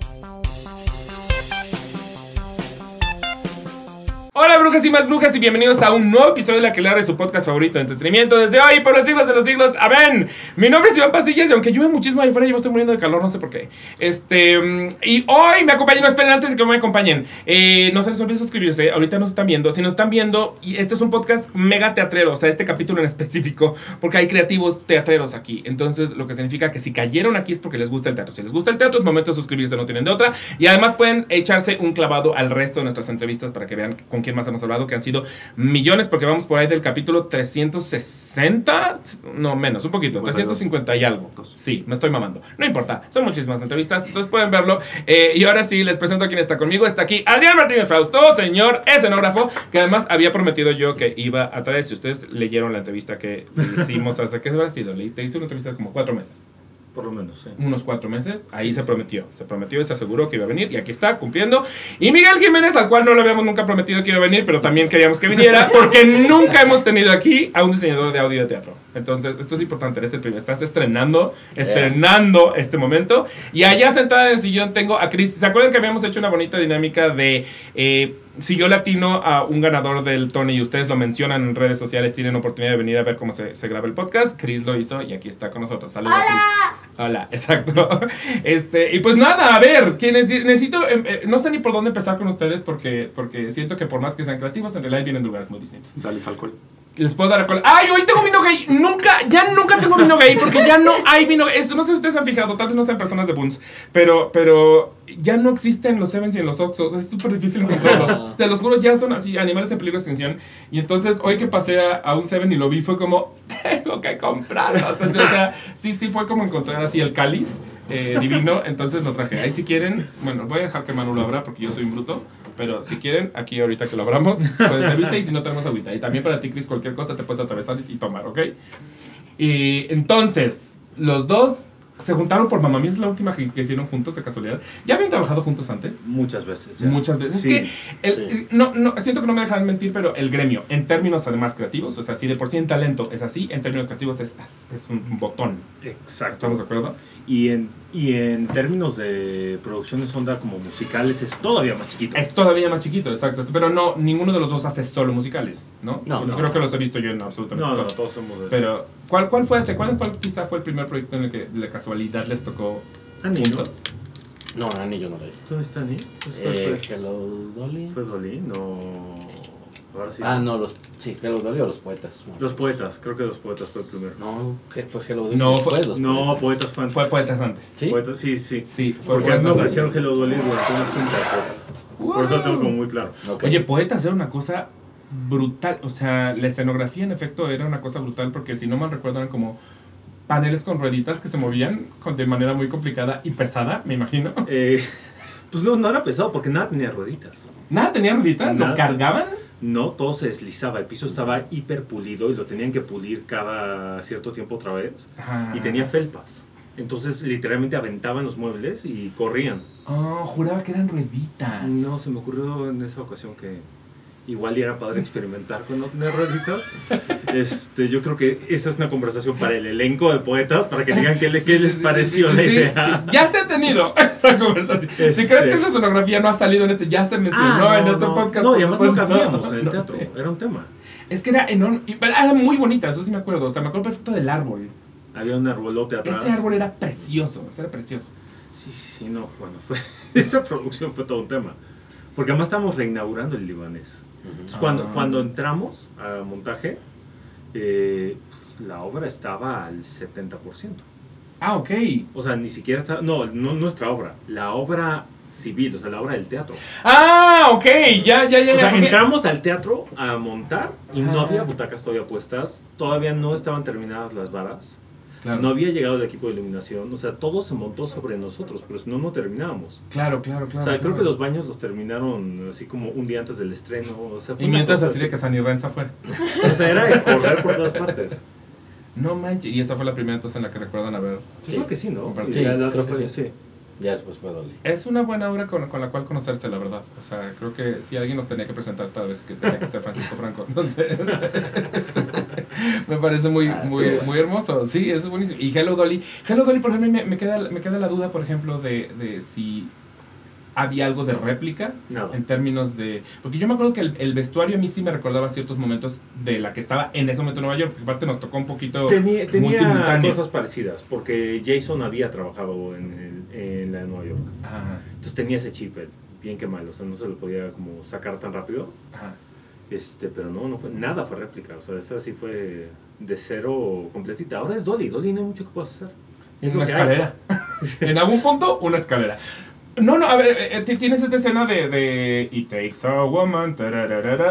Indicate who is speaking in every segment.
Speaker 1: Bye. Hola brujas y más brujas y bienvenidos a un nuevo episodio de La que de su podcast favorito de entretenimiento desde hoy por los siglos de los siglos. Amén. Mi nombre es Iván Pasillas y aunque llueve muchísimo ahí afuera yo estoy muriendo de calor, no sé por qué. Este, y hoy me acompañan, no esperen antes de que me acompañen. Eh, no se les olvide suscribirse, ahorita nos están viendo. Si nos están viendo, y este es un podcast mega teatrero, o sea, este capítulo en específico, porque hay creativos teatreros aquí. Entonces, lo que significa que si cayeron aquí es porque les gusta el teatro. Si les gusta el teatro, es momento de suscribirse, no tienen de otra. Y además pueden echarse un clavado al resto de nuestras entrevistas para que vean con quién más hemos hablado, que han sido millones, porque vamos por ahí del capítulo 360, no menos, un poquito, 350 y algo. Sí, me estoy mamando. No importa, son muchísimas entrevistas, entonces pueden verlo. Eh, y ahora sí, les presento a quien está conmigo. Está aquí Adrián Martínez Frausto, señor escenógrafo, que además había prometido yo que iba a traer, si ustedes leyeron la entrevista que hicimos hace, ¿qué habrá sido? Te hice una entrevista como cuatro meses.
Speaker 2: Por lo menos, sí.
Speaker 1: Unos cuatro meses. Ahí se prometió. Se prometió y se aseguró que iba a venir. Y aquí está, cumpliendo. Y Miguel Jiménez, al cual no le habíamos nunca prometido que iba a venir, pero también queríamos que viniera, porque nunca hemos tenido aquí a un diseñador de audio de teatro. Entonces, esto es importante. Eres el primer. Estás estrenando, estrenando este momento. Y allá sentada en el sillón tengo a Chris. ¿Se acuerdan que habíamos hecho una bonita dinámica de. Eh, si yo latino a un ganador del Tony y ustedes lo mencionan en redes sociales, tienen oportunidad de venir a ver cómo se, se graba el podcast. Chris lo hizo y aquí está con nosotros. Saludos, Chris. Hola, exacto. Este, y pues nada, a ver, quienes necesito, em, eh, no sé ni por dónde empezar con ustedes porque, porque siento que por más que sean creativos, en realidad vienen de lugares muy distintos.
Speaker 2: Dales alcohol.
Speaker 1: Les puedo dar alcohol. ¡Ay, hoy tengo vino gay! Nunca, ya nunca tengo vino gay porque ya no hay vino. Esto no sé si ustedes han fijado, tal vez no sean personas de Boons, pero, pero ya no existen los Sevens y en los Oxos. Es súper difícil encontrarlos. Te los juro, ya son así, animales en peligro de extinción. Y entonces, hoy que pasé a, un Seven y lo vi, fue como, tengo que comprarlo. O sea, sí, sí, fue como encontrar así el cáliz eh, divino. Entonces lo traje. Ahí si quieren, bueno, voy a dejar que Manu lo abra porque yo soy un bruto. Pero si quieren, aquí ahorita que lo abramos, puede servirse y si no tenemos ahorita. Y también para ti, Chris, cualquier cosa te puedes atravesar y tomar, ¿ok? Y entonces, los dos se juntaron por Mamá Mía, es la última que, hicieron juntos de casualidad. ¿Ya habían trabajado juntos antes?
Speaker 2: Muchas veces.
Speaker 1: Muchas veces. es que, el, no, no, siento que no me dejan mentir, pero el gremio, en términos además creativos, o sea, si de por sí en talento es así, en términos creativos es, es un botón.
Speaker 2: Exacto.
Speaker 1: ¿Estamos de acuerdo?
Speaker 2: Y en, y en términos de producciones onda como musicales es todavía más chiquito.
Speaker 1: Es todavía más chiquito, exacto. Pero no, ninguno de los dos hace solo musicales, ¿no? No. creo que los he visto yo en absolutamente
Speaker 2: no, No, todos somos de...
Speaker 1: Pero, ¿cuál, cuál fue ese? ¿Cuál, ¿Cuál quizá fue el primer proyecto en el que de casualidad les tocó
Speaker 2: Ani, juntos?
Speaker 3: ¿no? No, Ani yo no la hice.
Speaker 2: ¿Dónde está Ani?
Speaker 3: Eh, Hello Dolly.
Speaker 2: ¿Fue Dolly? No...
Speaker 3: Ah, no, los, sí, Hello Dolly o los poetas.
Speaker 2: Los poetas, creo que los poetas fue el primero.
Speaker 3: No, fue Hello Dolly.
Speaker 1: No, fue,
Speaker 3: los
Speaker 2: no poetas. fue
Speaker 1: antes. Fue poetas antes.
Speaker 2: ¿Sí? Poetas, sí, sí.
Speaker 1: Sí,
Speaker 2: fue Porque no ofrecieron Hello Dolly durante una cinta de poetas. Por eso lo tengo como muy claro.
Speaker 1: Oye, poetas era una cosa brutal. O sea, la escenografía en efecto era una cosa brutal porque si no mal recuerdo eran como paneles con rueditas que se movían de manera muy complicada y pesada, me imagino.
Speaker 2: Eh, pues no, no era pesado porque nada tenía rueditas.
Speaker 1: ¿Nada tenía rueditas? ¿Lo cargaban?
Speaker 2: No, todo se deslizaba. El piso estaba hiper pulido y lo tenían que pulir cada cierto tiempo otra vez. Y tenía felpas. Entonces, literalmente aventaban los muebles y corrían.
Speaker 1: Oh, juraba que eran rueditas.
Speaker 2: No, se me ocurrió en esa ocasión que igual era padre experimentar con no rueditas. Este, yo creo que esa es una conversación para el elenco de poetas, para que digan qué, les pareció la idea.
Speaker 1: Ya se ha tenido esa conversación. Si este crees que esa sonografía no ha salido en este, ya se mencionó ah, en este podcast.
Speaker 2: No, y además no cabíamos en el teatro, era un tema.
Speaker 1: Es que era enorme, era muy bonita, eso sí me acuerdo, hasta me acuerdo perfecto del árbol.
Speaker 2: Había un arbolote atrás.
Speaker 1: Ese árbol era precioso, era precioso.
Speaker 2: Sí, sí, sí, no, bueno, fue, esa producción fue todo un tema. Porque además estamos reinaugurando el libanés cuando, ah. cuando entramos a montaje, eh, pues, la obra estaba al 70%.
Speaker 1: Ah, ok.
Speaker 2: O sea, ni siquiera estaba. No, no nuestra obra. La obra civil, o sea, la obra del teatro.
Speaker 1: Ah, ok. Ya, ya, ya.
Speaker 2: O sea, entramos al teatro a montar y no había butacas todavía puestas. Todavía no estaban terminadas las varas. No había llegado el equipo de iluminación, o sea, todo se montó sobre nosotros, pero si no, no terminábamos.
Speaker 1: Claro, claro, claro.
Speaker 2: O sea, creo que los baños los terminaron así como un día antes del estreno. O sea,
Speaker 1: y mientras así de que San Renza fue.
Speaker 2: O sea, era correr por todas partes.
Speaker 1: No manches, y esa fue la primera entonces en la que recuerdan haber.
Speaker 2: Sí. Creo que sí, ¿no?
Speaker 3: Sí, la otra fue, sí. Ya después fue Dolly.
Speaker 1: Es una buena obra con, con, la cual conocerse, la verdad. O sea, creo que si alguien nos tenía que presentar, tal vez que tenía que ser Francisco Franco. Entonces, me parece muy, ah, muy, muy hermoso. Sí, es buenísimo. Y Hello Dolly. Hello Dolly, por ejemplo, me, me, queda, me queda la duda, por ejemplo, de, de si había algo de réplica
Speaker 2: Nada.
Speaker 1: en términos de... Porque yo me acuerdo que el, el vestuario a mí sí me recordaba ciertos momentos de la que estaba en ese momento en Nueva York, porque aparte nos tocó un poquito
Speaker 2: Tenía,
Speaker 1: muy
Speaker 2: tenía
Speaker 1: simultáneo.
Speaker 2: cosas parecidas, porque Jason había trabajado en, el- en la de Nueva York.
Speaker 1: Ajá,
Speaker 2: Entonces tenía ese chip, bien que mal, o sea, no se lo podía como sacar tan rápido.
Speaker 1: ajá.
Speaker 2: Este, pero no, no fue, nada fue réplica, o sea, esta sí fue de cero completita. Ahora es Dolly, Dolly no hay mucho que puedas hacer.
Speaker 1: Es una escalera. en algún punto, una escalera. No, no, a ver, eh, eh, tienes esta escena de, de It Takes a Woman,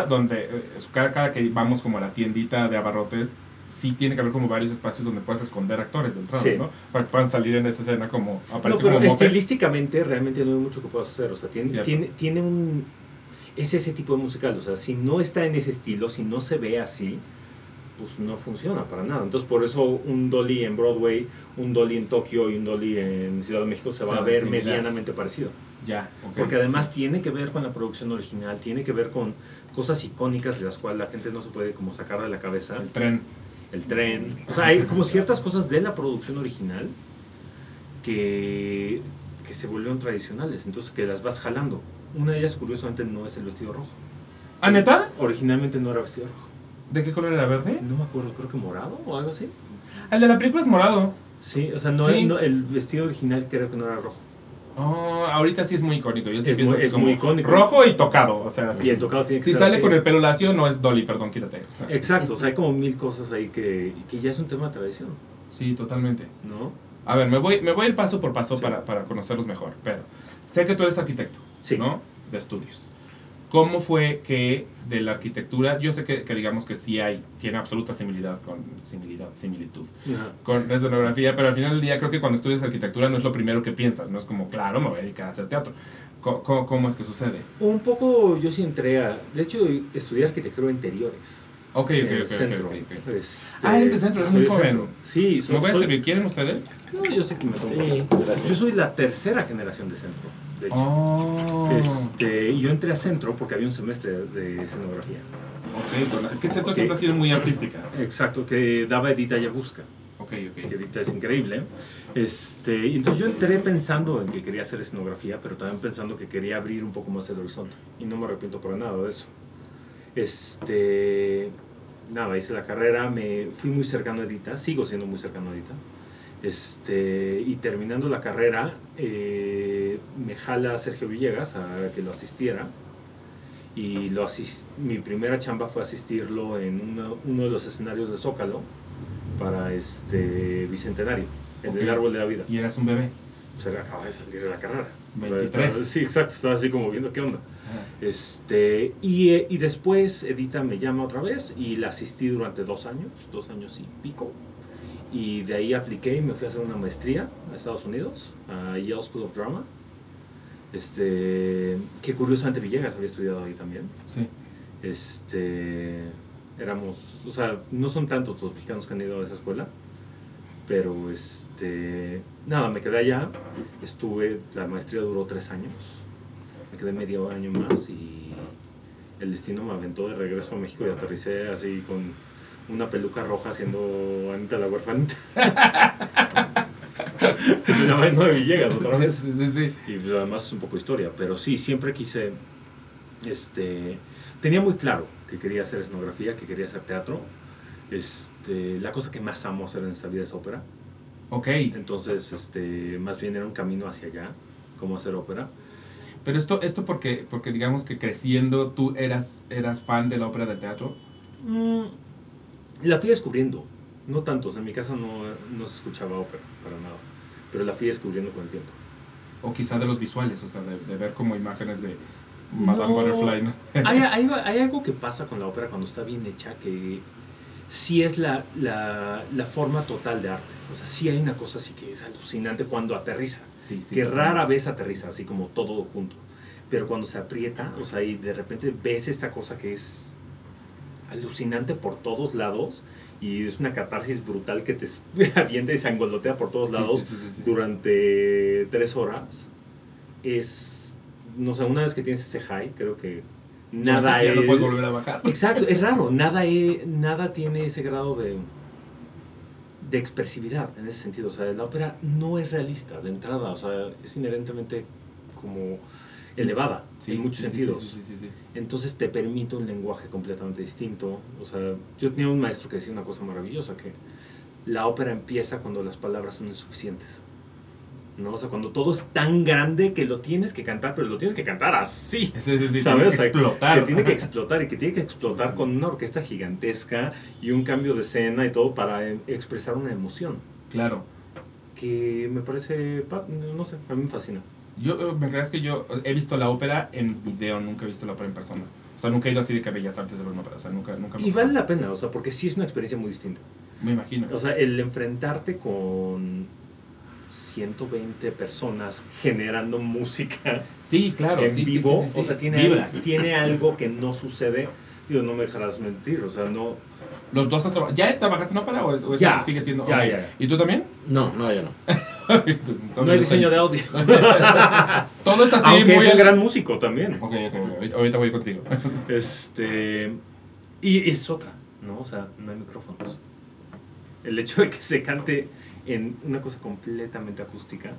Speaker 1: donde eh, cada, cada que vamos como a la tiendita de abarrotes, sí tiene que haber como varios espacios donde puedes esconder actores de entrada,
Speaker 2: Sí.
Speaker 1: ¿no? Para que puedan salir en esa escena como
Speaker 2: No,
Speaker 1: aparece
Speaker 2: pero
Speaker 1: como
Speaker 2: estilísticamente realmente no hay mucho que puedas hacer, o sea, tiene, tiene, tiene un... Es ese tipo de musical, o sea, si no está en ese estilo, si no se ve así, pues no funciona para nada. Entonces por eso un Dolly en Broadway, un Dolly en Tokio y un Dolly en Ciudad de México se va a
Speaker 1: ve
Speaker 2: ver
Speaker 1: similar.
Speaker 2: medianamente parecido.
Speaker 1: Ya,
Speaker 2: Porque además
Speaker 1: sí.
Speaker 2: tiene que ver con la producción original, tiene que ver con cosas icónicas de las cuales la gente no se puede como sacar de la cabeza.
Speaker 1: El tren.
Speaker 2: El tren. O sea, hay como ciertas cosas de la producción original que, que se volvieron tradicionales, entonces que las vas jalando. Una de ellas, curiosamente, no es el vestido rojo.
Speaker 1: ¿Ah, neta?
Speaker 2: Originalmente no era vestido rojo.
Speaker 1: ¿De qué color era verde?
Speaker 2: No me acuerdo, creo que morado o algo así.
Speaker 1: El de la película es morado.
Speaker 2: Sí, o sea, no,
Speaker 1: Sí.
Speaker 2: no- el vestido original creo que no era rojo.
Speaker 1: Oh, ahorita sí es muy icónico. Yo sí
Speaker 2: Es
Speaker 1: pienso
Speaker 2: muy-
Speaker 1: así
Speaker 2: es
Speaker 1: como
Speaker 2: muy icónico.
Speaker 1: rojo y tocado. O sea,
Speaker 2: Y el tocado tiene que
Speaker 1: si sale
Speaker 2: así.
Speaker 1: con el pelo lacio, no es Dolly, perdón, quítate. O sea,
Speaker 2: Exacto, o sea, hay como mil cosas ahí que, que ya es un tema de tradición,
Speaker 1: sí, totalmente.
Speaker 2: ¿no?
Speaker 1: A ver, me voy, me voy a ir paso por paso
Speaker 2: Sí.
Speaker 1: para, para conocerlos mejor. Pero sé que tú eres arquitecto,
Speaker 2: Sí.
Speaker 1: ¿no? De estudios. ¿Cómo fue que de la arquitectura, yo sé que, que digamos que sí hay, tiene absoluta similidad con, similidad, similitud
Speaker 2: Ajá.
Speaker 1: con la escenografía, pero al final del día creo que cuando estudias arquitectura no es lo primero que piensas, no es como, claro, me voy a dedicar a hacer teatro. Co- co- ¿Cómo, es que sucede?
Speaker 2: Un poco yo sí entré a... De hecho, estudié arquitectura de interiores.
Speaker 1: Ok, ok, ok,
Speaker 2: centro.
Speaker 1: ok, ok.
Speaker 2: Este,
Speaker 1: Ah, eres de centro, eres
Speaker 2: soy
Speaker 1: muy joven.
Speaker 2: centro. Sí, soy,
Speaker 1: ¿Me voy a
Speaker 2: soy-
Speaker 1: servir? ¿Quieren ustedes?
Speaker 2: No, yo sé que me tomo.
Speaker 3: Sí.
Speaker 2: Yo soy la tercera generación de centro, de hecho.
Speaker 1: Oh.
Speaker 2: Este, yo entré a centro porque había un semestre de escenografía.
Speaker 1: Ok, bueno, es que Centro
Speaker 2: Ok.
Speaker 1: siempre ha sido muy artística.
Speaker 2: Exacto, que daba Edita Yabuska.
Speaker 1: Ok,
Speaker 2: que
Speaker 1: ok.
Speaker 2: Edita es increíble. Este, entonces yo entré pensando en que quería hacer escenografía, pero también pensando que quería abrir un poco más el horizonte. Y no me arrepiento para nada de eso. Este, nada, hice la carrera, me fui muy cercano a Edita, sigo siendo muy cercano a Edita. Este, y terminando la carrera, eh, me jala Sergio Villegas a que lo asistiera. Y lo mi primera chamba fue asistirlo en uno, uno de los escenarios de Zócalo para este Bicentenario, el del. Árbol de la Vida.
Speaker 1: Y eras un bebé.
Speaker 2: O sea, acaba de salir de la carrera. O sea,
Speaker 1: 23.
Speaker 2: estaba- sí, exacto, estaba así como viendo qué onda. Este, y, eh, y después Edita me llama otra vez y la asistí durante dos años, dos años y pico. Y de ahí apliqué y me fui a hacer una maestría a Estados Unidos, a Yale School of Drama. Este, que curiosamente Villegas había estudiado ahí también.
Speaker 1: Sí.
Speaker 2: Este, éramos, o sea, no son tantos los mexicanos que han ido a esa escuela, pero este, nada, me quedé allá, estuve, la maestría duró tres años, me quedé medio año más y el destino me aventó de regreso a México y aterricé así con una peluca roja haciendo Anita la huerfanita. la vaina de Villegas otra vez.
Speaker 1: Sí, sí, sí.
Speaker 2: Y pues, además es un poco historia, pero sí, siempre quise, este, tenía muy claro que quería hacer escenografía, que quería hacer teatro. Este, la cosa que más amo hacer en esta vida es ópera.
Speaker 1: Ok.
Speaker 2: Entonces, este, más bien era un camino hacia allá, cómo hacer ópera.
Speaker 1: Pero esto, esto porque, porque digamos que creciendo tú eras, eras fan de la ópera del teatro.
Speaker 2: Mm, la fui descubriendo, no tanto, o sea, en mi casa no, no se escuchaba ópera, para nada, pero la fui descubriendo con el tiempo.
Speaker 1: O quizá de los visuales, o sea, de, de ver como imágenes de Madame
Speaker 2: No.
Speaker 1: Butterfly, ¿no?
Speaker 2: hay, hay, hay algo que pasa con la ópera cuando está bien hecha que sí es la, la, la forma total de arte. O sea, sí hay una cosa así que es alucinante cuando aterriza.
Speaker 1: Sí, sí.
Speaker 2: que rara vez aterriza, así como todo junto. Pero cuando se aprieta, o sea, y de repente ves esta cosa que es alucinante por todos lados y es una catarsis brutal que te avienta y se angolotea por todos lados
Speaker 1: sí, sí, sí, sí.
Speaker 2: durante tres horas. Es, no sé, una vez que tienes ese high, creo que nada
Speaker 1: ya
Speaker 2: es...
Speaker 1: no puedes volver a bajar.
Speaker 2: Exacto, es raro, nada, e- nada tiene ese grado de, de expresividad en ese sentido. O sea, la ópera no es realista de entrada, o sea, es inherentemente como elevada
Speaker 1: Sí,
Speaker 2: en muchos
Speaker 1: sí,
Speaker 2: sentidos.
Speaker 1: Sí.
Speaker 2: Entonces te permite un lenguaje completamente distinto. O sea, yo tenía un maestro que decía una cosa maravillosa, que la ópera empieza cuando las palabras son insuficientes. ¿No? O sea, cuando todo es tan grande que lo tienes que cantar, pero lo tienes que cantar así.
Speaker 1: Sí, sí, sí,
Speaker 2: ¿Sabes?
Speaker 1: tiene que explotar.
Speaker 2: Que tiene que explotar y que tiene que explotar con una orquesta gigantesca y un cambio de escena y todo para eh, expresar una emoción.
Speaker 1: Claro.
Speaker 2: Que me parece, pa- no sé, a mí me fascina.
Speaker 1: Yo, eh, me creas que yo he visto la ópera en video, nunca he visto la ópera en persona. O sea, nunca he ido así de que a Bellas Artes de ver una ópera. O sea, nunca, nunca me
Speaker 2: Y vale la pena, o sea, porque sí es una experiencia muy distinta.
Speaker 1: Me imagino.
Speaker 2: O sea, el enfrentarte con 120 personas generando música
Speaker 1: sí, claro.
Speaker 2: en
Speaker 1: sí,
Speaker 2: vivo,
Speaker 1: sí, sí, sí.
Speaker 2: o sea, tiene,
Speaker 1: Vibras.
Speaker 2: tiene algo que no sucede. Digo, no me dejarás mentir, o sea, no.
Speaker 1: Los dos han trabajado. ¿Ya trabajaste en ópera o, es- o
Speaker 2: Ya,
Speaker 1: sigue siendo?
Speaker 2: ya,
Speaker 1: ok.
Speaker 2: ya, ya.
Speaker 1: ¿Y tú también?
Speaker 3: No, no, yo no.
Speaker 1: Tú-
Speaker 2: No hay diseño de audio.
Speaker 1: Todo es así,
Speaker 2: Aunque
Speaker 1: muy
Speaker 2: es un
Speaker 1: al-
Speaker 2: gran músico también.
Speaker 1: Ok, ok, ok. Ahorita- voy contigo.
Speaker 2: Este. Y es otra, ¿no? O sea, no hay micrófonos. El hecho de que se cante en una cosa completamente acústica,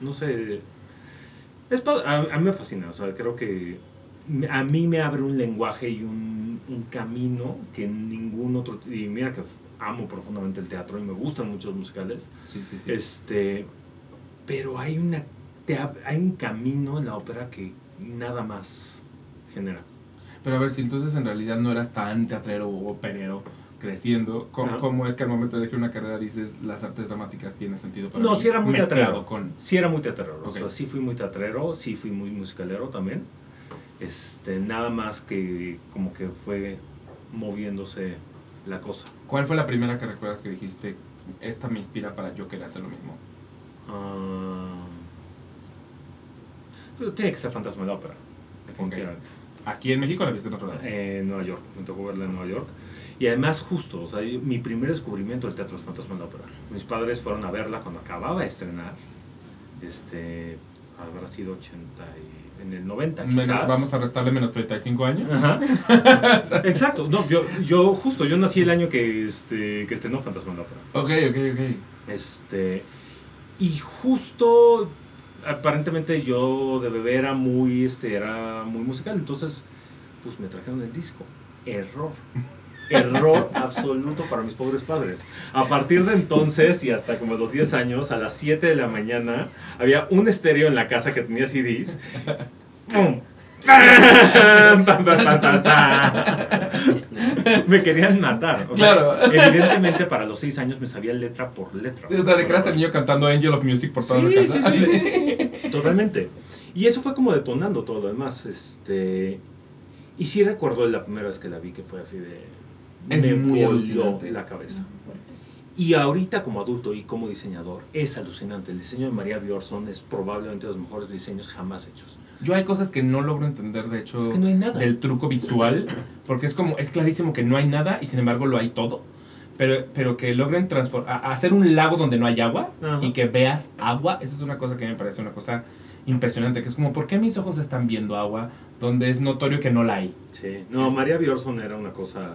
Speaker 2: no sé. Es a, a mí me fascina, o sea, creo que a mí me abre un lenguaje y un, un camino que ningún otro. Y mira que amo profundamente el teatro y me gustan mucho los musicales.
Speaker 1: Sí, sí, sí.
Speaker 2: Este, pero hay una te hay un camino en la ópera que nada más genera.
Speaker 1: Pero a ver, si entonces en realidad no eras tan teatrero o operero creciendo, ¿cómo, es que al momento de elegir una carrera dices las artes dramáticas tienen sentido para
Speaker 2: No,
Speaker 1: mí?
Speaker 2: sí era muy teatrero.
Speaker 1: con...
Speaker 2: Sí era muy teatrero,
Speaker 1: Ok.
Speaker 2: o sea, sí fui muy teatrero, sí fui muy musicalero también. Este, nada más que como que fue moviéndose la cosa.
Speaker 1: ¿Cuál fue la primera que recuerdas que dijiste, esta me inspira para yo querer hacer lo mismo?
Speaker 2: Pero tiene que ser Fantasma de la Ópera, definitivamente.
Speaker 1: Aquí en México la viste en otro lado.
Speaker 2: En Nueva York, me tocó verla en Nueva York. Y además justo, o sea, mi primer descubrimiento del teatro es Fantasma de la Ópera. Mis padres fueron a verla cuando acababa de estrenar. Este, habrá sido 80 y, en el 90
Speaker 1: Men-
Speaker 2: quizás.
Speaker 1: Vamos a restarle menos 35 años.
Speaker 2: Ajá. Exacto. No, yo, yo justo, yo nací el año que, este, que estrenó Fantasma de la Ópera.
Speaker 1: Ok, ok, ok.
Speaker 2: Este, y justo, aparentemente yo de bebé era muy, este, era muy musical, entonces, pues me trajeron el disco. Error. Error absoluto para mis pobres padres. A partir de entonces y hasta como los 10 años, a las 7 de la mañana, había un estéreo en la casa que tenía CDs. ¡Pum! Me querían matar. O sea,
Speaker 1: Claro.
Speaker 2: Evidentemente para los 6 años me sabía letra por letra.
Speaker 1: Sí, o sea, de que eras el niño cantando Angel of Music por toda
Speaker 2: Sí,
Speaker 1: la casa.
Speaker 2: sí, sí. Totalmente. Y eso fue como detonando todo lo demás. Este, y sí recuerdo la primera vez que la vi que fue así de...
Speaker 1: Es
Speaker 2: me
Speaker 1: muy alucinante.
Speaker 2: la cabeza. Y ahorita como adulto y como diseñador es alucinante. El diseño de María Bjorson es probablemente de los mejores diseños jamás hechos.
Speaker 1: Yo hay cosas que no logro entender, de hecho,
Speaker 2: Es que no hay nada.
Speaker 1: del truco visual, porque es como, es clarísimo que no hay nada y sin embargo lo hay todo. Pero, pero que logren transformar, hacer un lago donde no hay agua
Speaker 2: Ajá.
Speaker 1: y que veas agua, eso es una cosa que me parece una cosa impresionante, que es como, ¿por qué mis ojos están viendo agua donde es notorio que no la hay?
Speaker 2: Sí. No, María Bjorson era una cosa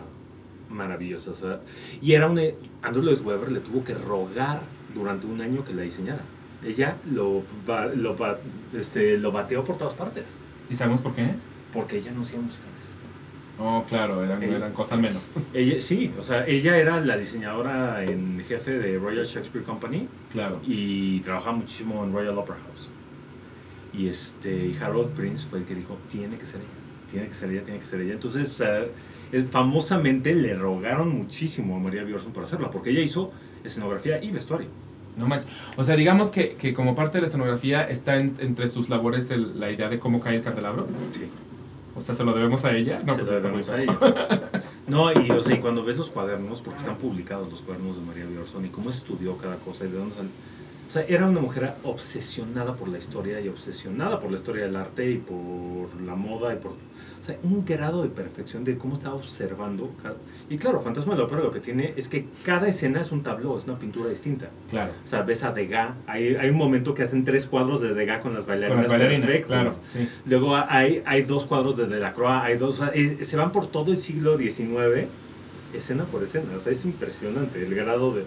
Speaker 2: maravillosa. o sea, y era una... Andrew Lloyd Webber le tuvo que rogar durante un año que la diseñara. Ella lo, lo, este, lo bateó por todas partes.
Speaker 1: ¿Y sabemos por qué?
Speaker 2: Porque ella no hacía musicales.
Speaker 1: Oh, claro, eran,
Speaker 2: Eh.
Speaker 1: eran cosas menos.
Speaker 2: Ella, sí, o sea, ella era la diseñadora en jefe de Royal Shakespeare Company
Speaker 1: Claro.
Speaker 2: y trabajaba muchísimo en Royal Opera House. Y este y Harold Prince fue el que dijo, tiene que ser ella, tiene que ser ella, tiene que ser ella. Entonces, eh, eh, famosamente le rogaron muchísimo a María Bjorson por hacerla, porque ella hizo escenografía y vestuario.
Speaker 1: No manches. O sea, digamos que, que como parte de la escenografía está en- entre sus labores el- la idea de cómo cae el candelabro.
Speaker 2: Sí,
Speaker 1: O sea, ¿se lo debemos a ella? No,
Speaker 2: se
Speaker 1: pues
Speaker 2: lo debemos a ella. No, y, o sea, y cuando ves los cuadernos, porque están publicados los cuadernos de María Bjorson y cómo estudió cada cosa y de dónde salió. O sea, era una mujer obsesionada por la historia y obsesionada por la historia del arte y por la moda y por... Sea, un grado de perfección de cómo estaba observando. cada- Y claro, Fantasma de la Ópera lo que tiene es que cada escena es un tabló, es una pintura distinta.
Speaker 1: Claro.
Speaker 2: O sea, ves a Degas, hay, hay un momento que hacen tres cuadros de Degas con las bailarinas,
Speaker 1: Con las bailarinas,
Speaker 2: perfectos.
Speaker 1: claro. Sí.
Speaker 2: Luego hay, hay dos cuadros de Delacroix, hay dos, o sea, eh, se van por todo el siglo XIX, escena por escena, o sea, es impresionante el grado de...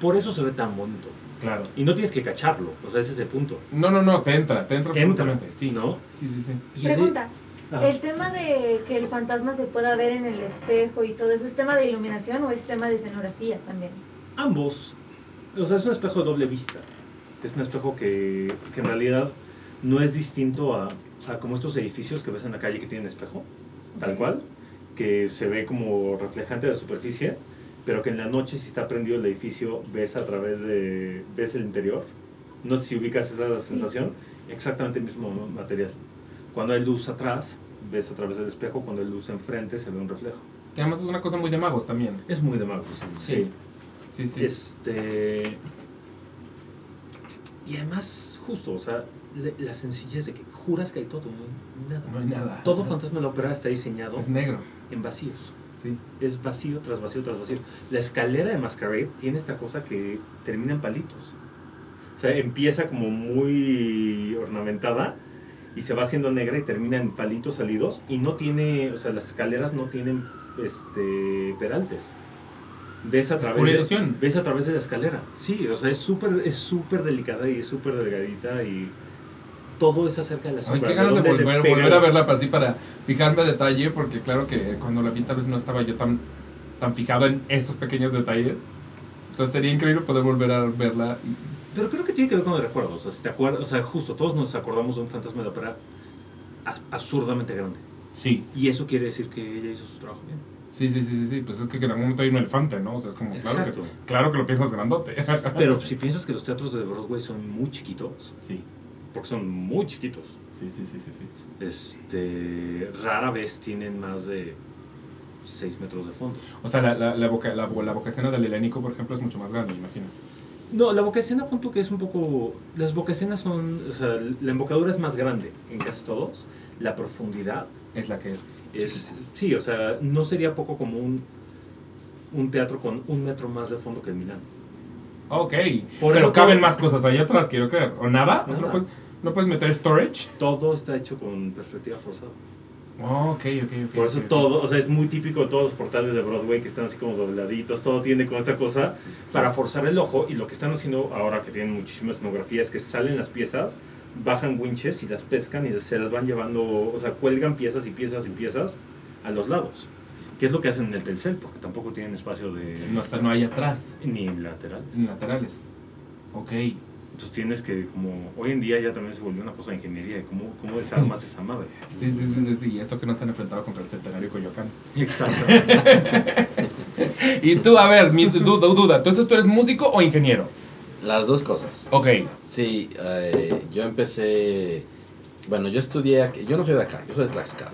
Speaker 2: Por eso se ve tan bonito.
Speaker 1: Claro.
Speaker 2: Y no tienes que cacharlo, o sea, ese es el punto.
Speaker 1: No, no, no, te entra, te entra
Speaker 2: Entra,
Speaker 1: absolutamente. Sí,
Speaker 2: ¿no?
Speaker 1: Sí, sí, sí.
Speaker 4: Pregunta.
Speaker 2: Ajá.
Speaker 4: El tema de que el fantasma se pueda ver en el espejo y todo eso, ¿es tema de iluminación o es tema de escenografía también?
Speaker 2: Ambos. O sea, es un espejo de doble vista. Es un espejo que, que en realidad no es distinto a, a como estos edificios que ves en la calle que tienen espejo, tal
Speaker 4: Ok.
Speaker 2: cual, que se ve como reflejante de la superficie, pero que en la noche si está prendido el edificio ves a través de ves el interior. No sé si ubicas esa
Speaker 4: Sí.
Speaker 2: sensación. Exactamente el mismo material. Cuando hay luz atrás, ves a través del espejo, cuando hay luz enfrente se ve un reflejo.
Speaker 1: Que además es una cosa muy de magos también.
Speaker 2: Es muy de magos.
Speaker 1: Sí. Sí, sí.
Speaker 2: Este. Y además, justo, o sea, la sencillez de que juras que hay todo, no hay nada.
Speaker 1: No hay nada.
Speaker 2: Todo fantasma de la ópera está diseñado
Speaker 1: Es negro.
Speaker 2: en vacíos.
Speaker 1: Sí.
Speaker 2: Es vacío tras vacío tras vacío. La escalera de Masquerade tiene esta cosa que termina en palitos. O sea, empieza como muy ornamentada y se va haciendo negra y termina en palitos salidos y no tiene, o sea, las escaleras no tienen este peraltes. Ves a través de, ves a través de la escalera. Sí, o sea, es súper es súper delicada y es súper delgadita y todo es acerca de la
Speaker 1: Ay,
Speaker 2: sombra.
Speaker 1: qué
Speaker 2: o sea,
Speaker 1: ganas de volver, volver a verla para así para fijarme a detalle, porque claro que cuando la vi tal vez no estaba yo tan, tan fijado en esos pequeños detalles. Entonces sería increíble poder volver a verla. y-
Speaker 2: Pero creo que tiene que ver con el recuerdo. O sea, si te acuerdas, o sea, justo todos nos acordamos de un fantasma de la ópera absurdamente grande.
Speaker 1: Sí.
Speaker 2: Y eso quiere decir que ella hizo su trabajo bien.
Speaker 1: Sí, sí, sí, sí, sí. Pues es que en algún momento hay un elefante, ¿no? O sea, es como, claro que, claro que lo piensas grandote.
Speaker 2: Pero si piensas que los teatros de Broadway son muy chiquitos,
Speaker 1: sí,
Speaker 2: porque son muy chiquitos,
Speaker 1: sí, sí, sí, sí. sí.
Speaker 2: este, rara vez tienen más de 6 metros de fondo.
Speaker 1: O sea, la, la, la, boca, la, la boca escena del helénico, por ejemplo, es mucho más grande, imagino.
Speaker 2: No, la boca escena, punto que es un poco. Las boca escenas son. O sea, la embocadura es más grande en casi todos. La profundidad
Speaker 1: Es la que es.
Speaker 2: es.
Speaker 1: chiquita.
Speaker 2: Sí, o sea, no sería poco como un, teatro con un metro más de fondo que el Milán.
Speaker 1: Ok.
Speaker 2: Por
Speaker 1: Pero
Speaker 2: eso
Speaker 1: caben más cosas ahí atrás, quiero creer. ¿O nada? O sea, no puedes, no puedes meter storage.
Speaker 2: Todo está hecho con perspectiva forzada.
Speaker 1: Oh, ok, ok, ok.
Speaker 2: Por eso todo, o sea, es muy típico de todos los portales de Broadway que están así como dobladitos, todo tiene como esta cosa para forzar el ojo y lo que están haciendo ahora que tienen muchísima escenografía es que salen las piezas, bajan winches y las pescan y se las van llevando, o sea, cuelgan piezas y piezas y piezas a los lados. Que es lo que hacen en el Telcel, porque tampoco tienen espacio de...
Speaker 1: No, está, no hay atrás,
Speaker 2: ni lateral.
Speaker 1: en laterales. Ok.
Speaker 2: Entonces tienes que, como, hoy en día ya también se volvió una cosa de ingeniería, de cómo, cómo desarmas esa madre.
Speaker 1: Sí, sí, sí, sí, sí. Y eso que no están enfrentados contra el centenario Coyoacán.
Speaker 2: Exacto.
Speaker 1: Y tú, a ver, mi duda, duda. Entonces, ¿tú eres músico o ingeniero?
Speaker 3: Las dos cosas.
Speaker 1: Ok.
Speaker 3: Sí, eh, yo empecé. Bueno, yo estudié. aquí- Yo no soy de acá, yo soy de Tlaxcala.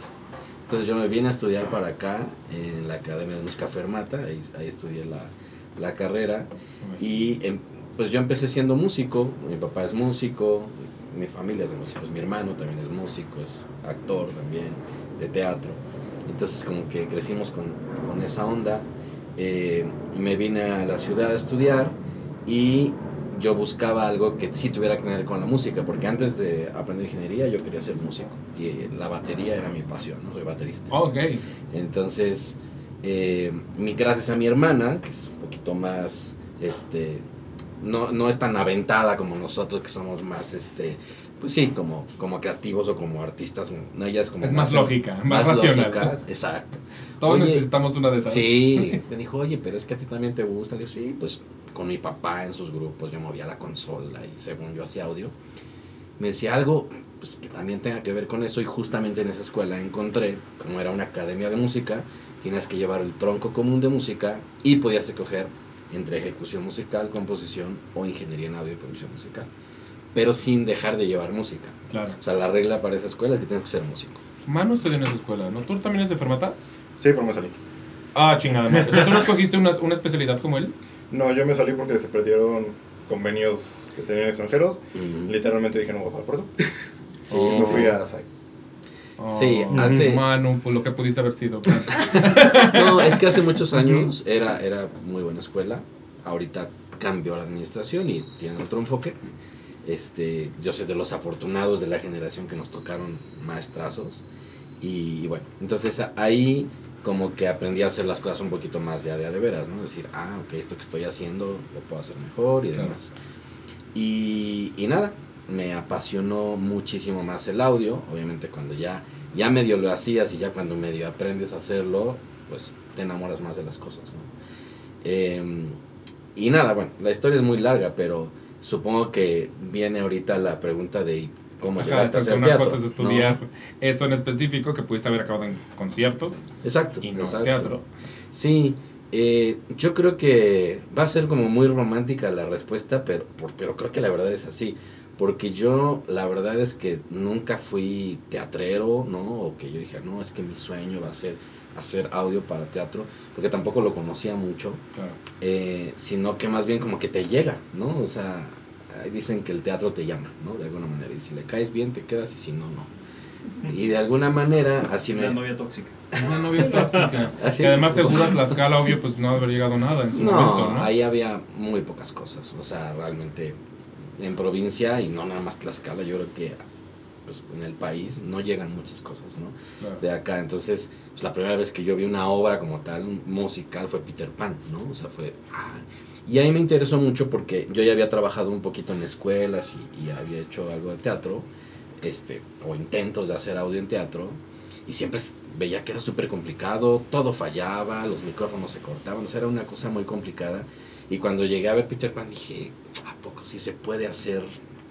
Speaker 3: Entonces yo me vine a estudiar para acá, en la Academia de Música Fermata. Ahí, ahí estudié la, la carrera. Y em- pues yo empecé siendo músico. Mi papá es músico, mi familia es de músicos. Mi hermano también es músico, es actor también, de teatro. Entonces como que crecimos con, con esa onda. Eh, me vine a la ciudad a estudiar y yo buscaba algo que sí tuviera que ver con la música, porque antes de aprender ingeniería yo quería ser músico y la batería era mi pasión, ¿no? soy baterista.
Speaker 1: Ok.
Speaker 3: Entonces, eh, mi, gracias a mi hermana, que es un poquito más, este, no, no es tan aventada como nosotros, que somos más, este, pues sí, como, como creativos o como artistas, no, ella es como...
Speaker 1: Es más lógica, más racional.
Speaker 3: lógica, exacto.
Speaker 1: Todos
Speaker 3: Oye,
Speaker 1: necesitamos una de esas.
Speaker 3: Sí, me dijo, oye, pero es que a ti también te gusta. Le digo, sí, pues con mi papá en sus grupos yo movía la consola y según yo hacía audio. Me decía algo pues, que también tenga que ver con eso y justamente en esa escuela encontré, como era una academia de música, tienes que llevar el tronco común de música y podías escoger entre ejecución musical, composición o ingeniería en audio y producción musical. Pero sin dejar de llevar música.
Speaker 1: Claro.
Speaker 3: O sea, la regla para esa escuela es que tienes que ser músico.
Speaker 1: Manu estudió en esa escuela, ¿no? ¿Tú también eres de Fermata?
Speaker 5: Sí, pero me salí.
Speaker 1: Ah, chingada madre. O sea, ¿tú no escogiste una, una especialidad como él?
Speaker 5: No, yo me salí porque se perdieron convenios que tenían extranjeros. Literalmente dije, no voy a pagar por eso.
Speaker 3: Sí,
Speaker 5: me
Speaker 3: sí.
Speaker 5: fui a SAI.
Speaker 3: Sí,
Speaker 1: Oh,
Speaker 3: hace-
Speaker 1: Manu, pues lo que pudiste haber sido.
Speaker 3: No, es que hace muchos años era, era muy buena escuela. Ahorita cambió la administración y tienen otro enfoque. Este, yo soy de los afortunados de la generación que nos tocaron maestrazos. Y, bueno, entonces ahí como que aprendí a hacer las cosas un poquito más ya de a de veras, ¿no? Decir, ah, ok, esto que estoy haciendo lo puedo hacer mejor y
Speaker 1: Claro.
Speaker 3: demás. Y, y nada, me apasionó muchísimo más el audio. Obviamente cuando ya, ya medio lo hacías y ya cuando medio aprendes a hacerlo, pues te enamoras más de las cosas, ¿no? Em, y nada, bueno, la historia es muy larga, pero supongo que viene ahorita la pregunta de cómo
Speaker 1: Ajá,
Speaker 3: llegaste a hacer
Speaker 1: una
Speaker 3: teatro.
Speaker 1: cosa es
Speaker 3: ¿no?
Speaker 1: estudiar eso en específico que pudiste haber acabado en conciertos
Speaker 3: Exacto.
Speaker 1: y no en
Speaker 3: exacto.
Speaker 1: teatro.
Speaker 3: Sí, eh, yo creo que va a ser como muy romántica la respuesta, pero, por- pero creo que la verdad es así. Porque yo, la verdad es que nunca fui teatrero, ¿no? O que yo dije, no, es que mi sueño va a ser hacer audio para teatro, porque tampoco lo conocía mucho,
Speaker 1: Claro.
Speaker 3: eh, sino que más bien como que te llega, ¿no? O sea, ahí dicen que el teatro te llama, ¿no? De alguna manera, y si le caes bien te quedas y si no, no. Y de alguna manera así me...
Speaker 6: La novia tóxica.
Speaker 1: Una novia tóxica.
Speaker 3: Así-
Speaker 1: que además seguro a Tlaxcala, obvio, pues no haber llegado nada en su
Speaker 3: No,
Speaker 1: momento, ¿no?
Speaker 3: ahí había muy pocas cosas. O sea, realmente en provincia y no nada más Tlaxcala, yo creo que pues, en el país no llegan muchas cosas, ¿no?
Speaker 1: Claro.
Speaker 3: De acá. Entonces, pues, la primera vez que yo vi una obra como tal, un musical, fue Peter Pan, ¿no? O sea, fue... ah. Y ahí me interesó mucho porque yo ya había trabajado un poquito en escuelas y, y había hecho algo de teatro, este, o intentos de hacer audio en teatro, y siempre veía que era súper complicado, todo fallaba, los micrófonos se cortaban, o sea, era una cosa muy complicada. Y cuando llegué a ver Peter Pan dije, ¿a sí se puede hacer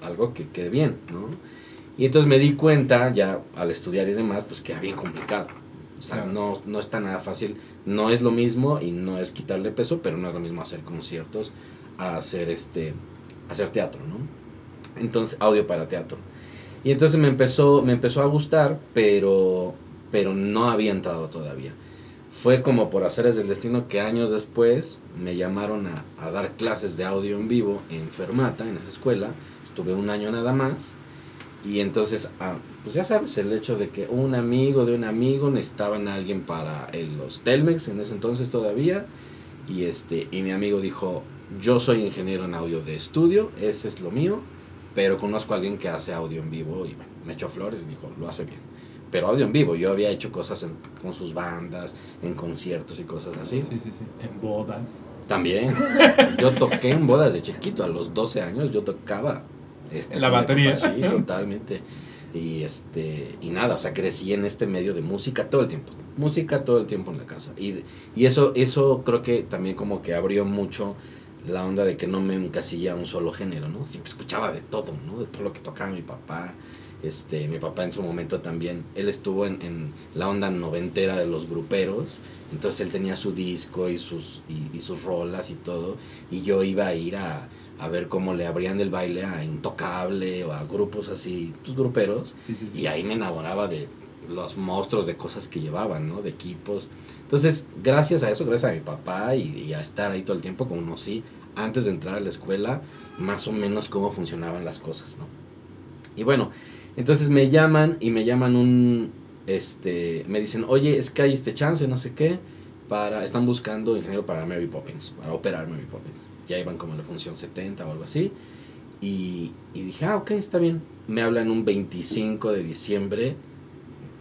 Speaker 3: algo que quede bien, no? Y entonces me di cuenta, ya al estudiar y demás, pues que era bien complicado. O sea,
Speaker 1: Claro.
Speaker 3: no, no está nada fácil. No es lo mismo y no es quitarle peso, pero no es lo mismo hacer conciertos a hacer este hacer teatro, ¿no? Entonces, audio para teatro. Y entonces me empezó me empezó a gustar, pero pero no había entrado todavía. Fue como por hacer del destino que años después me llamaron a, dar clases de audio en vivo en Fermata, en esa escuela. Estuve un año nada más. Y entonces, ah, pues ya sabes, el hecho de que un amigo de un amigo necesitaban a alguien para los Telmex en ese entonces todavía. Y, este, y mi amigo dijo, yo soy ingeniero en audio de estudio, ese es lo mío, pero conozco a alguien que hace audio en vivo y bueno, me echó flores y dijo, lo hace bien. Pero audio en vivo, yo había hecho cosas en- con sus bandas, en conciertos y cosas así.
Speaker 1: Sí, sí, sí. En bodas.
Speaker 3: También. Yo toqué en bodas de chiquito, a los 12 años yo tocaba. Este,
Speaker 1: La batería.
Speaker 3: papá, Sí, totalmente. Y este y nada, o sea, crecí en este medio de música todo el tiempo. Música todo el tiempo en la casa. Y, y eso eso creo que también como que abrió mucho la onda de que no me encasilla a un solo género, ¿no? Siempre escuchaba de todo, ¿no? De todo lo que tocaba mi papá. Este, mi papá en su momento también, él estuvo en, en la onda noventera de los gruperos, entonces él tenía su disco y sus, y, y sus rolas y todo, y yo iba a ir a, a ver cómo le abrían el baile a Intocable o a grupos así, pues gruperos,
Speaker 1: Sí, sí, sí.
Speaker 3: y ahí me enamoraba de los monstruos de cosas que llevaban, ¿no? De equipos. Entonces, gracias a eso, gracias a mi papá y, y a estar ahí todo el tiempo, conocí antes de entrar a la escuela más o menos cómo funcionaban las cosas, ¿no? Y bueno, entonces me llaman y me llaman un, este, me dicen, oye, es que hay este chance, no sé qué, para, están buscando ingeniero para Mary Poppins, para operar Mary Poppins. Ya iban como en la función 70 o algo así. Y, y dije, ah, ok, está bien. Me hablan un 25 de diciembre,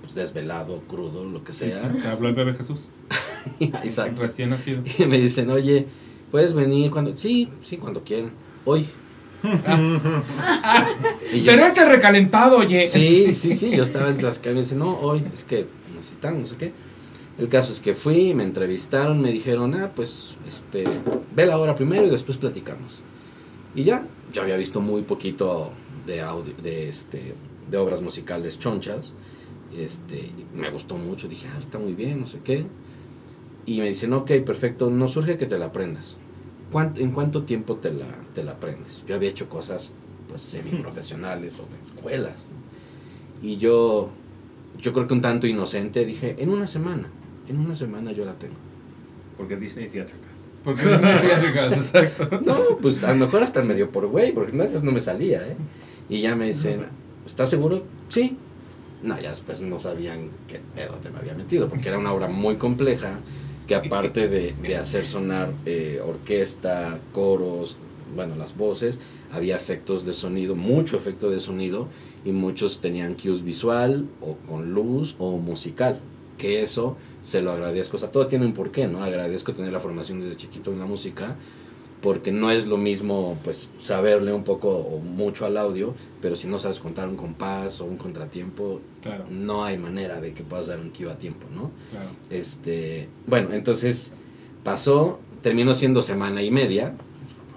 Speaker 3: pues desvelado, crudo, lo que
Speaker 1: Sí,
Speaker 3: sea.
Speaker 1: sí, te habló el bebé Jesús.
Speaker 3: Exacto.
Speaker 1: Recién nacido.
Speaker 3: Y me dicen, oye, ¿puedes venir cuando? Sí, sí, cuando quieran. Hoy.
Speaker 1: Pero ese recalentado, oye.
Speaker 3: Sí, sí, sí, yo estaba en Tlaxcala y me no, hoy, es que necesitan, no sé qué. El caso es que fui, me entrevistaron, me dijeron, ah, pues, este, ve la hora primero y después platicamos. Y ya, yo había visto muy poquito de audio, de este, de obras musicales chonchas. Este, me gustó mucho, dije, ah, está muy bien, no sé qué. Y me dicen, ok, perfecto, nos surge que te la aprendas. ¿Cuánto, ¿En cuánto tiempo te la, te la aprendes? Yo había hecho cosas, pues, semiprofesionales o de escuelas, ¿no? Y yo, yo creo que un tanto inocente dije, en una semana, en una semana yo la tengo.
Speaker 6: Porque Disney Theatrical.
Speaker 1: Porque no pediátricas, exacto.
Speaker 3: No, pues a lo mejor hasta medio por güey, porque antes no me salía, ¿eh? Y ya me dicen, ¿estás seguro? Sí. No, ya después no sabían qué pedo te me había metido, porque era una obra muy compleja, que aparte de, de hacer sonar eh, orquesta, coros, bueno, las voces, había efectos de sonido, mucho efecto de sonido, y muchos tenían cues visual, o con luz, o musical, que eso se lo agradezco, o sea, todo tiene un porqué, ¿no? Agradezco tener la formación desde chiquito en la música, porque no es lo mismo pues saberle un poco o mucho al audio, pero si no sabes contar un compás o un contratiempo,
Speaker 1: Claro,
Speaker 3: no hay manera de que puedas dar un cue a tiempo, ¿no?
Speaker 1: claro.
Speaker 3: Este, bueno, entonces pasó, terminó siendo semana y media,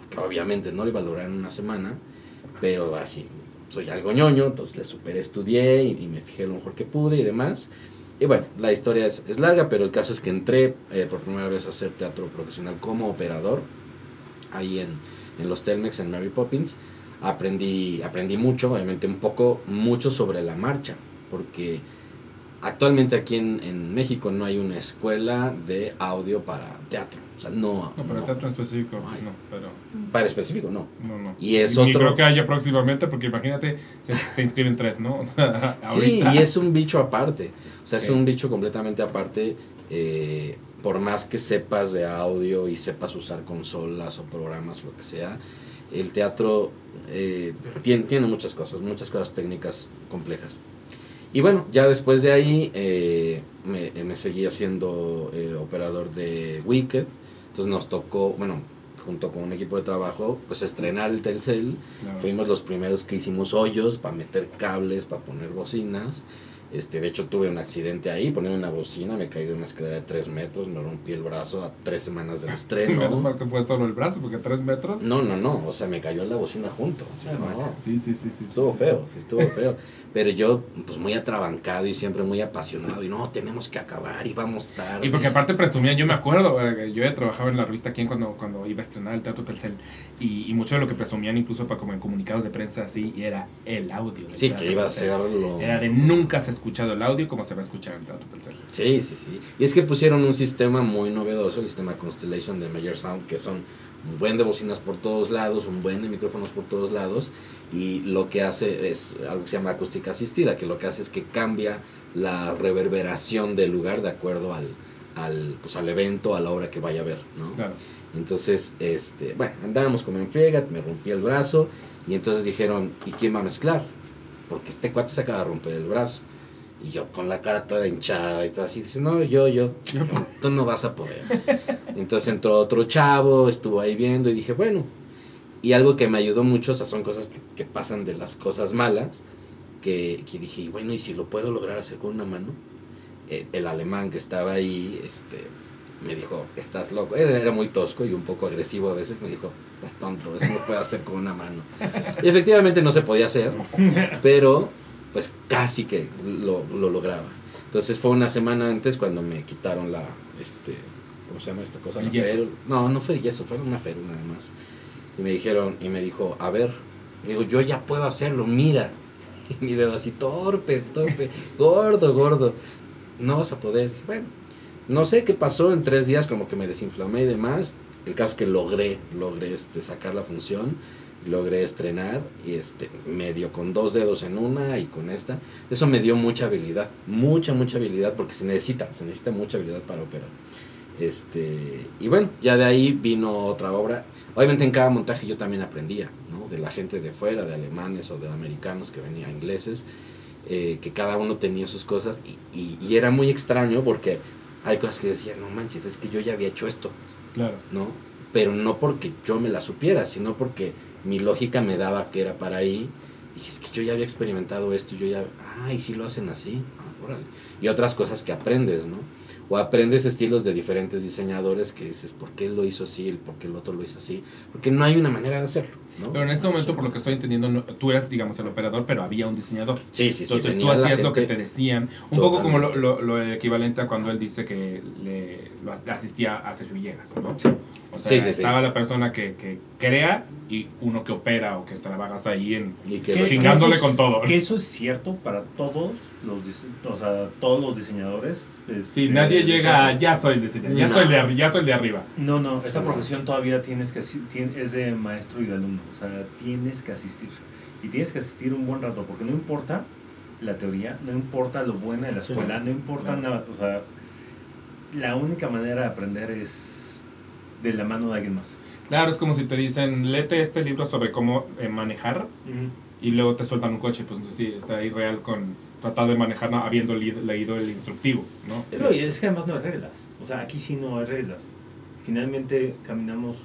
Speaker 3: que obviamente no lo iba a lograr en una semana, pero así, soy algo ñoño, entonces le super estudié y, y me fijé lo mejor que pude y demás. Y bueno, la historia es, es larga, pero el caso es que entré eh, por primera vez a hacer teatro profesional como operador, ahí en, en los Telmex, en Mary Poppins. Aprendí, aprendí mucho, obviamente un poco, mucho sobre la marcha, porque actualmente aquí en, en México no hay una escuela de audio para teatro. O sea, no.
Speaker 1: No, para
Speaker 3: no.
Speaker 1: teatro en específico,
Speaker 3: Ay.
Speaker 1: no, pero
Speaker 3: Para específico, no.
Speaker 1: no, no.
Speaker 3: Y es
Speaker 1: Ni
Speaker 3: otro-
Speaker 1: creo que haya próximamente, porque imagínate, se, se inscriben tres, ¿no? O sea,
Speaker 3: Sí,
Speaker 1: ahorita.
Speaker 3: y es un bicho aparte. O sea,
Speaker 1: Sí.
Speaker 3: es un bicho completamente aparte. eh, por más que sepas de audio y sepas usar consolas o programas, lo que sea, el teatro eh, tiene, tiene muchas cosas, muchas cosas técnicas complejas. Y bueno, ya después de ahí eh, me, me seguí haciendo eh, operador de Wicked. Entonces nos tocó, bueno, junto con un equipo de trabajo, pues estrenar el Telcel.
Speaker 1: Claro.
Speaker 3: Fuimos los primeros que hicimos hoyos para meter cables, para poner bocinas. Este, de hecho tuve un accidente ahí, poniendo una bocina, me caí de una escalera de 3 metros, me rompí el brazo a tres semanas del
Speaker 1: Menos
Speaker 3: estreno.
Speaker 1: mal que fue solo el brazo, porque tres metros.
Speaker 3: No, no, no, o sea, me cayó la bocina junto. o sea, no.
Speaker 1: Sí, sí, sí, sí.
Speaker 3: Estuvo
Speaker 1: sí,
Speaker 3: feo,
Speaker 1: sí,
Speaker 3: estuvo feo. Pero yo, pues muy atrabancado y siempre muy apasionado. Y no, tenemos que acabar y vamos tarde.
Speaker 1: Y porque aparte presumía, yo me acuerdo, eh, yo ya trabajaba en la revista Quién cuando, cuando iba a estrenar el Teatro Telcel y, y mucho de lo que presumían incluso para como en comunicados de prensa así era el audio.
Speaker 3: Sí, que iba a ser lo...
Speaker 1: Era de nunca se ha escuchado el audio como se va a escuchar en el Teatro Telcel.
Speaker 3: Sí, sí, sí. Y es que pusieron un sistema muy novedoso, el sistema Constellation de Major Sound, que son un buen de bocinas por todos lados, un buen de micrófonos por todos lados, y lo que hace es algo que se llama acústica asistida, que lo que hace es que cambia la reverberación del lugar de acuerdo al, al, pues, al evento, a la hora que vaya a ver, ¿no?
Speaker 1: Claro.
Speaker 3: Entonces, este, bueno, andábamos como en friega, me rompí el brazo, y entonces dijeron, ¿y quién va a mezclar? Porque este cuate se acaba de romper el brazo. Y yo con la cara toda hinchada y todo así, dice, no, yo, yo,
Speaker 1: Yo-
Speaker 3: tú no vas a poder. Entonces entró otro chavo, estuvo ahí viendo y dije, bueno. Y algo que me ayudó mucho, o sea, son cosas que, que pasan de las cosas malas, que, que dije, bueno, ¿y si lo puedo lograr hacer con una mano? Eh, el alemán que estaba ahí, este, me dijo, estás loco. Él era muy tosco y un poco agresivo a veces, me dijo, estás tonto, eso no puede hacer con una mano. Y efectivamente no se podía hacer, pero pues casi que lo, lo lograba. Entonces fue una semana antes cuando me quitaron la, este, ¿cómo se llama esta cosa?
Speaker 1: El yeso.
Speaker 3: No, no fue yeso, fue una férula nada más. Y me dijeron, y me dijo, a ver, digo, yo ya puedo hacerlo, mira. Y mi dedo así, torpe, torpe, gordo, gordo. No vas a poder. Bueno, no sé qué pasó en tres días, como que me desinflamé y demás. El caso es que logré, logré este, sacar la función, logré estrenar y este, medio con dos dedos en una y con esta. Eso me dio mucha habilidad, mucha, mucha habilidad, porque se necesita, se necesita mucha habilidad para operar. Este, y bueno, ya de ahí vino otra obra. Obviamente en cada montaje yo también aprendía, ¿no? De la gente de fuera, de alemanes o de americanos que venían ingleses, eh, que cada uno tenía sus cosas y, y- y era muy extraño porque hay cosas que decían, no manches, es que yo ya había hecho esto,
Speaker 1: Claro.
Speaker 3: ¿no? Pero no porque yo me la supiera, sino porque mi lógica me daba que era para ahí. Dije, es que yo ya había experimentado esto, yo ya, ah, y si lo hacen así, ah, órale. Y otras cosas que aprendes, ¿no? O aprendes estilos de diferentes diseñadores que dices, ¿por qué él lo hizo así? el ¿Por qué el otro lo hizo así? Porque no hay una manera de hacerlo, ¿no?
Speaker 1: Pero en este momento, por lo que estoy entendiendo, no- tú eras, digamos, el operador, pero había un diseñador.
Speaker 3: Sí, sí, sí.
Speaker 1: Entonces tú
Speaker 3: venía la
Speaker 1: hacías lo que te decían. Un poco como lo,
Speaker 3: Totalmente.
Speaker 1: lo- lo equivalente a cuando él dice que le, lo as- asistía a Sergio Villegas, ¿no? O sea,
Speaker 3: Sí, sí, sí.
Speaker 1: estaba la persona que, que crea y uno que opera o que trabajas ahí en...
Speaker 3: Y que
Speaker 1: Chingándole con todo.
Speaker 2: Que eso es cierto para todos los, o sea, todos los diseñadores.
Speaker 1: Si
Speaker 2: este,
Speaker 1: nadie llega a ya soy diseñador, ya,
Speaker 3: No.
Speaker 1: soy de, ya soy de arriba.
Speaker 2: No, no, esta profesión todavía tienes que es de maestro y de alumno, o sea, tienes que asistir. Y tienes que asistir un buen rato, porque no importa la teoría, no importa lo buena de la
Speaker 3: Sí.
Speaker 2: escuela, no importa
Speaker 1: Claro.
Speaker 2: nada, o sea, la única manera de aprender es de la mano de alguien más.
Speaker 1: Claro, es como si te dicen, léete este libro sobre cómo eh, manejar y luego te sueltan un coche. Pues entonces sí, está ahí real con tratar de manejar habiendo leído el instructivo, ¿no?
Speaker 2: No, y es que además no hay reglas, o sea, aquí sí no hay reglas. Finalmente caminamos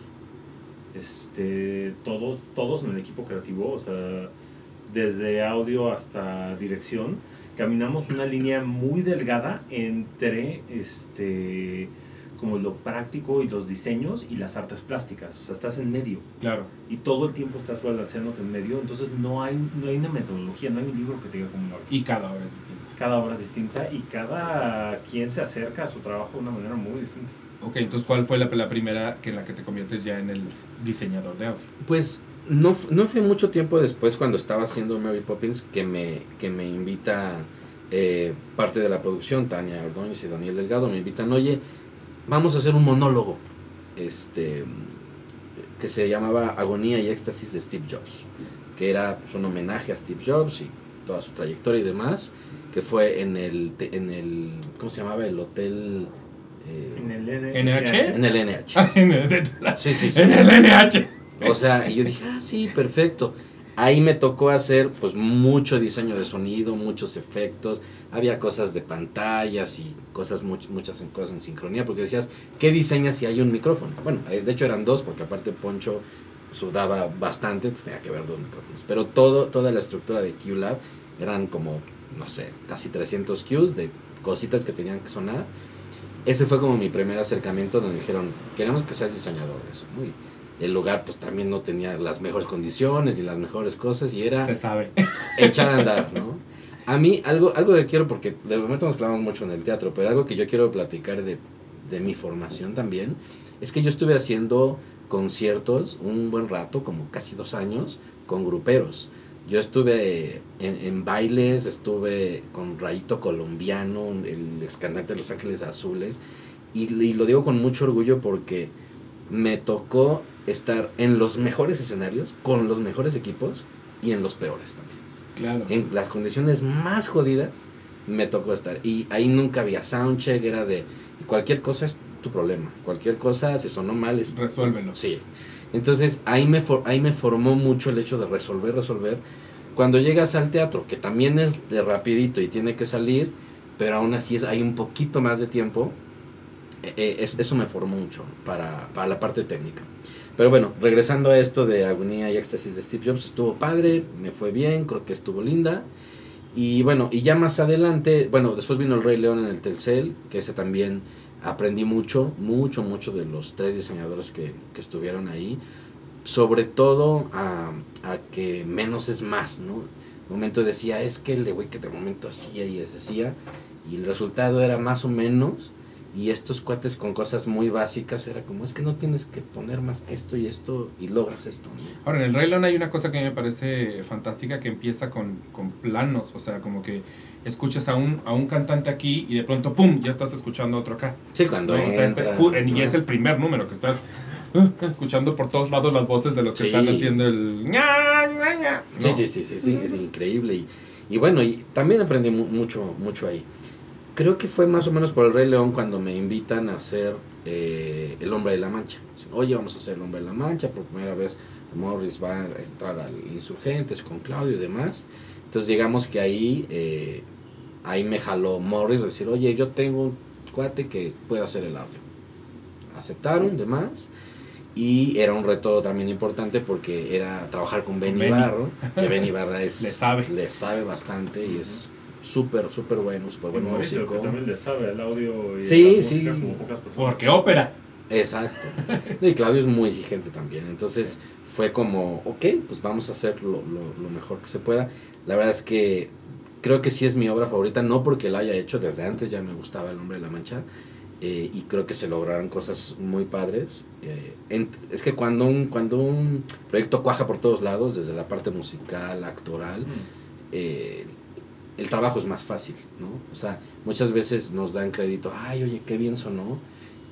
Speaker 2: este, todos, todos en el equipo creativo, o sea, desde audio hasta dirección, caminamos una línea muy delgada entre este como lo práctico y los diseños y las artes plásticas, o sea, estás en medio
Speaker 1: Claro.
Speaker 2: y todo el tiempo estás balanceándote en medio, entonces no hay, no hay una metodología, no hay un libro que te diga cómo lo hagas.
Speaker 1: Y cada hora es distinto.
Speaker 2: Cada obra es distinta y cada quien se acerca a su trabajo de una manera muy distinta.
Speaker 1: Ok, entonces, ¿cuál fue la, la primera que en la que te conviertes ya en el diseñador de audio?
Speaker 3: Pues no, no fue mucho tiempo después cuando estaba haciendo Mary Poppins que me, que me invita eh, parte de la producción, Tania Ordóñez y Daniel Delgado, me invitan, oye, vamos a hacer un monólogo este, que se llamaba Agonía y Éxtasis de Steve Jobs, que era pues, un homenaje a Steve Jobs y toda su trayectoria y demás, que fue en el, en el ¿cómo se llamaba? El hotel... eh,
Speaker 2: En el N-
Speaker 1: NH?
Speaker 3: en el NH.
Speaker 1: en el
Speaker 3: Sí, sí, sí.
Speaker 1: NH.
Speaker 3: O sea, y yo dije, ah, sí, perfecto. Ahí me tocó hacer pues mucho diseño de sonido, muchos efectos, había cosas de pantallas y cosas much- muchas cosas en sincronía, porque decías, ¿qué diseñas si hay un micrófono? Bueno, eh, de hecho eran dos, porque aparte Poncho sudaba bastante, tenía que haber dos micrófonos. Pero todo, toda la estructura de QLab eran como, no sé, casi 300 Qs de cositas que tenían que sonar. Ese fue como mi primer acercamiento donde dijeron, queremos que seas diseñador de eso. El lugar pues también no tenía las mejores condiciones y las mejores cosas y era
Speaker 1: Se sabe.
Speaker 3: echar a andar, ¿no? A mí algo, algo que quiero, porque de momento nos clavamos mucho en el teatro, pero algo que yo quiero platicar de, de mi formación también, es que yo estuve haciendo conciertos un buen rato, como casi dos años, con gruperos. Yo estuve en, en bailes, estuve con Rayito Colombiano, el ex cantante de Los Ángeles Azules, y, y lo digo con mucho orgullo porque me tocó estar en los mejores escenarios, con los mejores equipos y en los peores también.
Speaker 1: Claro.
Speaker 3: En las condiciones más jodidas me tocó estar. Y ahí nunca había soundcheck, era de cualquier cosa es tu problema. Cualquier cosa, si sonó mal, es
Speaker 1: Resuélvelo.
Speaker 3: Sí. Entonces ahí me, for- ahí me formó mucho el hecho de resolver, resolver. Cuando llegas al teatro, que también es de rapidito y tiene que salir, pero aún así es, hay un poquito más de tiempo, eh, eh, es- eso me formó mucho para, para la parte técnica. Pero bueno, regresando a esto de Agonía y Éxtasis de Steve Jobs, estuvo padre, me fue bien, creo que estuvo linda. Y bueno, y ya más adelante, bueno, después vino el Rey León en el Telcel, que ese también aprendí mucho, mucho, mucho de los tres diseñadores que, que estuvieron ahí. Sobre todo a, a que menos es más, ¿no? De momento decía, es que el de güey que de momento hacía y deshacía, y el resultado era más o menos, y estos cuates con cosas muy básicas era como, es que no tienes que poner más que esto y esto, y logras esto, ¿no?
Speaker 1: Ahora, en el Rey León hay una cosa que me parece fantástica que empieza con, con planos, o sea, como que escuchas a un, a un cantante aquí y de pronto, ¡pum!, ya estás escuchando a otro acá.
Speaker 3: Sí, cuando
Speaker 1: ¿no? O sea, este- y
Speaker 3: ¿no?
Speaker 1: es el primer número que estás uh, escuchando por todos lados las voces de los que
Speaker 3: Sí.
Speaker 1: están haciendo el... ña,
Speaker 3: Sí,
Speaker 1: ¿no?
Speaker 3: sí, sí, sí, sí, es increíble. Y, y bueno, y también aprendí mu- mucho, mucho ahí. Creo que fue más o menos por el Rey León cuando me invitan a hacer eh, El Hombre de la Mancha. Oye, vamos a hacer El Hombre de la Mancha, por primera vez Morris va a entrar al Insurgentes con Claudio y demás. Entonces digamos que ahí, eh, ahí me jaló Morris, decir, oye, yo tengo un cuate que puede hacer el audio. Aceptaron, demás. Y era un reto también importante porque era trabajar con Benny
Speaker 1: Benny.
Speaker 3: Barro, que Benny Barra es,
Speaker 1: Le sabe.
Speaker 3: le sabe bastante y es súper, súper bueno, súper buen
Speaker 2: Mauricio,
Speaker 3: músico.
Speaker 2: que también le sabe al audio y
Speaker 3: Sí,
Speaker 2: la música
Speaker 3: sí.
Speaker 2: como pocas personas.
Speaker 1: Porque ópera.
Speaker 3: Exacto. Y Claudio es muy exigente también. Entonces fue como, ok, pues vamos a hacer lo, lo- lo mejor que se pueda. La verdad es que creo que sí es mi obra favorita, no porque la haya hecho, desde antes ya me gustaba El Hombre de la Mancha. eh, y creo que se lograron cosas muy padres. Eh, en- es que cuando un, cuando un proyecto cuaja por todos lados, desde la parte musical, actoral,
Speaker 2: Mm.
Speaker 3: eh, el trabajo es más fácil, ¿no? O sea, muchas veces nos dan crédito, ay, oye, qué bien sonó,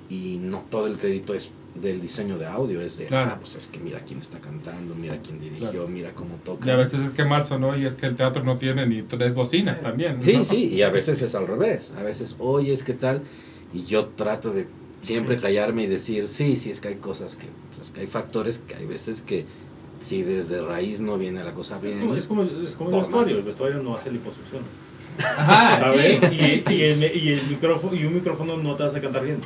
Speaker 3: y no todo el crédito es del diseño de audio, es de,
Speaker 1: Claro.
Speaker 3: ah, pues es que mira quién está cantando, mira quién dirigió,
Speaker 1: Claro.
Speaker 3: mira cómo toca.
Speaker 1: Y a veces es que marzo, ¿no? Y es que el teatro no tiene ni tres bocinas también.
Speaker 3: Sí,
Speaker 1: ¿no?
Speaker 3: sí, y a veces es al revés, a veces, oye, es que tal, y yo trato de siempre callarme y decir, sí, sí, es que hay cosas que, pues, es que hay factores que hay veces que si desde raíz no viene la cosa
Speaker 2: Es
Speaker 3: bien.
Speaker 2: como, es como, el- es como el vestuario,
Speaker 3: más.
Speaker 2: el vestuario no hace liposucción.
Speaker 1: Ajá,
Speaker 2: ¿Sabes?
Speaker 1: sí,
Speaker 2: y,
Speaker 1: sí.
Speaker 2: y el, y el micrófono, y un micrófono no te hace cantar bien.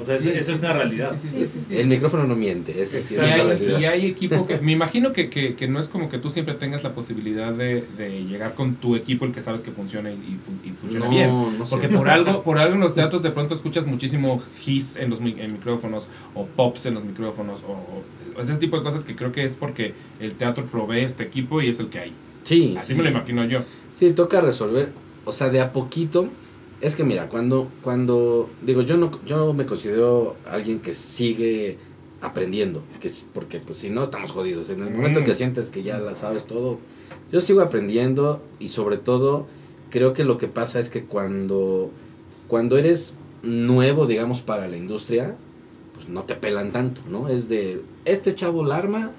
Speaker 2: O sea, eso,
Speaker 1: Sí,
Speaker 2: eso es una
Speaker 1: sí,
Speaker 2: realidad.
Speaker 1: sí, sí, sí, sí, sí.
Speaker 3: El micrófono no miente, eso sí es
Speaker 1: Y
Speaker 3: una
Speaker 1: hay,
Speaker 3: realidad.
Speaker 1: y hay equipo que, me imagino que, que, que no es como que tú siempre tengas la posibilidad de, de llegar con tu equipo el que sabes que funciona y, y fun- y funciona
Speaker 3: no,
Speaker 1: bien.
Speaker 3: no sé.
Speaker 1: Porque por algo, por algo en los teatros de pronto escuchas muchísimo hiss en los en micrófonos o pops en los micrófonos o, o ese tipo de cosas que creo que es porque el teatro provee este equipo y es el que hay.
Speaker 3: Sí,
Speaker 1: Así
Speaker 3: sí.
Speaker 1: me lo imagino yo.
Speaker 3: Sí, toca resolver, o sea, de a poquito. Es que mira, cuando, cuando, digo, yo no, yo me considero alguien que sigue aprendiendo, que es- porque pues si no estamos jodidos. En el momento
Speaker 1: Mm.
Speaker 3: que sientes que ya la sabes todo, yo sigo aprendiendo y sobre todo creo que lo que pasa es que cuando, cuando eres nuevo, digamos, para la industria, pues no te pelan tanto, ¿no? Es de, este chavo la arma,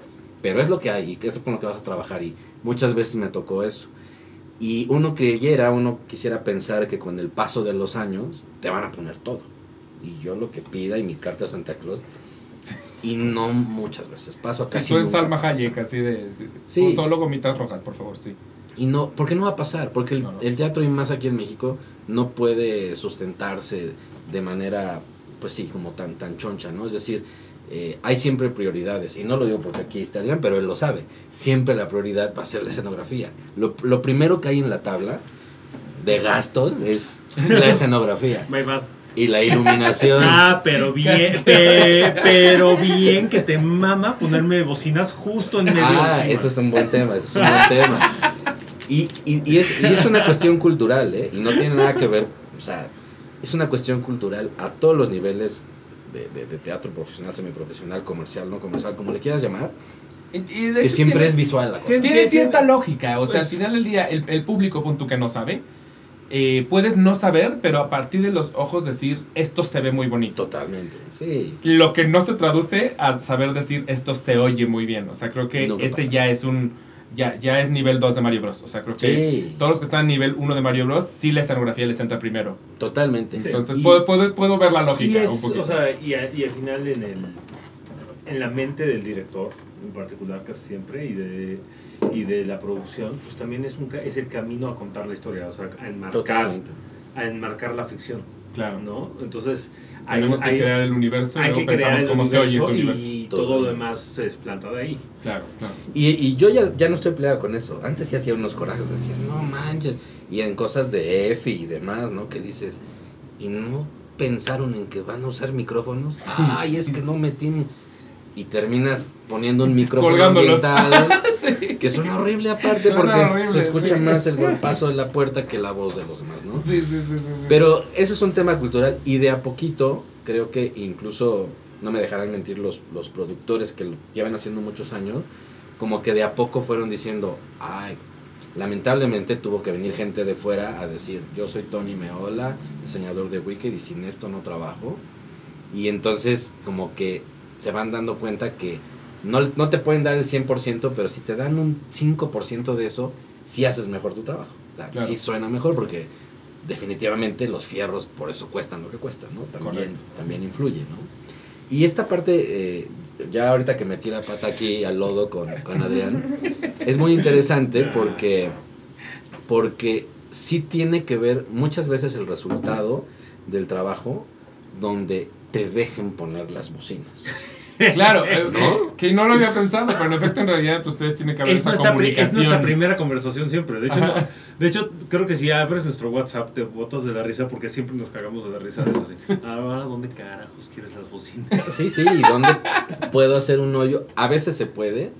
Speaker 3: pero es lo que hay y que es con lo que vas a trabajar y muchas veces me tocó eso. Y uno creyera, uno quisiera pensar que con el paso de los años te van a poner todo. Y yo lo que pida y mi carta a Santa Claus. Y no muchas veces. Paso a
Speaker 1: Si
Speaker 3: casi
Speaker 1: tú eres Salma. Hayek, así de.
Speaker 3: Sí.
Speaker 1: solo gomitas rojas, por favor, sí.
Speaker 3: Y no, porque no va a pasar, porque el,
Speaker 1: No, no.
Speaker 3: el teatro y más aquí en México no puede sustentarse de manera, pues sí, como tan, tan choncha, ¿no? Es decir, eh, hay siempre prioridades, y no lo digo porque aquí está Adrián, pero él lo sabe, siempre la prioridad va a ser la escenografía. Lo, lo primero que hay en la tabla de gastos es la escenografía
Speaker 2: My bad.
Speaker 3: y la iluminación.
Speaker 2: Ah, pero bien, pe- pero bien que te mama ponerme bocinas justo en medio.
Speaker 3: Ah, eso es un buen tema, eso es un buen tema. Y, y, y es, y es una cuestión cultural, ¿eh? Y no tiene nada que ver, o sea, es una cuestión cultural a todos los niveles de, de- de teatro profesional, semiprofesional, comercial, no comercial, como le quieras llamar, que siempre es visual la cosa.
Speaker 1: Tiene,
Speaker 2: Tiene-
Speaker 1: cierta lógica, o sea,
Speaker 2: Pues-
Speaker 1: al final del día, el, el público, pon tú que no sabe, eh, puedes no saber, pero a partir de los ojos decir, esto se ve muy bonito.
Speaker 3: Totalmente, sí.
Speaker 1: Lo que no se traduce a saber decir, esto se oye muy bien. O sea, creo que
Speaker 3: Nunca
Speaker 1: ese
Speaker 3: pasa.
Speaker 1: ya es un, ya, ya es nivel 2 de Mario Bros. O sea, creo que
Speaker 3: Sí,
Speaker 1: todos los que están en nivel 1 de Mario Bros, sí la escenografía les entra primero.
Speaker 3: totalmente.
Speaker 1: Entonces, puedo, puedo, puedo ver la
Speaker 2: Y,
Speaker 1: lógica
Speaker 2: es,
Speaker 1: un poquito.
Speaker 2: o sea, y, a- y al final en el en la mente del director en particular casi siempre y de y de la producción pues también es un ca- es el camino a contar la historia o sea a enmarcar
Speaker 3: Totalmente.
Speaker 2: a enmarcar la ficción
Speaker 1: claro.
Speaker 2: no entonces hay,
Speaker 1: Tenemos que
Speaker 2: hay-
Speaker 1: crear el universo y luego
Speaker 2: que crear
Speaker 1: pensamos
Speaker 2: el
Speaker 1: cómo se oye ese
Speaker 2: universo y todo lo demás se desplanta de ahí
Speaker 1: Claro, claro.
Speaker 3: Y, y yo ya, ya no estoy peleado con eso. Antes sí hacía unos corajes, decía, no manches. Y en cosas de F y demás, ¿no? Que dices, ¿y no pensaron en que van a usar micrófonos? Ay, es
Speaker 1: sí,
Speaker 3: que
Speaker 1: sí.
Speaker 3: no metí. Mi-". Y terminas poniendo un micrófono ambiental,
Speaker 1: Sí.
Speaker 3: que suena horrible aparte
Speaker 1: Suena
Speaker 3: porque
Speaker 1: horrible,
Speaker 3: se escucha
Speaker 1: sí.
Speaker 3: más el golpazo de la puerta que la voz de los demás, ¿no?
Speaker 1: Sí, sí, sí, sí.
Speaker 3: Pero eso es un tema cultural y de a poquito creo que incluso, no me dejarán mentir los, los productores que lo llevan haciendo muchos años, como que de a poco fueron diciendo, ay, lamentablemente tuvo que venir gente de fuera a decir, yo soy Tony Meola, diseñador de Wicked y sin esto no trabajo. Y entonces como que se van dando cuenta que no, no te pueden dar el 100%, pero si te dan un 5% de eso, sí haces mejor tu trabajo. O sea,
Speaker 1: Claro.
Speaker 3: Sí suena mejor porque definitivamente los fierros por eso cuestan lo que cuestan, ¿no? También,
Speaker 1: Correcto.
Speaker 3: también influye, ¿no? Y esta parte, eh, ya ahorita que metí la pata aquí al lodo con, con Adrián, es muy interesante porque, porque sí tiene que ver muchas veces el resultado del trabajo donde te dejen poner las bocinas.
Speaker 1: Claro, eh,
Speaker 3: ¿No?
Speaker 1: que no lo había pensado, pero en efecto, en realidad, pues, ustedes tienen que haber
Speaker 2: es
Speaker 1: esta
Speaker 2: nuestra, pri- es
Speaker 1: comunicación.
Speaker 2: nuestra primera conversación siempre. De hecho, no- de hecho, creo que si abres nuestro WhatsApp te botas de la risa porque siempre nos cagamos de la risa de eso. Así. Ah, ¿dónde carajos quieres las bocinas?
Speaker 3: Sí, sí, y donde puedo hacer un hoyo. A veces se puede,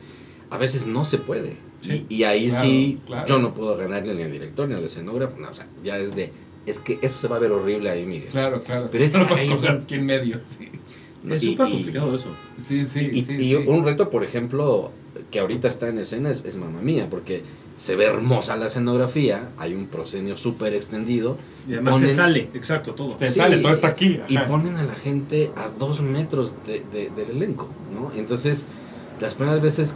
Speaker 3: a veces no se puede.
Speaker 1: Sí.
Speaker 3: Y, y ahí
Speaker 1: Claro,
Speaker 3: sí,
Speaker 1: claro.
Speaker 3: yo no puedo ganarle ni al director ni al escenógrafo. no, o sea, ya es de, es que eso se va a ver horrible ahí, Miguel.
Speaker 1: Claro, claro.
Speaker 3: Pero
Speaker 1: sí,
Speaker 3: es
Speaker 1: no lo
Speaker 3: ahí
Speaker 1: en medio, sí.
Speaker 2: Es súper complicado eso.
Speaker 1: Sí, sí,
Speaker 3: y,
Speaker 1: sí.
Speaker 3: y
Speaker 1: sí.
Speaker 3: un reto, por ejemplo, que ahorita está en escena es, es Mamma Mía, porque se ve hermosa la escenografía, hay un proscenio súper extendido.
Speaker 2: Y además
Speaker 3: ponen-
Speaker 2: se sale, exacto, todo.
Speaker 1: Se
Speaker 3: Sí,
Speaker 1: sale, todo está aquí.
Speaker 3: Y ponen a la gente a dos metros de- de- del elenco, ¿no? Entonces, las primeras veces,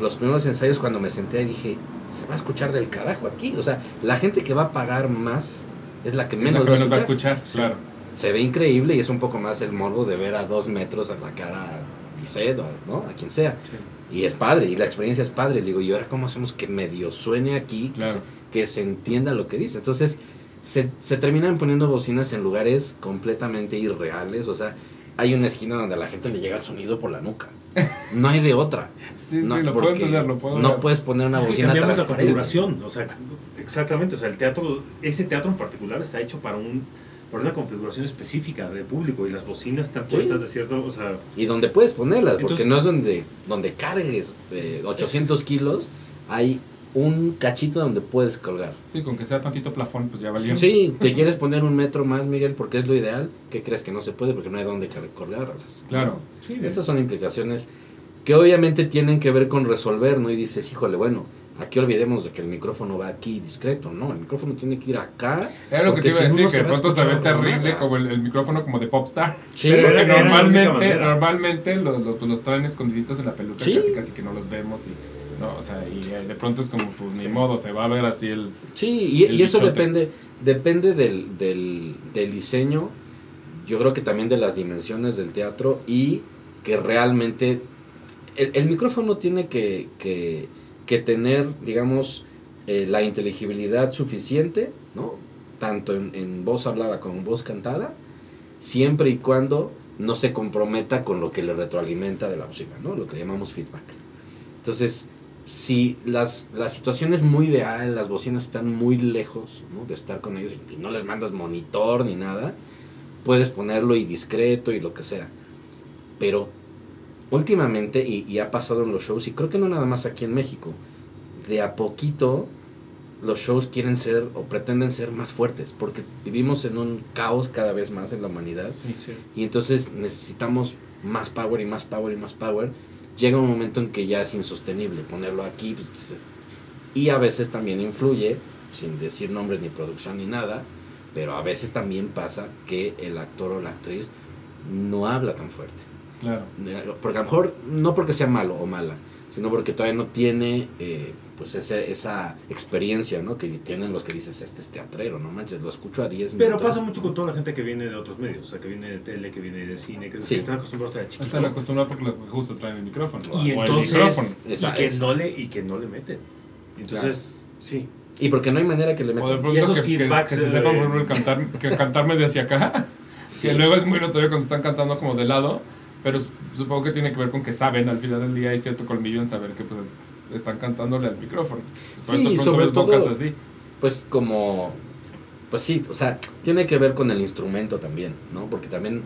Speaker 3: los primeros ensayos cuando me senté ahí dije, se va a escuchar del carajo aquí. O sea, la gente que va a pagar más es la que
Speaker 1: Es
Speaker 3: menos,
Speaker 1: la que
Speaker 3: va, a
Speaker 1: menos va a
Speaker 3: escuchar.
Speaker 1: escuchar, claro.
Speaker 3: Se ve increíble y es un poco más el morbo de ver a dos metros a la cara a Lisset o ¿no? a quien sea. Y es padre, y la experiencia es padre. Digo, ¿y ahora cómo hacemos que medio suene aquí? que
Speaker 1: Claro.
Speaker 3: se- Que, se, entienda lo que dice. Entonces, se, se terminan poniendo bocinas en lugares completamente irreales. O sea, hay una esquina donde a la gente le llega el sonido por la nuca. No hay de otra.
Speaker 1: Sí,
Speaker 3: No,
Speaker 1: sí, lo puedo
Speaker 3: porque
Speaker 1: entender, lo puedo
Speaker 3: No
Speaker 1: ver.
Speaker 3: puedes poner una
Speaker 2: Es que
Speaker 3: bocina
Speaker 2: cambiamos la configuración, o sea, exactamente, o sea, el teatro, ese teatro en particular está hecho para un para una configuración específica de público y las bocinas están
Speaker 3: Sí.
Speaker 2: puestas de cierto, o sea,
Speaker 3: Y donde puedes ponerlas, porque
Speaker 2: Entonces-
Speaker 3: no es donde, donde cargues eh, 800 kilos, hay un cachito donde puedes colgar.
Speaker 1: Sí, con que sea tantito plafón, pues ya valió.
Speaker 3: Sí, te quieres poner un metro más, Miguel, porque es lo ideal. ¿Qué crees que no se puede? Porque no hay donde colgarlas.
Speaker 1: Claro.
Speaker 2: sí,
Speaker 3: Estas son implicaciones que obviamente tienen que ver con resolver, ¿no? Y dices, híjole, bueno, aquí olvidemos de que el micrófono va aquí discreto, ¿no? El micrófono tiene que ir acá.
Speaker 1: Era lo que te iba a decir, que de pronto se ve terrible
Speaker 3: nada.
Speaker 1: como el, el micrófono como de Popstar.
Speaker 3: Sí,
Speaker 2: Pero
Speaker 1: Porque
Speaker 2: era- era
Speaker 1: normalmente, normalmente los, los, pues, los traen escondiditos en la peluca,
Speaker 3: Sí.
Speaker 1: casi casi que no los vemos y no, o sea, y eh, de pronto es como pues ni modo, se va a ver así el
Speaker 3: Sí, y,
Speaker 1: El
Speaker 3: y eso
Speaker 1: bichote.
Speaker 3: depende, depende del, del, del diseño, yo creo que también de las dimensiones del teatro y que realmente el, el micrófono tiene que, que, que tener, digamos, eh, la inteligibilidad suficiente, ¿no? Tanto en, en voz hablada como en voz cantada, siempre y cuando no se comprometa con lo que le retroalimenta de la música, ¿no? Lo que llamamos feedback. Entonces, si las, la situación es muy ideal, las bocinas están muy lejos ¿no? de estar con ellos y no les mandas monitor ni nada, puedes ponerlo y discreto y lo que sea. Pero últimamente, y, y ha pasado en los shows, y creo que no nada más aquí en México, de a poquito los shows quieren ser o pretenden ser más fuertes, porque vivimos en un caos cada vez más en la humanidad. Y entonces necesitamos más power y más power y más power. Llega un momento en que ya es insostenible ponerlo aquí. pues, y a veces también influye, sin decir nombres ni producción ni nada, pero a veces también pasa que el actor o la actriz no habla tan fuerte.
Speaker 1: Claro.
Speaker 3: Porque a lo mejor, no porque sea malo o mala, sino porque todavía no tiene eh, pues ese, esa experiencia ¿no? que tienen los que dices, este es teatrero, no manches, lo escucho a 10
Speaker 2: Pero
Speaker 3: minutos.
Speaker 2: pasa mucho con toda la gente que viene de otros medios, o sea, que viene de tele, que viene de cine, que,
Speaker 3: Sí.
Speaker 2: que están acostumbrados a estar chiquito.
Speaker 1: Están acostumbrados porque justo traen el micrófono.
Speaker 2: y
Speaker 1: o
Speaker 2: entonces,
Speaker 1: el micrófono.
Speaker 3: Esa-
Speaker 2: y, que
Speaker 3: esa.
Speaker 2: no le, y que no le meten. Entonces, sí.
Speaker 3: Y porque no hay manera que le
Speaker 1: O de
Speaker 3: metan.
Speaker 1: pronto
Speaker 2: esos
Speaker 1: que, que-
Speaker 2: feedbacks,
Speaker 1: que se
Speaker 2: eh,
Speaker 1: sepa por ejemplo, el cantar, que cantar medio hacia acá.
Speaker 3: Sí.
Speaker 1: Que luego es muy notorio cuando están cantando como de lado. Pero supongo que tiene que ver con que saben al final del día hay cierto colmillo en saber que pues, están cantándole al micrófono. Por
Speaker 3: Sí,
Speaker 1: eso
Speaker 3: sobre todo-
Speaker 1: así.
Speaker 3: pues como pues sí o sea tiene que ver con el instrumento también no porque también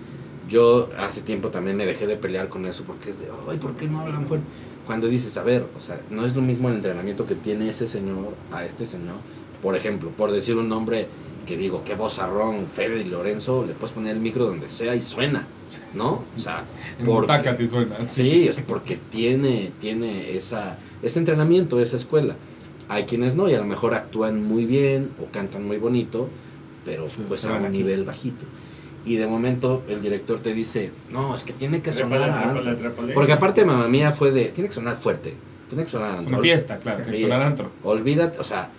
Speaker 3: yo hace tiempo también me dejé de pelear con eso porque es de ay por qué no hablan fuerte cuando dices a ver o sea no es lo mismo el entrenamiento que tiene ese señor a este señor por ejemplo por decir un nombre que digo qué vozarrón Fede y Lorenzo le puedes poner el micro donde sea y suena no o sea porque-
Speaker 1: y suena.
Speaker 3: Sí, o sea, porque tiene, tiene esa, ese entrenamiento, esa escuela. Hay quienes no, y a lo mejor actúan muy bien o cantan muy bonito, pero
Speaker 1: Sí,
Speaker 3: pues a un
Speaker 1: aquí.
Speaker 3: nivel bajito. Y de momento el director te dice, no, es que tiene que sonar
Speaker 2: Trépale,
Speaker 3: a
Speaker 2: trépale,
Speaker 3: antro".
Speaker 2: trépale.
Speaker 3: Porque aparte mamá mía fue de, tiene que sonar fuerte, tiene que sonar
Speaker 1: Es
Speaker 3: antro".
Speaker 1: una fiesta, claro.
Speaker 3: Sí.
Speaker 1: tiene que sonar antro.
Speaker 3: Olvídate, o sea,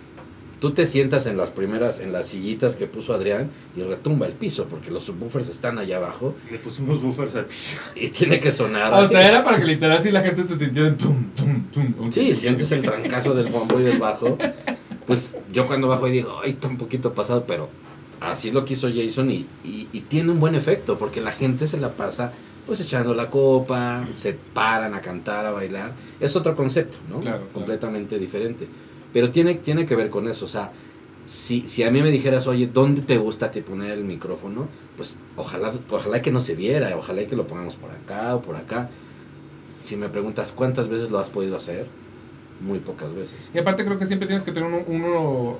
Speaker 3: tú te sientas en las primeras, en las sillitas que puso Adrián y retumba el piso, porque los subwoofers están allá abajo
Speaker 2: Le pusimos buffers al piso.
Speaker 3: y tiene que sonar
Speaker 1: O
Speaker 3: así.
Speaker 1: sea, era para que literal si la gente se sintiera en tum, tum, tum.
Speaker 3: Sí, sientes el trancazo del bombo y del bajo. Pues yo cuando bajo y digo, ay, está un poquito pasado, pero así lo quiso Jason y, y, y tiene un buen efecto, porque la gente se la pasa pues echando la copa, se paran a cantar, a bailar. Es otro concepto, ¿no?
Speaker 1: Claro, claro.
Speaker 3: Completamente diferente. Pero tiene, tiene que ver con eso, o sea, si, si a mí me dijeras, oye, ¿dónde te gusta te poner el micrófono? Pues ojalá, ojalá que no se viera, ojalá que lo pongamos por acá o por acá. Si me preguntas cuántas veces lo has podido hacer, muy pocas veces.
Speaker 1: Y aparte creo que siempre tienes que tener uno, uno,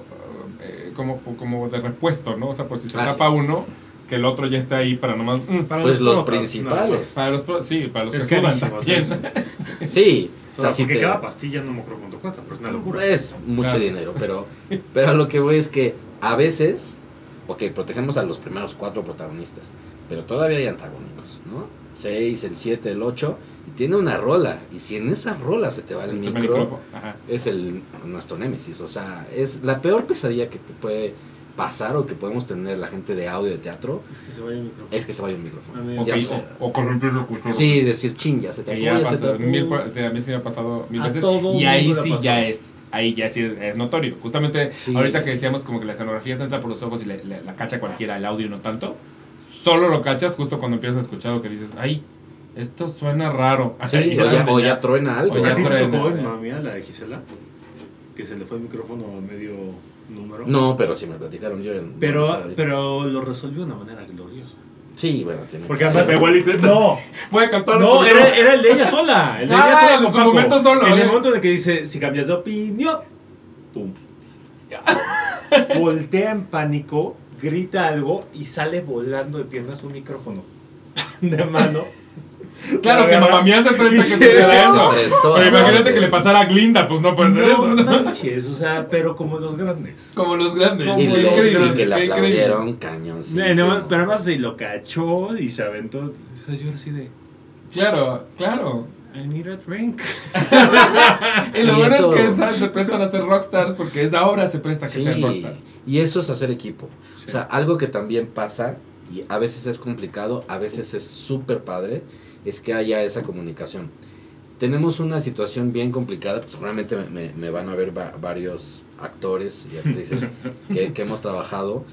Speaker 1: eh, como, como de repuesto, ¿no? O sea, por si se
Speaker 3: Ah,
Speaker 1: tapa
Speaker 3: sí.
Speaker 1: uno, que el otro ya está ahí para nomás... mm,
Speaker 2: Para
Speaker 3: Pues los
Speaker 2: notas,
Speaker 3: principales.
Speaker 2: más.
Speaker 1: Para los, sí, para los
Speaker 2: Es
Speaker 1: que sudan también.
Speaker 2: ¿sí?
Speaker 3: O
Speaker 2: O
Speaker 3: sea, si
Speaker 2: porque
Speaker 3: te-
Speaker 2: cada pastilla no me acuerdo cuánto cuesta, pero es una locura.
Speaker 3: es mucho
Speaker 1: Claro.
Speaker 3: dinero, pero, pero a lo que voy es que a veces, ok, protegemos a los primeros cuatro protagonistas, pero todavía hay antagónicos, ¿no? Seis, el siete, el ocho, y tiene una rola, y si en esa rola se te va el
Speaker 1: El
Speaker 3: micro,
Speaker 1: Ajá.
Speaker 3: es el nuestro némesis, o sea, es la peor pesadilla que te puede pasar o que podemos tener la gente de audio de teatro,
Speaker 2: Es que se vaya el micrófono.
Speaker 3: es que se vaya un micrófono.
Speaker 2: Mí-
Speaker 1: O,
Speaker 3: Ya
Speaker 1: o, o corromper el cultura.
Speaker 3: Sí, decir ching, ya se
Speaker 1: Que
Speaker 3: tapó,
Speaker 1: ya
Speaker 3: ya se tapó.
Speaker 1: mil, por- o sea, a mí sí me ha pasado mil
Speaker 2: A
Speaker 1: veces.
Speaker 2: todo
Speaker 1: Y ahí sí ya es ahí ya sí es, es notorio. Justamente
Speaker 3: Sí.
Speaker 1: ahorita que decíamos como que la escenografía te entra por los ojos y le- le- la cacha cualquiera, el audio no tanto, solo lo cachas justo cuando empiezas a escuchar lo que dices, ay, esto suena raro.
Speaker 3: Sí, o, ya, o ya truena algo.
Speaker 1: O ya
Speaker 2: ¿A ti te
Speaker 1: truena,
Speaker 2: tocó
Speaker 1: ya.
Speaker 2: en Mamia, la de Gisela? Que se le fue el micrófono medio número.
Speaker 3: No, pero sí me platicaron yo. en-
Speaker 2: Pero,
Speaker 3: no
Speaker 2: pero lo resolvió de una manera gloriosa.
Speaker 3: Sí, bueno, tiene
Speaker 2: Porque
Speaker 3: que-
Speaker 2: además
Speaker 1: Se pegó a Lisette.
Speaker 2: No,
Speaker 1: Voy a cantar.
Speaker 2: no, era, el de ella sola. El de
Speaker 1: Ah,
Speaker 2: ella sola
Speaker 1: en
Speaker 2: con
Speaker 1: su
Speaker 2: Paco.
Speaker 1: momento solo,
Speaker 2: En el
Speaker 1: ¿vale?
Speaker 2: momento en el que dice, si cambias de opinión, pum. Voltea en pánico, grita algo y sale volando de piernas un micrófono de mano.
Speaker 1: Claro que mamá mía se presta que
Speaker 2: se
Speaker 1: suceda eso. Pero imagínate que le pasara a Glinda, pues no puede ser eso.
Speaker 2: No
Speaker 1: ¿no?
Speaker 2: manches, o sea, pero como los grandes.
Speaker 1: Como los grandes.
Speaker 3: Y, que le aplaudieron sí.
Speaker 2: pero además se lo cachó y se aventó. O sea, yo así de,
Speaker 1: Claro, claro.
Speaker 2: I need a drink.
Speaker 1: Y lo
Speaker 3: Y
Speaker 1: bueno
Speaker 3: eso-
Speaker 1: es que esas se prestan a ser rockstars porque esa obra se presta a que
Speaker 3: Sí,
Speaker 1: sean rockstars.
Speaker 3: y eso es hacer equipo.
Speaker 2: Sí.
Speaker 3: O sea, algo que también pasa, y a veces es complicado, a veces es súper padre, es que haya esa comunicación. Tenemos una situación bien complicada, pues seguramente me, me- me van a ver va- varios actores y actrices que, que hemos trabajado,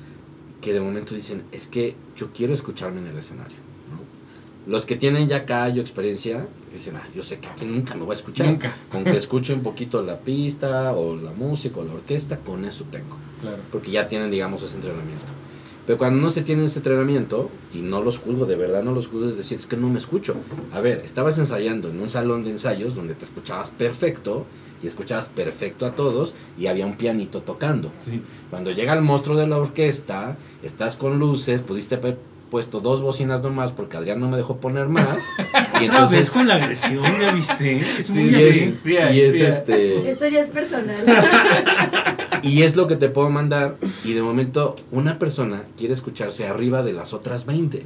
Speaker 3: que de momento dicen, es que yo quiero escucharme en el escenario. ¿no? Los que tienen ya callo, experiencia, dicen, ah, yo sé que aquí nunca me voy a escuchar.
Speaker 1: Nunca.
Speaker 3: Con que escuche un poquito la pista o la música o la orquesta, con eso tengo
Speaker 1: Claro.
Speaker 3: porque ya tienen, digamos, ese entrenamiento. Pero cuando no se tiene ese entrenamiento, y no los juzgo, de verdad no los juzgo, es decir, es que no me escucho. A ver, estabas ensayando en un salón de ensayos donde te escuchabas perfecto, y escuchabas perfecto a todos, y había un pianito tocando.
Speaker 1: Sí.
Speaker 3: Cuando llega el monstruo de la orquesta, estás con luces, pudiste haber puesto dos bocinas nomás porque Adrián no me dejó poner más. y
Speaker 2: vez
Speaker 3: entonces...
Speaker 2: con la agresión, ¿ya viste? Es
Speaker 1: Sí,
Speaker 2: muy
Speaker 3: Y
Speaker 1: sí,
Speaker 3: es,
Speaker 1: sí
Speaker 3: y es este...
Speaker 4: Esto ya es personal.
Speaker 3: Y es lo que te puedo mandar. Y de momento, una persona quiere escucharse arriba de las otras 20.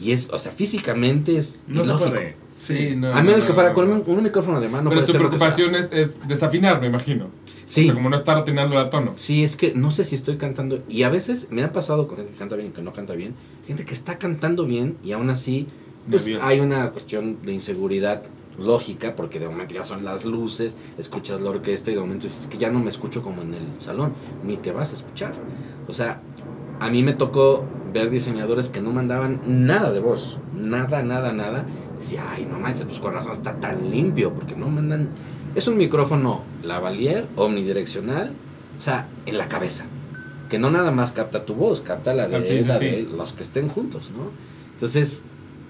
Speaker 3: Y es, o sea, físicamente es.
Speaker 2: No se
Speaker 3: ilógico.
Speaker 2: puede.
Speaker 1: Sí, no.
Speaker 3: A menos
Speaker 1: no,
Speaker 3: que fuera
Speaker 1: no,
Speaker 3: con un, un micrófono de mano.
Speaker 1: Pero
Speaker 3: puede
Speaker 1: su
Speaker 3: ser lo que sea.
Speaker 1: preocupación es, es desafinar, me imagino.
Speaker 3: Sí.
Speaker 1: O sea, como no estar atinando a tono.
Speaker 3: Sí, es que no sé si estoy cantando. Y a veces me ha pasado con gente que canta bien y que no canta bien. Gente que está cantando bien y aún así. Pues
Speaker 1: Nervioso.
Speaker 3: hay una cuestión de inseguridad lógica porque de momento ya son las luces, escuchas la orquesta y de momento dices que ya no me escucho como en el salón, ni te vas a escuchar. O sea, a mí me tocó ver diseñadores que no mandaban nada de voz, nada, nada, nada. Decía, ay, no manches, pues con razón está tan limpio, porque no mandan... Es un micrófono lavalier, omnidireccional, o sea, en la cabeza. Que no nada más capta tu voz, capta la de,
Speaker 1: Ah, sí,
Speaker 3: él,
Speaker 1: sí,
Speaker 3: la
Speaker 1: sí.
Speaker 3: de los que estén juntos, ¿no? Entonces,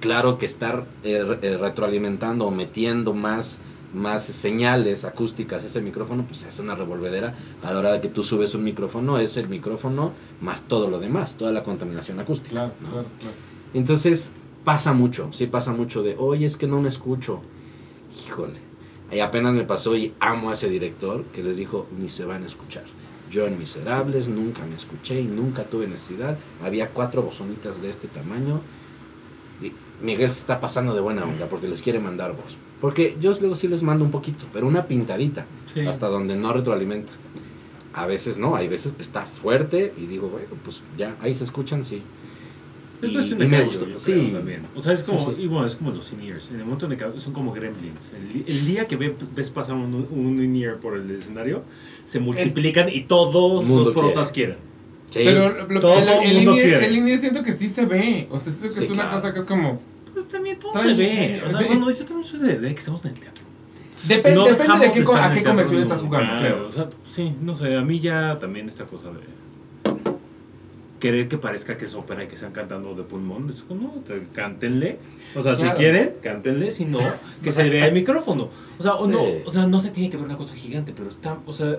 Speaker 3: claro que estar eh, eh, retroalimentando o metiendo más, más señales acústicas a ese micrófono, pues es una revolvedera. A la hora de que tú subes un micrófono, es el micrófono más todo lo demás, toda la contaminación acústica.
Speaker 1: Claro,
Speaker 3: ¿no?
Speaker 1: claro, claro.
Speaker 3: Entonces, pasa mucho, sí pasa mucho de, oye, es que no me escucho. Híjole. Y apenas me pasó y amo a ese director que les dijo, ni se van a escuchar. Yo en Miserables nunca me escuché y nunca tuve necesidad. Había cuatro bozonitas de este tamaño. Y Miguel se está pasando de buena onda porque les quiere mandar voz. Porque yo luego sí les mando un poquito, pero una pintadita,
Speaker 2: Sí.
Speaker 3: hasta donde no retroalimenta. A veces no, hay veces que está fuerte y digo, bueno, pues ya, ahí se escuchan, sí.
Speaker 2: Es
Speaker 3: Y-
Speaker 2: cuestión
Speaker 3: y
Speaker 2: de
Speaker 3: me
Speaker 2: callo,
Speaker 3: gustó,
Speaker 2: yo
Speaker 3: sí.
Speaker 2: creo, también. O sea, es como,
Speaker 3: Sí, sí.
Speaker 2: y bueno, es como los in-ears. En el momento de que son como gremlins. El, el día que ve- ves pasar un, un in-ear por el escenario, se multiplican y todos los protas quieren.
Speaker 3: Sí.
Speaker 1: Pero lo-
Speaker 2: Todo
Speaker 1: el, el,
Speaker 2: mundo quiere.
Speaker 1: el linear siento que sí se ve. O sea, siento que
Speaker 3: Sí,
Speaker 1: es una
Speaker 3: claro.
Speaker 1: cosa que es como.
Speaker 2: Pues también todo se ve. O sea,
Speaker 1: sí.
Speaker 2: bueno, yo también soy de, de que estamos en el teatro.
Speaker 1: Dep-
Speaker 2: No
Speaker 1: depende de qué, a qué convención estás jugando, creo.
Speaker 2: O sea, sí, no sé, a mí ya también esta cosa de querer que parezca que es ópera y que están cantando de pulmón, es como, no, cántenle. O sea,
Speaker 1: Claro.
Speaker 2: si quieren, cántenle, si no, que se vea el micrófono. O sea, o
Speaker 3: Sí.
Speaker 2: no, o sea, no se tiene que ver una cosa gigante, pero está, o sea,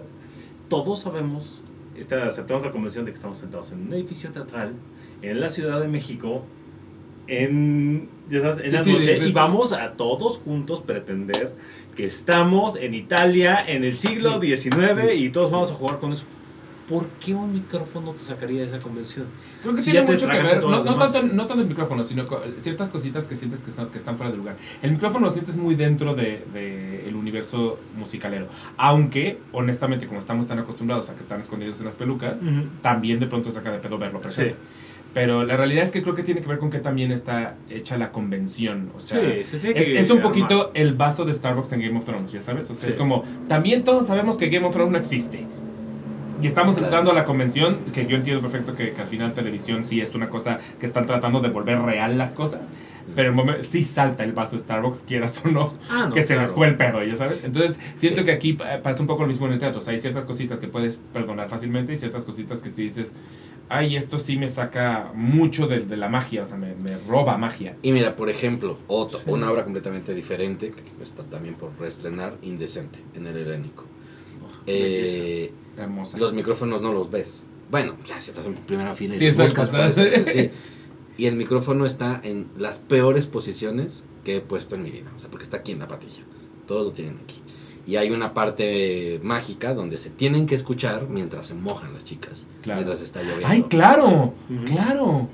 Speaker 2: todos sabemos, está, aceptamos la convención de que estamos sentados en un edificio teatral en la Ciudad de México, en, ya sabes, en
Speaker 1: Sí,
Speaker 2: la
Speaker 1: sí,
Speaker 2: noche, y vamos a todos juntos pretender que estamos en Italia en el siglo XIX y todos vamos a jugar con eso. ¿Por qué un micrófono te sacaría de esa convención?
Speaker 1: Creo que
Speaker 2: Si
Speaker 1: tiene mucho que ver, no, no tanto, no tanto el micrófono, sino ciertas cositas que sientes que están, que están fuera de lugar. El micrófono lo sientes muy dentro del de, el universo musicalero, aunque honestamente como estamos tan acostumbrados a que están escondidos en las pelucas, también de pronto saca de pedo verlo presente.
Speaker 2: Sí.
Speaker 1: Pero la realidad es que creo que tiene que ver con que también está hecha la convención. O sea,
Speaker 2: Sí, se tiene
Speaker 1: es,
Speaker 2: que
Speaker 1: es un poquito el vaso de Starbucks en Game of Thrones, ¿ya sabes? O sea, es como, también todos sabemos que Game of Thrones no existe. Y estamos
Speaker 3: Claro.
Speaker 1: entrando a la convención, que yo entiendo perfecto que, que al final televisión sí es una cosa que están tratando de volver real las cosas. Pero el momen- sí salta el vaso de Starbucks, quieras o no,
Speaker 2: Ah, no,
Speaker 1: que se les
Speaker 2: claro.
Speaker 1: fue el pedo, ¿ya sabes? Entonces, siento
Speaker 3: Sí.
Speaker 1: que aquí pa- pasa un poco lo mismo en el teatro. O sea, hay ciertas cositas que puedes perdonar fácilmente y ciertas cositas que si dices, ay, esto sí me saca mucho de, de la magia, o sea, me, me roba magia.
Speaker 3: Y mira, por ejemplo, otro,
Speaker 2: Sí.
Speaker 3: una obra completamente diferente, que está también por reestrenar, Indecente, en el helénico. Eh,
Speaker 1: Hermosa.
Speaker 3: los micrófonos no los ves. Bueno, ya si estás en primera fila y
Speaker 1: Sí,
Speaker 3: buscas, puedes- sí. Y el micrófono está en las peores posiciones que he puesto en mi vida. O sea, porque está aquí en la patilla. Todos lo tienen aquí. Y hay una parte mágica donde se tienen que escuchar mientras se mojan las chicas.
Speaker 1: Claro.
Speaker 3: Mientras está lloviendo.
Speaker 1: Ay, claro, claro.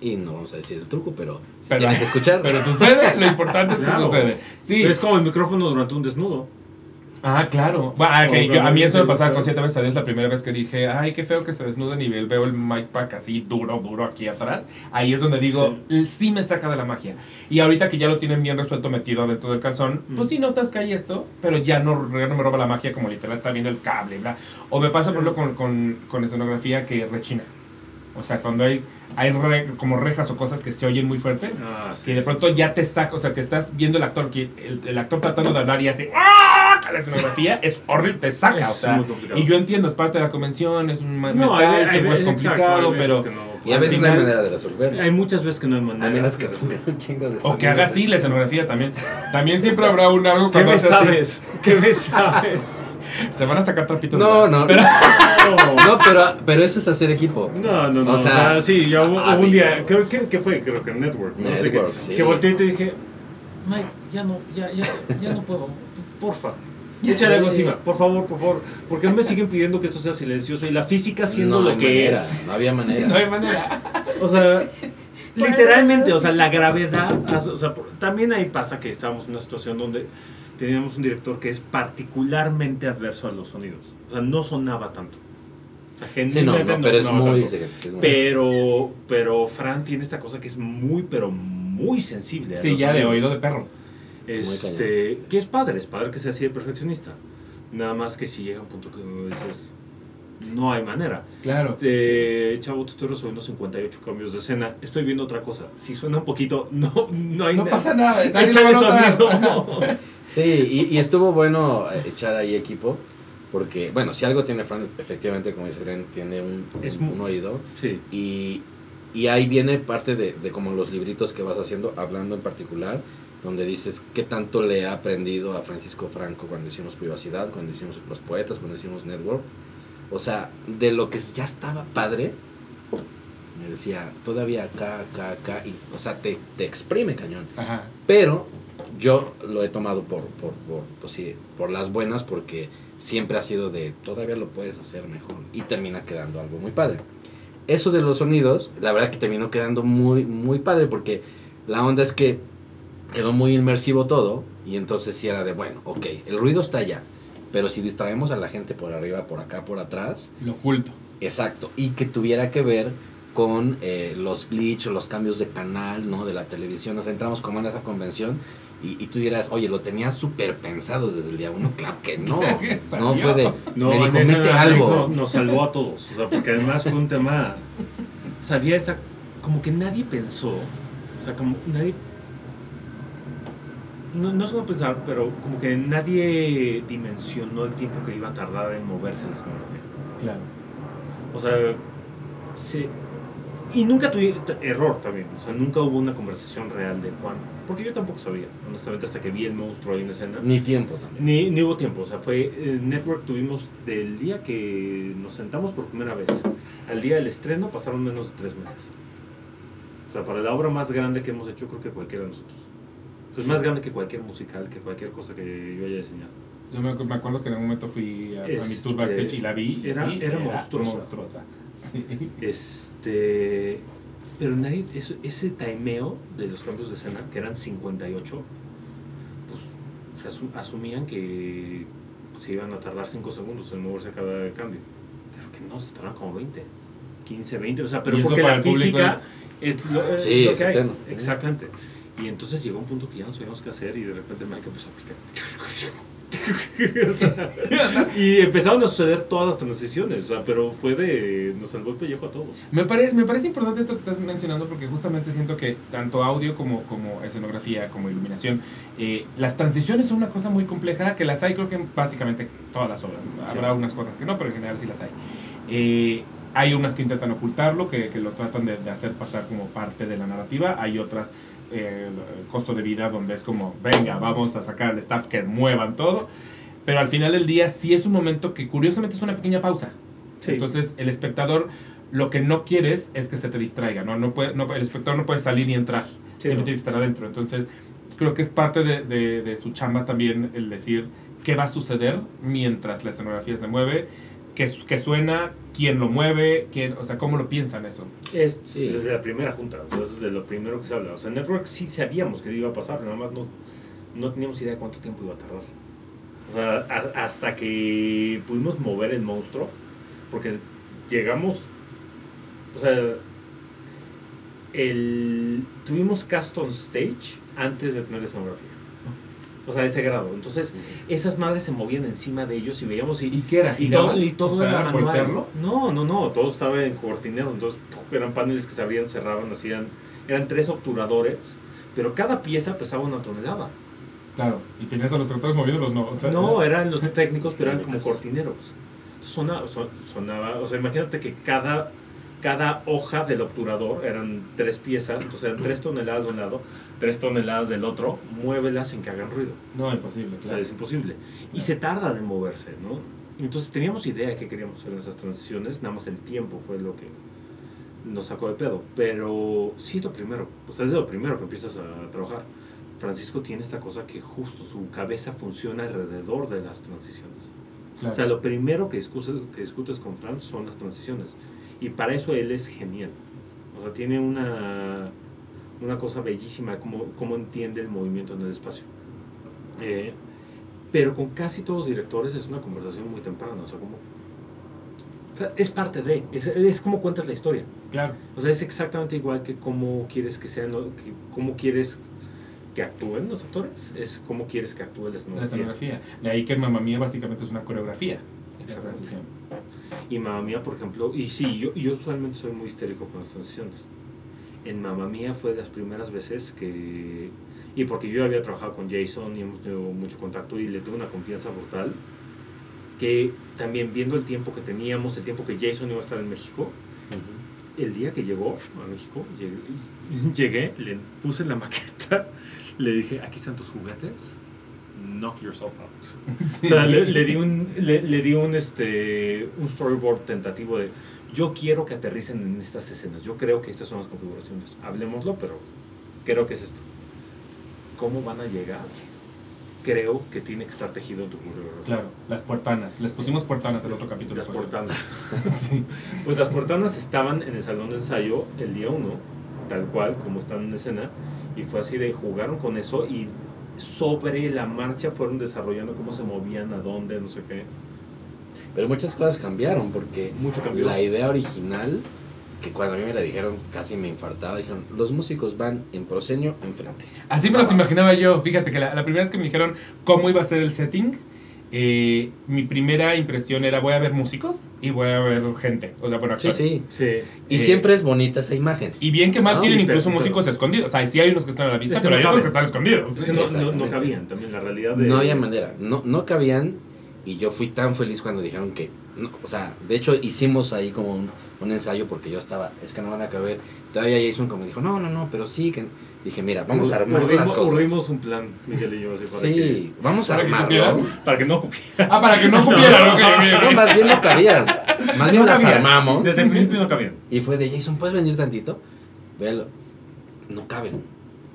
Speaker 3: Y no vamos a decir el truco, pero se
Speaker 1: Pero-
Speaker 3: tienen que escuchar.
Speaker 1: Pero sucede, lo importante es que
Speaker 2: Claro.
Speaker 1: sucede. Sí.
Speaker 2: Es como el micrófono durante un desnudo.
Speaker 1: Ah, claro. Bueno, ah, yo- a mí eso me pasaba con siete veces a Dios la primera vez que dije, ay, qué feo que se desnudan y veo el mic pack así duro, duro aquí atrás. Ahí es donde digo, sí. me saca de la magia. Y ahorita que ya lo tienen bien resuelto metido dentro del calzón, pues sí notas que hay esto, pero ya no, ya no me roba la magia como literal está viendo el cable, ¿verdad? O me pasa, por ejemplo, con, con, con escenografía que rechina. O sea, cuando hay, hay re- como rejas o cosas que se oyen muy fuerte,
Speaker 2: Ah, sí,
Speaker 1: que de
Speaker 2: sí.
Speaker 1: pronto ya te saca, o sea, que estás viendo el actor, que el, el actor tratando de hablar y hace ¡Ah! La escenografía es horrible, te saca,
Speaker 2: Es
Speaker 1: o sea,
Speaker 2: muy complicado.
Speaker 1: y yo entiendo, es parte de la convención, es un
Speaker 2: No,
Speaker 1: metal,
Speaker 2: hay,
Speaker 1: es
Speaker 2: exacto,
Speaker 1: complicado, pero...
Speaker 2: que no-
Speaker 3: y a veces no hay manera de resolverlo.
Speaker 2: Hay muchas veces que no hay manera.
Speaker 3: A menos que un chingo de
Speaker 1: O que haga así la escenografía también. También siempre habrá un algo
Speaker 2: ¿Qué
Speaker 1: cuando
Speaker 2: me sabes? ¿Qué me sabes?
Speaker 1: Se van a sacar trapitos.
Speaker 3: No, no,
Speaker 1: Pero-
Speaker 3: no, pero, pero eso es hacer equipo.
Speaker 2: No, no, no.
Speaker 3: O
Speaker 2: O
Speaker 3: sea,
Speaker 2: sí, yo hubo, hubo un día, creo que ¿qué fue, creo que en Network, no sé qué,
Speaker 3: Network, sí.
Speaker 2: que volteé y te dije, Mike, ya no, ya, ya, ya no puedo, porfa. Échale algo encima, por favor, por favor. Porque me siguen pidiendo que esto sea silencioso y la física siendo
Speaker 3: no
Speaker 2: lo que
Speaker 3: manera,
Speaker 2: es.
Speaker 3: No había manera.
Speaker 1: No hay manera.
Speaker 2: O sea, literalmente, o sea, la gravedad. O sea, por- también ahí pasa que estábamos en una situación donde teníamos un director que es particularmente adverso a los sonidos. O sea, no sonaba tanto. O sea,
Speaker 3: Sí, no,
Speaker 2: genuinamente
Speaker 3: no, pero es muy...
Speaker 2: tanto.
Speaker 3: sí, es muy-
Speaker 2: Pero, pero Fran tiene esta cosa que es muy, pero muy sensible. a
Speaker 1: Sí,
Speaker 2: los
Speaker 1: ya de oído de perro.
Speaker 2: Este, que es padre, es padre que sea así de perfeccionista. Nada más que si llega un punto que dices, no hay manera.
Speaker 1: Claro.
Speaker 2: Eh, Chavo, te estoy resolviendo 58 cambios de escena. Estoy viendo otra cosa. Si suena un poquito, no, no hay
Speaker 1: No
Speaker 2: nada.
Speaker 1: pasa nada.
Speaker 2: Échale sonido.
Speaker 3: Sí, y, y estuvo bueno eh, echar ahí equipo, porque, bueno, si algo tiene Fran, efectivamente, como dice Ren, tiene un,
Speaker 2: Es
Speaker 3: un- un oído.
Speaker 2: Sí.
Speaker 3: Y, y ahí viene parte de, de como los libritos que vas haciendo, hablando en particular, donde dices qué tanto le ha aprendido a Francisco Franco cuando hicimos Privacidad, cuando hicimos Los Poetas, cuando hicimos Network. O sea, de lo que ya estaba padre, me decía, todavía acá, acá, acá, y, o sea, te, te exprime cañón.
Speaker 1: Ajá.
Speaker 3: Pero yo lo he tomado por, por, por, pues sí, por las buenas porque siempre ha sido de todavía lo puedes hacer mejor y termina quedando algo muy padre. Eso de los sonidos, la verdad que terminó quedando muy, muy padre porque la onda es que quedó muy inmersivo todo y entonces sí era de, bueno, ok, el ruido está allá, pero si distraemos a la gente por arriba, por acá, por atrás,
Speaker 1: Lo oculto.
Speaker 3: Exacto, y que tuviera que ver con eh, los glitch o los cambios de canal, ¿no? De la televisión. Nos entramos como en esa convención y, y tú dirás, oye, lo tenías súper pensado desde el día uno. Claro que no. no fue de,
Speaker 2: No,
Speaker 3: me dijo, mete algo.
Speaker 2: Nos salvó a todos. O sea, porque además fue un tema. Sabía esta. Como que nadie pensó. O sea, como nadie. No, no cómo pensar, pero como que nadie dimensionó el tiempo que iba a tardar en moverse la escenografía.
Speaker 1: Claro.
Speaker 2: O sea, se, y nunca tuve error también. O sea, nunca hubo una conversación real de Juan. Porque yo tampoco sabía, honestamente, hasta que vi el monstruo ahí en escena.
Speaker 3: Ni tiempo también.
Speaker 2: Ni, ni hubo tiempo, o sea, fue el Network tuvimos del día que nos sentamos por primera vez al día del estreno pasaron menos de tres meses. O sea, para la obra más grande que hemos hecho, creo que cualquiera de nosotros. Es más grande que cualquier musical, que cualquier cosa que yo haya diseñado.
Speaker 1: Yo me, acu- me acuerdo que en algún momento fui a, a mi
Speaker 2: Este,
Speaker 1: tour backstage y la vi.
Speaker 2: era-
Speaker 1: sí,
Speaker 2: era monstruosa.
Speaker 1: monstruosa. Sí.
Speaker 2: Este. Pero nadie. Eso, ese timeo de los cambios de escena, que eran 58, pues se asu- asumían que se iban a tardar 5 segundos en moverse cada cambio. Pero que no, se tardaron como 20. 15, 20, o sea, pero porque la física es, lo, es
Speaker 3: Sí,
Speaker 2: lo
Speaker 3: es
Speaker 2: que hay.
Speaker 3: eterno.
Speaker 2: Exactamente. Y entonces llegó un punto que ya no sabíamos qué hacer y de repente Mike empezó a picar. O sea, y empezaron a suceder todas las transiciones, o sea, pero fue de. nos salvó el pellejo a todos.
Speaker 1: Me, pare- me parece importante esto que estás mencionando porque justamente siento que tanto audio como, como escenografía, como iluminación, eh, las transiciones son una cosa muy compleja que las hay creo que en básicamente todas las obras. Habrá unas cosas que no, pero en general sí las hay. Eh, hay unas que intentan ocultarlo, que, que lo tratan de, de hacer pasar como parte de la narrativa. Hay otras, eh, el costo de vida, donde es como, venga, vamos a sacar al staff que muevan todo. Pero al final del día sí es un momento que curiosamente es una pequeña pausa.
Speaker 2: Sí.
Speaker 1: Entonces el espectador lo que no quieres es que se te distraiga, ¿no? no, puede, no el espectador no puede salir ni entrar,
Speaker 2: Sí,
Speaker 1: siempre
Speaker 2: no.
Speaker 1: tiene que estar adentro. Entonces creo que es parte de, de- de su chamba también el decir qué va a suceder mientras la escenografía se mueve, qué suena, quién lo mueve, quién, o sea, cómo lo piensan eso.
Speaker 2: Es
Speaker 3: Sí.
Speaker 2: desde la primera junta, o sea, desde lo primero que se habla. O sea, en Network sí sabíamos que iba a pasar, nada más no, no teníamos idea de cuánto tiempo iba a tardar. O sea, a- hasta que pudimos mover el monstruo, porque llegamos, o sea, el, tuvimos cast on stage antes de tener escenografía. O sea, de ese grado. Entonces, esas madres se movían encima de ellos y veíamos y,
Speaker 1: ¿Y qué era?
Speaker 2: y todo, y todo
Speaker 1: O sea,
Speaker 2: era
Speaker 1: ¿era
Speaker 2: manual. No, no, no, todo estaba en cortinero, entonces eran paneles que se abrían, cerraban, hacían, eran tres obturadores, pero cada pieza pesaba una tonelada.
Speaker 1: Claro, y tenías a los actores moviéndolos, ¿no? O sea,
Speaker 2: No, eran los técnicos, pero eran como cortineros. Sonaba, son- sonaba, o sea, imagínate que cada, cada hoja del obturador eran tres piezas, entonces eran tres toneladas de un lado, tres toneladas del otro, muévelas sin que hagan ruido.
Speaker 1: No, imposible,
Speaker 2: O sea,
Speaker 1: claro.
Speaker 2: es imposible. Y se tarda en moverse, ¿no? Entonces teníamos idea de qué queríamos hacer en esas transiciones, nada más el tiempo fue lo que nos sacó de pedo. Pero sí es lo primero, o sea, es lo primero que empiezas a trabajar. Francisco tiene esta cosa que justo su cabeza funciona alrededor de las transiciones.
Speaker 1: claro.
Speaker 2: O sea, lo primero que discutes, que discutes con Fran son las transiciones. Y para eso él es genial. O sea, tiene una, una cosa bellísima, como cómo entiende el movimiento en el espacio. Eh, pero con casi todos los directores es una conversación muy temprana. O sea, como, es parte de, es, es como cuentas la historia.
Speaker 1: claro.
Speaker 2: O sea, es exactamente igual que cómo quieres que sean, que, cómo quieres que actúen los actores, es cómo quieres que actúe la
Speaker 1: La
Speaker 2: escenografía.
Speaker 1: escenografía. De ahí que Mamma Mía básicamente es una coreografía. Transición.
Speaker 2: Y Mamma Mía, por ejemplo, y sí, yo, yo usualmente soy muy histérico con las transiciones. En Mamma Mía fue de las primeras veces que... Y porque yo había trabajado con Jason y hemos tenido mucho contacto y le tengo una confianza brutal, que también viendo el tiempo que teníamos, el tiempo que Jason iba a estar en México, el día que llegó a México, llegué, llegué, le puse la maqueta, le dije, aquí están tus juguetes, knock yourself out. O sea, le, le di un, le, le di un, este, un storyboard tentativo de, yo quiero que aterricen en estas escenas, yo creo que estas son las configuraciones, hablemoslo, pero creo que es esto. ¿Cómo van a llegar? Creo que tiene que estar tejido en tu coreografía.
Speaker 1: Claro, las puertanas. Les pusimos puertanas el otro capítulo.
Speaker 2: Las portanas.
Speaker 1: sí.
Speaker 2: Pues las portanas estaban en el salón de ensayo el día uno, tal cual, como están en escena, y fue así de jugaron con eso y sobre la marcha fueron desarrollando cómo se movían, a dónde, no sé qué.
Speaker 3: Pero muchas cosas cambiaron porque
Speaker 2: Mucho cambió.
Speaker 3: la idea original, que cuando a mí me la dijeron casi me infartaba, dijeron, los músicos van en proscenio enfrente.
Speaker 1: Así me los imaginaba yo. Fíjate que la, la primera vez que me dijeron cómo iba a ser el setting, eh, mi primera impresión era voy a ver músicos y voy a ver gente. O sea, por
Speaker 3: Sí,
Speaker 1: actores.
Speaker 3: sí.
Speaker 2: Sí.
Speaker 3: Y
Speaker 1: Eh,
Speaker 3: siempre es bonita esa imagen.
Speaker 1: Y bien que más
Speaker 2: Sí,
Speaker 1: tienen
Speaker 2: pero-
Speaker 1: incluso
Speaker 2: pero-
Speaker 1: músicos escondidos. O sea, sí hay unos que están a la vista,
Speaker 2: Es que
Speaker 1: pero
Speaker 2: no
Speaker 1: hay otros que están escondidos.
Speaker 2: Es que no, no, no cabían también, la realidad de...
Speaker 3: No había manera, no, no cabían y yo fui tan feliz cuando dijeron que, no, o sea, de hecho hicimos ahí como un, un ensayo porque yo estaba, es que no van a caber. Todavía Jason como dijo, no, no, no, pero sí, que dije, mira, vamos a armar las cosas.
Speaker 2: urdimos un plan, Miguel y yo, así, para,
Speaker 3: Sí, vamos a
Speaker 1: ¿Para que
Speaker 3: armarlo.
Speaker 1: cupieran?
Speaker 2: para que no cupiera.
Speaker 1: Ah, para que no cupieran. ok, ok, ok.
Speaker 3: No, más bien no cabían. Más bien
Speaker 2: No
Speaker 3: las
Speaker 2: cabían.
Speaker 3: armamos.
Speaker 2: Desde el principio no cabían.
Speaker 3: Y fue de Jason, ¿puedes venir tantito? Velo. No caben.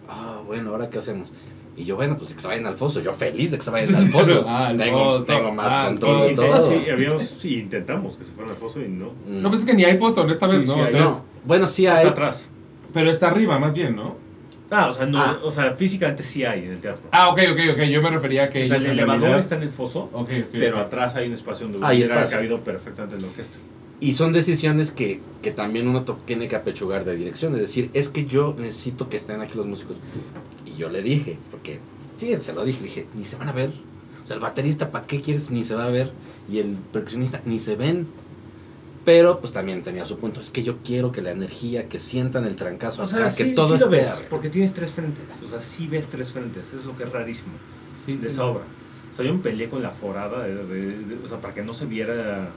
Speaker 3: Ah, bueno, ¿ahora qué hacemos? Y yo, bueno, pues que se vayan al foso. Yo feliz de que se vayan al foso.
Speaker 1: Ah,
Speaker 3: tengo, tengo más
Speaker 1: Ah,
Speaker 3: control de todo.
Speaker 2: sí, habíamos, sí, intentamos que se fueran al foso y no.
Speaker 1: No, pues es que ni hay foso, esta vez
Speaker 2: Sí,
Speaker 1: no.
Speaker 2: sí
Speaker 1: o
Speaker 2: hay.
Speaker 1: sea, es-
Speaker 3: No, bueno, sí
Speaker 2: Está
Speaker 3: hay.
Speaker 2: atrás.
Speaker 1: pero está arriba, más bien, ¿no?
Speaker 2: Ah, o sea, no,
Speaker 3: Ah.
Speaker 2: o sea, físicamente sí hay en el teatro.
Speaker 1: Ah, ok, ok, ok. Yo me refería a que
Speaker 2: o sea, el elevador
Speaker 1: realidad-
Speaker 2: está en el foso,
Speaker 1: Ok, ok.
Speaker 2: pero atrás hay un espacio donde hubiera
Speaker 3: espacio.
Speaker 2: cabido perfectamente en la orquesta.
Speaker 3: Y son decisiones que, que también uno tiene que apechugar de dirección, es decir, es que yo necesito que estén aquí los músicos. Y yo le dije, porque sí, se lo dije, le dije, ni se van a ver. O sea, el baterista, ¿para qué quieres? Ni se va a ver. Y el percusionista, ni se ven. Pero pues también tenía su punto, es que yo quiero que la energía, que sientan el trancazo
Speaker 2: O
Speaker 3: acá,
Speaker 2: sea,
Speaker 3: que todo
Speaker 2: sí lo
Speaker 3: esté
Speaker 2: ves, porque tienes tres frentes. O sea, sí ves tres frentes. Es lo que es rarísimo
Speaker 1: Sí,
Speaker 2: de
Speaker 1: sí,
Speaker 2: esa obra. O sea, yo me peleé con la forada, de- de- de- o sea, para que no se viera.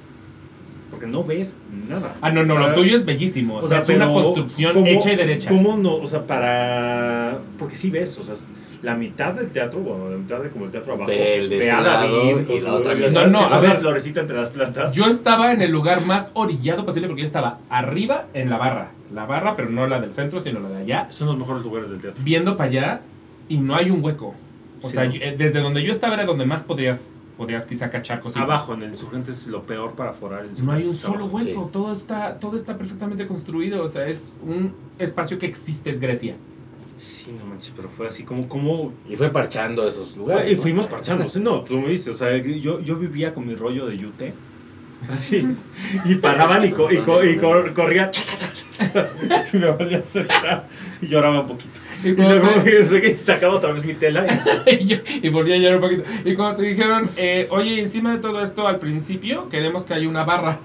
Speaker 2: Porque no ves nada.
Speaker 1: Ah, no, no, lo tuyo es bellísimo. O, sea, es una construcción
Speaker 2: ¿cómo-
Speaker 1: hecha y derecha.
Speaker 2: ¿Cómo no? O sea, para. Porque sí ves, o sea, la mitad del teatro, bueno, la mitad de como el teatro abajo.
Speaker 3: Ve el de
Speaker 2: ve a
Speaker 3: lado
Speaker 2: David
Speaker 3: y la otra mitad.
Speaker 1: No, no, a ver.
Speaker 2: florecita entre las plantas.
Speaker 1: Yo estaba en el lugar más orillado posible porque yo estaba arriba en la barra. La barra, pero no la del centro, sino la de allá.
Speaker 2: Son los mejores lugares del teatro.
Speaker 1: Viendo para allá y no hay un hueco. O
Speaker 2: Sí,
Speaker 1: sea,
Speaker 2: no.
Speaker 1: yo- eh, desde donde yo estaba era donde más podrías, podrías quizá cachar cositas.
Speaker 2: Abajo, en el Insurgente es lo peor para forar el
Speaker 1: No hay un solo
Speaker 2: abajo.
Speaker 1: hueco,
Speaker 3: Sí.
Speaker 1: todo está, todo está perfectamente construido, o sea, es un espacio que existe, es Grecia.
Speaker 2: Sí, no manches, pero fue así como. como
Speaker 3: Y fue parchando esos lugares.
Speaker 2: Fue- y
Speaker 3: ¿no?
Speaker 2: fuimos parchando. sí, No, tú me viste. O sea, yo, yo vivía con mi rollo de yute. Así. Y paraban y, co- y, co- y cor- corría. y me volvía a sentar. Y lloraba un poquito.
Speaker 1: Y
Speaker 2: Y
Speaker 1: cuando
Speaker 2: luego
Speaker 1: te-
Speaker 2: sacaba otra vez mi tela. Y,
Speaker 1: y, yo- y volví a llorar un poquito. Y cuando te dijeron, eh, oye, encima de todo esto, al principio queremos que haya una barra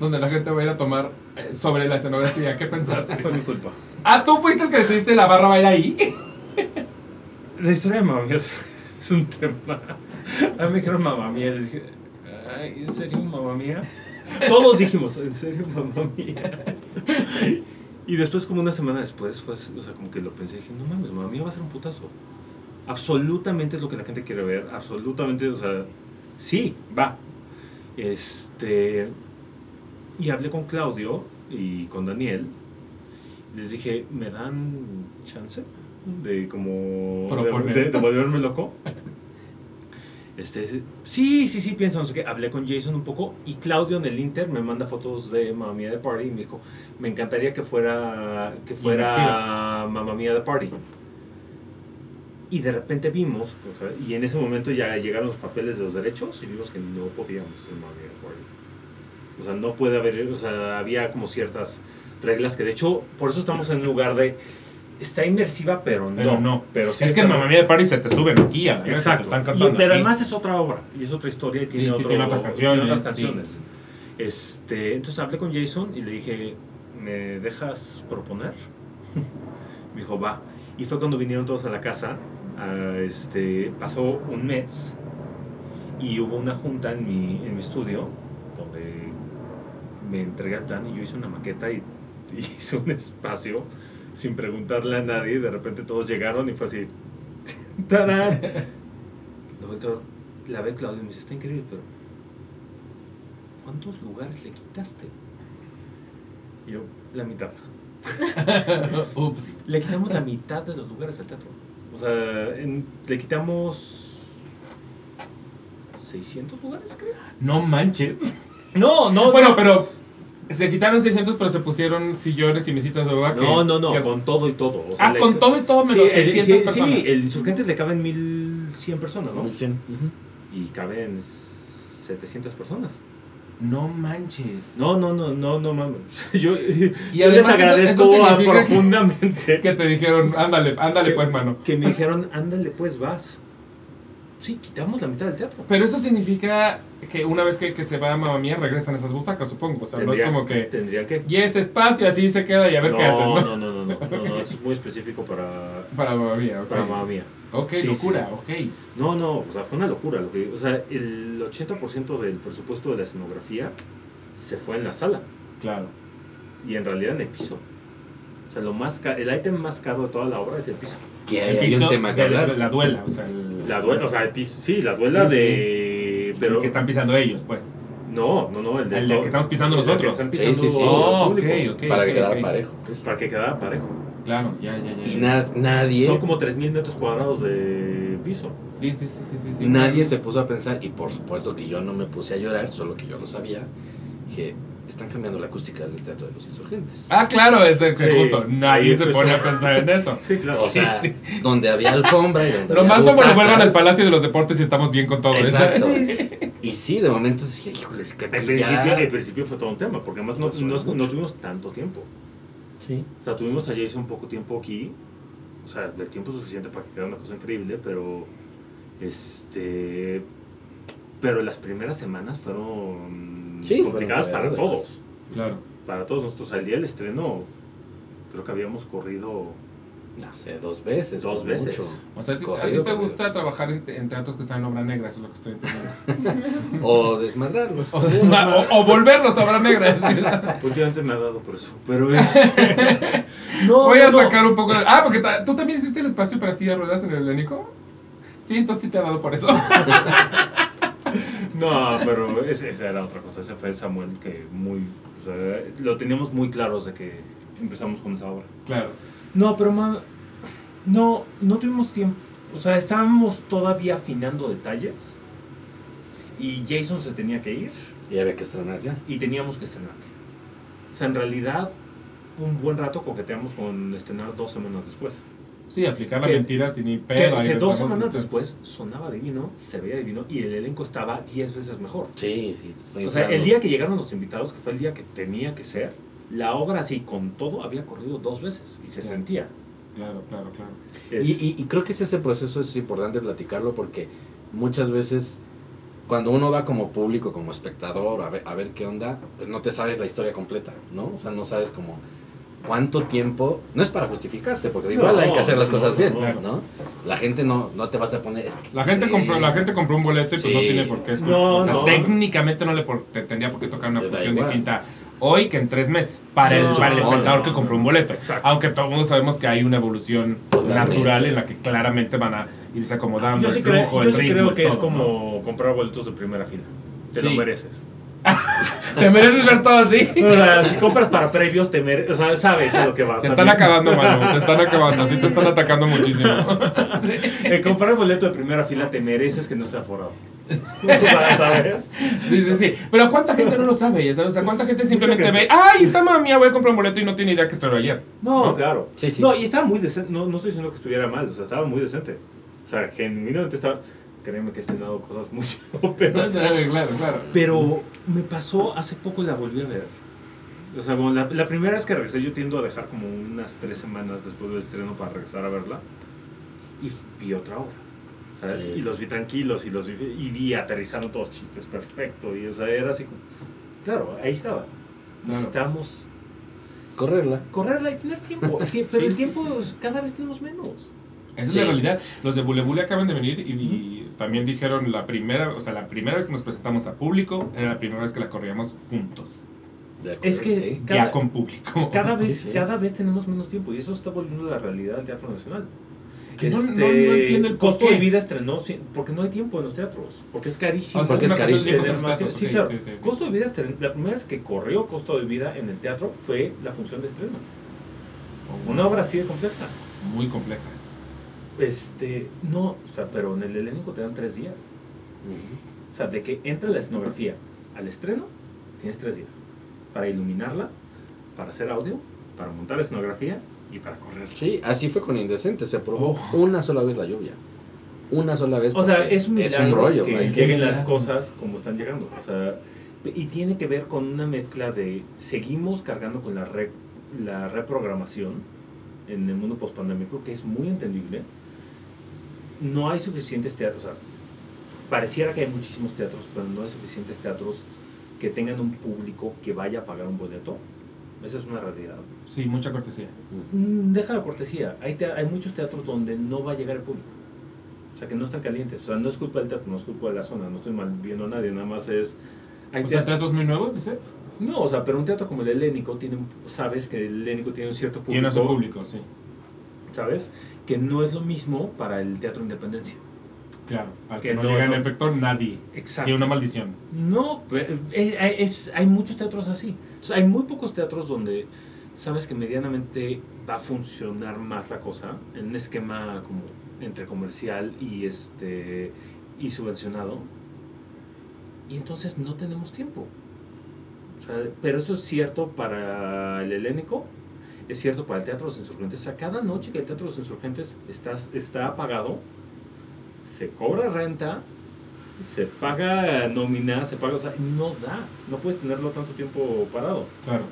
Speaker 1: donde la gente va a ir a tomar eh, sobre la escenografía. ¿Qué pensaste?
Speaker 2: fue mi culpa.
Speaker 1: Ah, tú fuiste el que decidiste la barra va a ir ahí.
Speaker 2: La historia de mamá mía es, es un tema. A mí me dijeron mamá mía. Les dije, ay, ¿en serio mamá mía? Todos dijimos, ¿en serio mamá mía? Y después, como una semana después, fue, o sea, como que lo pensé. Dije, no mames, mamá mía va a ser un putazo. Absolutamente es lo que la gente quiere ver. Absolutamente, o sea, sí, va. Este. Y hablé con Claudio y con Daniel. Les dije, ¿me dan chance? De como. De- de volverme loco. Este, sí, sí, sí, piensa, no sé qué. Hablé con Jason un poco y Claudio en el Inter me manda fotos de Mamma Mía de Party y me dijo, me encantaría que fuera, que fuera. Mamma Mía de Party. Y de repente vimos, o sea, y en ese momento ya llegaron los papeles de los derechos y vimos que no podíamos hacer Mamma Mía de Party. O sea, no puede haber, o sea, había como ciertas reglas que de hecho, por eso estamos en un lugar de, está inmersiva, pero no.
Speaker 1: Pero no.
Speaker 2: Pero sí
Speaker 1: es que en Mamma Mía de Party se te suben aquí a la mesa,
Speaker 2: Exacto.
Speaker 1: te están
Speaker 2: Y-
Speaker 1: cantando
Speaker 2: pero
Speaker 1: aquí.
Speaker 2: además es otra obra y es otra historia y tiene,
Speaker 1: sí,
Speaker 2: otro-
Speaker 1: tiene otras
Speaker 2: tiene
Speaker 1: canciones,
Speaker 2: otras
Speaker 1: sí.
Speaker 2: canciones. Este, entonces hablé con Jason y le dije, ¿me dejas proponer? Me dijo, va. Y fue cuando vinieron todos a la casa. a, este, pasó un mes y hubo una junta en mi, en mi estudio donde me entregué el plan y yo hice una maqueta y, y hice un espacio sin preguntarle a nadie. De repente todos llegaron y fue así. ¡Tarán! La ve Claudio y me dice, está increíble, pero ¿cuántos lugares le quitaste? Y yo, la mitad.
Speaker 1: Ups.
Speaker 2: Le quitamos la mitad de los lugares al teatro. O sea, en- le quitamos 600 lugares, creo.
Speaker 1: No manches.
Speaker 2: No, no,
Speaker 1: Bueno, pero se quitaron 600, pero se pusieron sillones y mesitas de boba.
Speaker 2: No, no, no,
Speaker 1: que-
Speaker 2: con todo y todo. O sea,
Speaker 1: ah,
Speaker 2: le-
Speaker 1: con todo y todo
Speaker 2: Sí,
Speaker 1: menos
Speaker 2: el,
Speaker 1: 600
Speaker 2: sí,
Speaker 1: personas.
Speaker 2: sí, el Insurgentes le caben 1100 personas, ¿no?
Speaker 3: 1100.
Speaker 2: Y caben 700 personas.
Speaker 1: No manches.
Speaker 2: No, no, no, no, no mames. Yo,
Speaker 1: Y
Speaker 2: yo les
Speaker 1: eso-
Speaker 2: agradezco
Speaker 1: eso
Speaker 2: a-
Speaker 1: significa que-
Speaker 2: profundamente
Speaker 1: Que te dijeron, ándale, ándale
Speaker 2: Que-
Speaker 1: pues, mano.
Speaker 2: que me dijeron, ándale, pues vas. Sí, quitamos la mitad del teatro.
Speaker 1: Pero eso significa que una vez que, que se va a Mamma Mía regresan esas butacas, supongo. O sea, no es como que...
Speaker 2: Tendría que.
Speaker 1: Y ese espacio así se queda y a ver
Speaker 2: no,
Speaker 1: qué hacen, ¿no?
Speaker 2: no, no, no, no, no, es muy específico para,
Speaker 1: Para Mamma Mía, ok.
Speaker 2: para mamá mía.
Speaker 1: Ok,
Speaker 2: sí,
Speaker 1: locura,
Speaker 2: sí.
Speaker 1: ok.
Speaker 2: No, no, o sea, fue una locura. Lo que, o sea, el 80% del presupuesto de la escenografía se fue en la sala
Speaker 1: Claro.
Speaker 2: y en realidad en el piso. O sea, lo más ca- el ítem más caro de toda la obra es el piso.
Speaker 3: Que
Speaker 1: El
Speaker 3: hay, hay
Speaker 1: piso
Speaker 3: un tema que
Speaker 1: la-
Speaker 3: hablar.
Speaker 1: La duela, o sea, el,
Speaker 2: La duela, o sea, el piso, sí, la duela
Speaker 1: Sí,
Speaker 2: de...
Speaker 1: el
Speaker 2: Pero,
Speaker 1: que están pisando ellos, pues.
Speaker 2: No, no, no, el, de
Speaker 1: El del que estamos pisando
Speaker 2: el
Speaker 1: nosotros.
Speaker 2: están
Speaker 3: Sí,
Speaker 2: pisando
Speaker 3: sí, sí.
Speaker 2: el
Speaker 1: Oh, ok,
Speaker 2: público,
Speaker 1: ok.
Speaker 3: para que quedara parejo. pues.
Speaker 2: Para que quedara parejo.
Speaker 1: Claro, ya, ya, ya.
Speaker 3: Y na- nadie,
Speaker 2: Son como 3.000 metros cuadrados de piso.
Speaker 1: Sí, sí, sí, sí, sí. sí.
Speaker 3: nadie se puso a pensar, y por supuesto que yo no me puse a llorar, solo que yo lo sabía, dije, están cambiando la acústica del Teatro de los Insurgentes.
Speaker 1: Ah, claro, es que
Speaker 2: Sí,
Speaker 1: justo. Nadie se pone a pensar en eso.
Speaker 2: Sí, claro.
Speaker 3: O sea, donde había alfombra y donde
Speaker 1: Lo
Speaker 3: había
Speaker 1: más como lo vuelvan al. Palacio de los Deportes y estamos bien con todo.
Speaker 3: Exacto. Y sí, de momento decía, híjole, es que
Speaker 2: Al
Speaker 3: aquí
Speaker 2: principio,
Speaker 3: ya...
Speaker 2: al principio fue todo un tema, porque además no, no- tuvimos tanto tiempo.
Speaker 3: Sí.
Speaker 2: O sea, tuvimos a Jason poco tiempo aquí. O sea, el tiempo suficiente para que quedara una cosa increíble, pero. Este. Pero las primeras semanas fueron
Speaker 3: Sí,
Speaker 2: complicadas para todos.
Speaker 1: Claro.
Speaker 2: Para todos nosotros. Al día del estreno, creo que habíamos corrido.
Speaker 3: No sé, dos veces.
Speaker 2: Dos veces.
Speaker 3: mucho.
Speaker 1: O sea, a ti- a ti
Speaker 3: Corrido,
Speaker 1: te
Speaker 3: corrido.
Speaker 1: gusta trabajar en, en teatros que están en obra negra, eso es lo que estoy entendiendo.
Speaker 3: O desmadrarlos.
Speaker 1: O, o- o volverlos a obra negra. sí.
Speaker 2: Últimamente me ha dado por eso. Pero este. no,
Speaker 1: Voy a
Speaker 2: no, no.
Speaker 1: sacar un poco de... Ah, porque ta- tú también hiciste el espacio para silla de ruedas en el helénico. Sí, entonces sí te ha dado por eso.
Speaker 2: No, pero esa era otra cosa. Ese fue Samuel que muy. O sea, lo teníamos muy claro desde que empezamos con esa obra.
Speaker 1: claro.
Speaker 2: No, pero ma- no, no tuvimos tiempo. O sea, estábamos todavía afinando detalles. Y Jason se tenía que ir
Speaker 3: Y había que estrenar ya.
Speaker 2: y teníamos que estrenar. O sea, en realidad, un buen rato coqueteamos con estrenar dos semanas después.
Speaker 1: Sí, aplicar la
Speaker 2: Que-
Speaker 1: mentira sin ni pedo.
Speaker 2: que dos semanas
Speaker 1: este-
Speaker 2: después sonaba divino, se veía divino y el elenco estaba diez veces mejor.
Speaker 3: Sí, sí. fue
Speaker 2: O sea, el día que llegaron los invitados, que fue el día que tenía que ser, la obra así con todo había corrido dos veces y se
Speaker 1: Sí.
Speaker 2: sentía.
Speaker 1: Claro, claro, claro.
Speaker 2: Es-
Speaker 3: Y, y- y creo que ese, ese proceso es importante platicarlo porque muchas veces cuando uno va como público, como espectador, a ver, a ver qué onda, pues no te sabes la historia completa, ¿no? O sea, no sabes como cuánto tiempo, no es para justificarse, porque igual
Speaker 2: No,
Speaker 3: hay que hacer las
Speaker 2: no,
Speaker 3: cosas
Speaker 2: no,
Speaker 3: bien,
Speaker 1: claro.
Speaker 3: ¿no? La gente no, no te vas a poner... es que-
Speaker 1: La gente, compró, la gente compró un boleto y pues
Speaker 3: Sí.
Speaker 1: no tiene por qué.
Speaker 2: No,
Speaker 1: o sea,
Speaker 2: no.
Speaker 1: técnicamente no le por- te tendría por qué tocar una función
Speaker 3: igual.
Speaker 1: distinta hoy que en tres meses para, el, para el espectador
Speaker 2: no,
Speaker 1: que compró un boleto.
Speaker 2: Exacto.
Speaker 1: Aunque todos sabemos que hay una evolución
Speaker 3: Totalmente.
Speaker 1: natural en la que claramente van a irse acomodando
Speaker 2: yo
Speaker 1: el
Speaker 2: sí, creo,
Speaker 1: flujo,
Speaker 2: yo
Speaker 1: el
Speaker 2: sí
Speaker 1: ritmo,
Speaker 2: creo
Speaker 1: el
Speaker 2: que es como comprar boletos de primera fila. Te
Speaker 1: Sí.
Speaker 2: lo mereces.
Speaker 1: Te mereces ver todo así.
Speaker 2: O sea, si compras para previos, te mereces. O sea, sabes a lo que vas.
Speaker 1: Te están
Speaker 2: también.
Speaker 1: acabando, Manu. Te están acabando. Sí, te están atacando muchísimo.
Speaker 2: Eh, comprar boleto de primera fila, te mereces que no esté aforado. ¿Sabes?
Speaker 1: Sí, sí, sí. Pero ¿cuánta gente no lo sabe? ya sabes? O sea, ¿cuánta gente simplemente ve, ¡ay, está mami, voy a comprar un boleto y no tiene idea que estoy ayer?
Speaker 2: No,
Speaker 1: ¿No?
Speaker 2: claro.
Speaker 3: Sí, sí.
Speaker 2: No, y estaba muy decente. No, no estoy diciendo que estuviera mal, o sea, estaba muy decente. O sea, genuinamente estaba. Créeme que he estrenado cosas muy óperas.
Speaker 1: Claro, claro.
Speaker 2: Pero me pasó, hace poco la volví a ver. O sea, como la, la primera vez que regresé, yo tiendo a dejar como unas tres semanas después del estreno para regresar a verla. Y vi otra obra. ¿sabes?
Speaker 3: Sí.
Speaker 2: Y los vi tranquilos y los vi, y vi, aterrizaron todos chistes perfecto. Y, o sea, era así como. Claro, ahí estaba. Necesitamos
Speaker 3: Correrla.
Speaker 2: correrla y tener tiempo. Pero
Speaker 1: Sí,
Speaker 2: el
Speaker 1: sí,
Speaker 2: tiempo
Speaker 1: sí, sí.
Speaker 2: cada vez tenemos menos.
Speaker 1: Esa es la realidad. Los de Bule Bule acaban de venir y, y también dijeron la primera, o sea, la primera vez que nos presentamos a público era la primera vez que la corríamos juntos.
Speaker 3: Acuerdo,
Speaker 2: Es que-
Speaker 3: sí.
Speaker 2: Cada-
Speaker 1: ya con público.
Speaker 2: Cada vez,
Speaker 3: Sí, sí.
Speaker 2: cada vez tenemos menos tiempo y eso está volviendo la realidad del Teatro Nacional.
Speaker 1: Que no- no- no entiendo el
Speaker 2: costo de vida estrenó sí, porque no hay tiempo en los teatros, porque es carísimo.
Speaker 1: O sea,
Speaker 3: Porque es carísimo.
Speaker 1: teatros,
Speaker 2: sí, claro. Costo de vida estren- la primera vez que corrió costo de vida en el teatro fue la función de estreno. Una obra así de compleja.
Speaker 1: Muy compleja.
Speaker 2: Este, no, o sea, pero en el elenco te dan tres días. O sea, de que entra la escenografía al estreno, tienes tres días. Para iluminarla, para hacer audio, para montar la escenografía y para correr.
Speaker 3: Sí, así fue con Indecente. Se probó una sola vez la lluvia. Una sola vez.
Speaker 2: O sea, es un,
Speaker 3: es un
Speaker 2: milagro
Speaker 3: rollo.
Speaker 2: que- lleguen las cosas como están llegando. O sea, y tiene que ver con una mezcla de seguimos cargando con la, re- la reprogramación en el mundo pospandémico, que es muy entendible. No hay suficientes teatros. O sea, pareciera que hay muchísimos teatros, pero no hay suficientes teatros que tengan un público que vaya a pagar un boleto. Esa es una realidad.
Speaker 1: Sí, mucha cortesía.
Speaker 2: Mm, Deja la cortesía. Hay, te- hay muchos teatros donde no va a llegar el público. O sea, que no están calientes. O sea, no es culpa del teatro, no es culpa de la zona. No estoy mal viendo a nadie, nada más es... Hay
Speaker 1: O sea,
Speaker 2: teat-
Speaker 1: teatros muy nuevos, dices.
Speaker 2: no, o sea, pero un teatro como el Helénico tiene un- sabes que el Helénico tiene un cierto público,
Speaker 1: Tiene su público, sí.
Speaker 2: ¿sabes? Que no es lo mismo para el Teatro Independencia.
Speaker 1: Claro. Al que,
Speaker 2: Que
Speaker 1: no,
Speaker 2: no-
Speaker 1: llega en
Speaker 2: no-
Speaker 1: efecto nadie.
Speaker 2: Exacto.
Speaker 1: Tiene una maldición.
Speaker 2: No, eh, es- hay muchos teatros así. O sea, hay muy pocos teatros donde sabes que medianamente va a funcionar más la cosa en un esquema como entre comercial y este y subvencionado. Y entonces no tenemos tiempo. O sea, pero eso es cierto para el helénico, es cierto para el Teatro de los Insurgentes. O sea, cada noche que el Teatro de los Insurgentes está, está apagado, se cobra renta se paga nómina, se paga, o sea, no da, no puedes tenerlo tanto tiempo parado.
Speaker 1: Claro.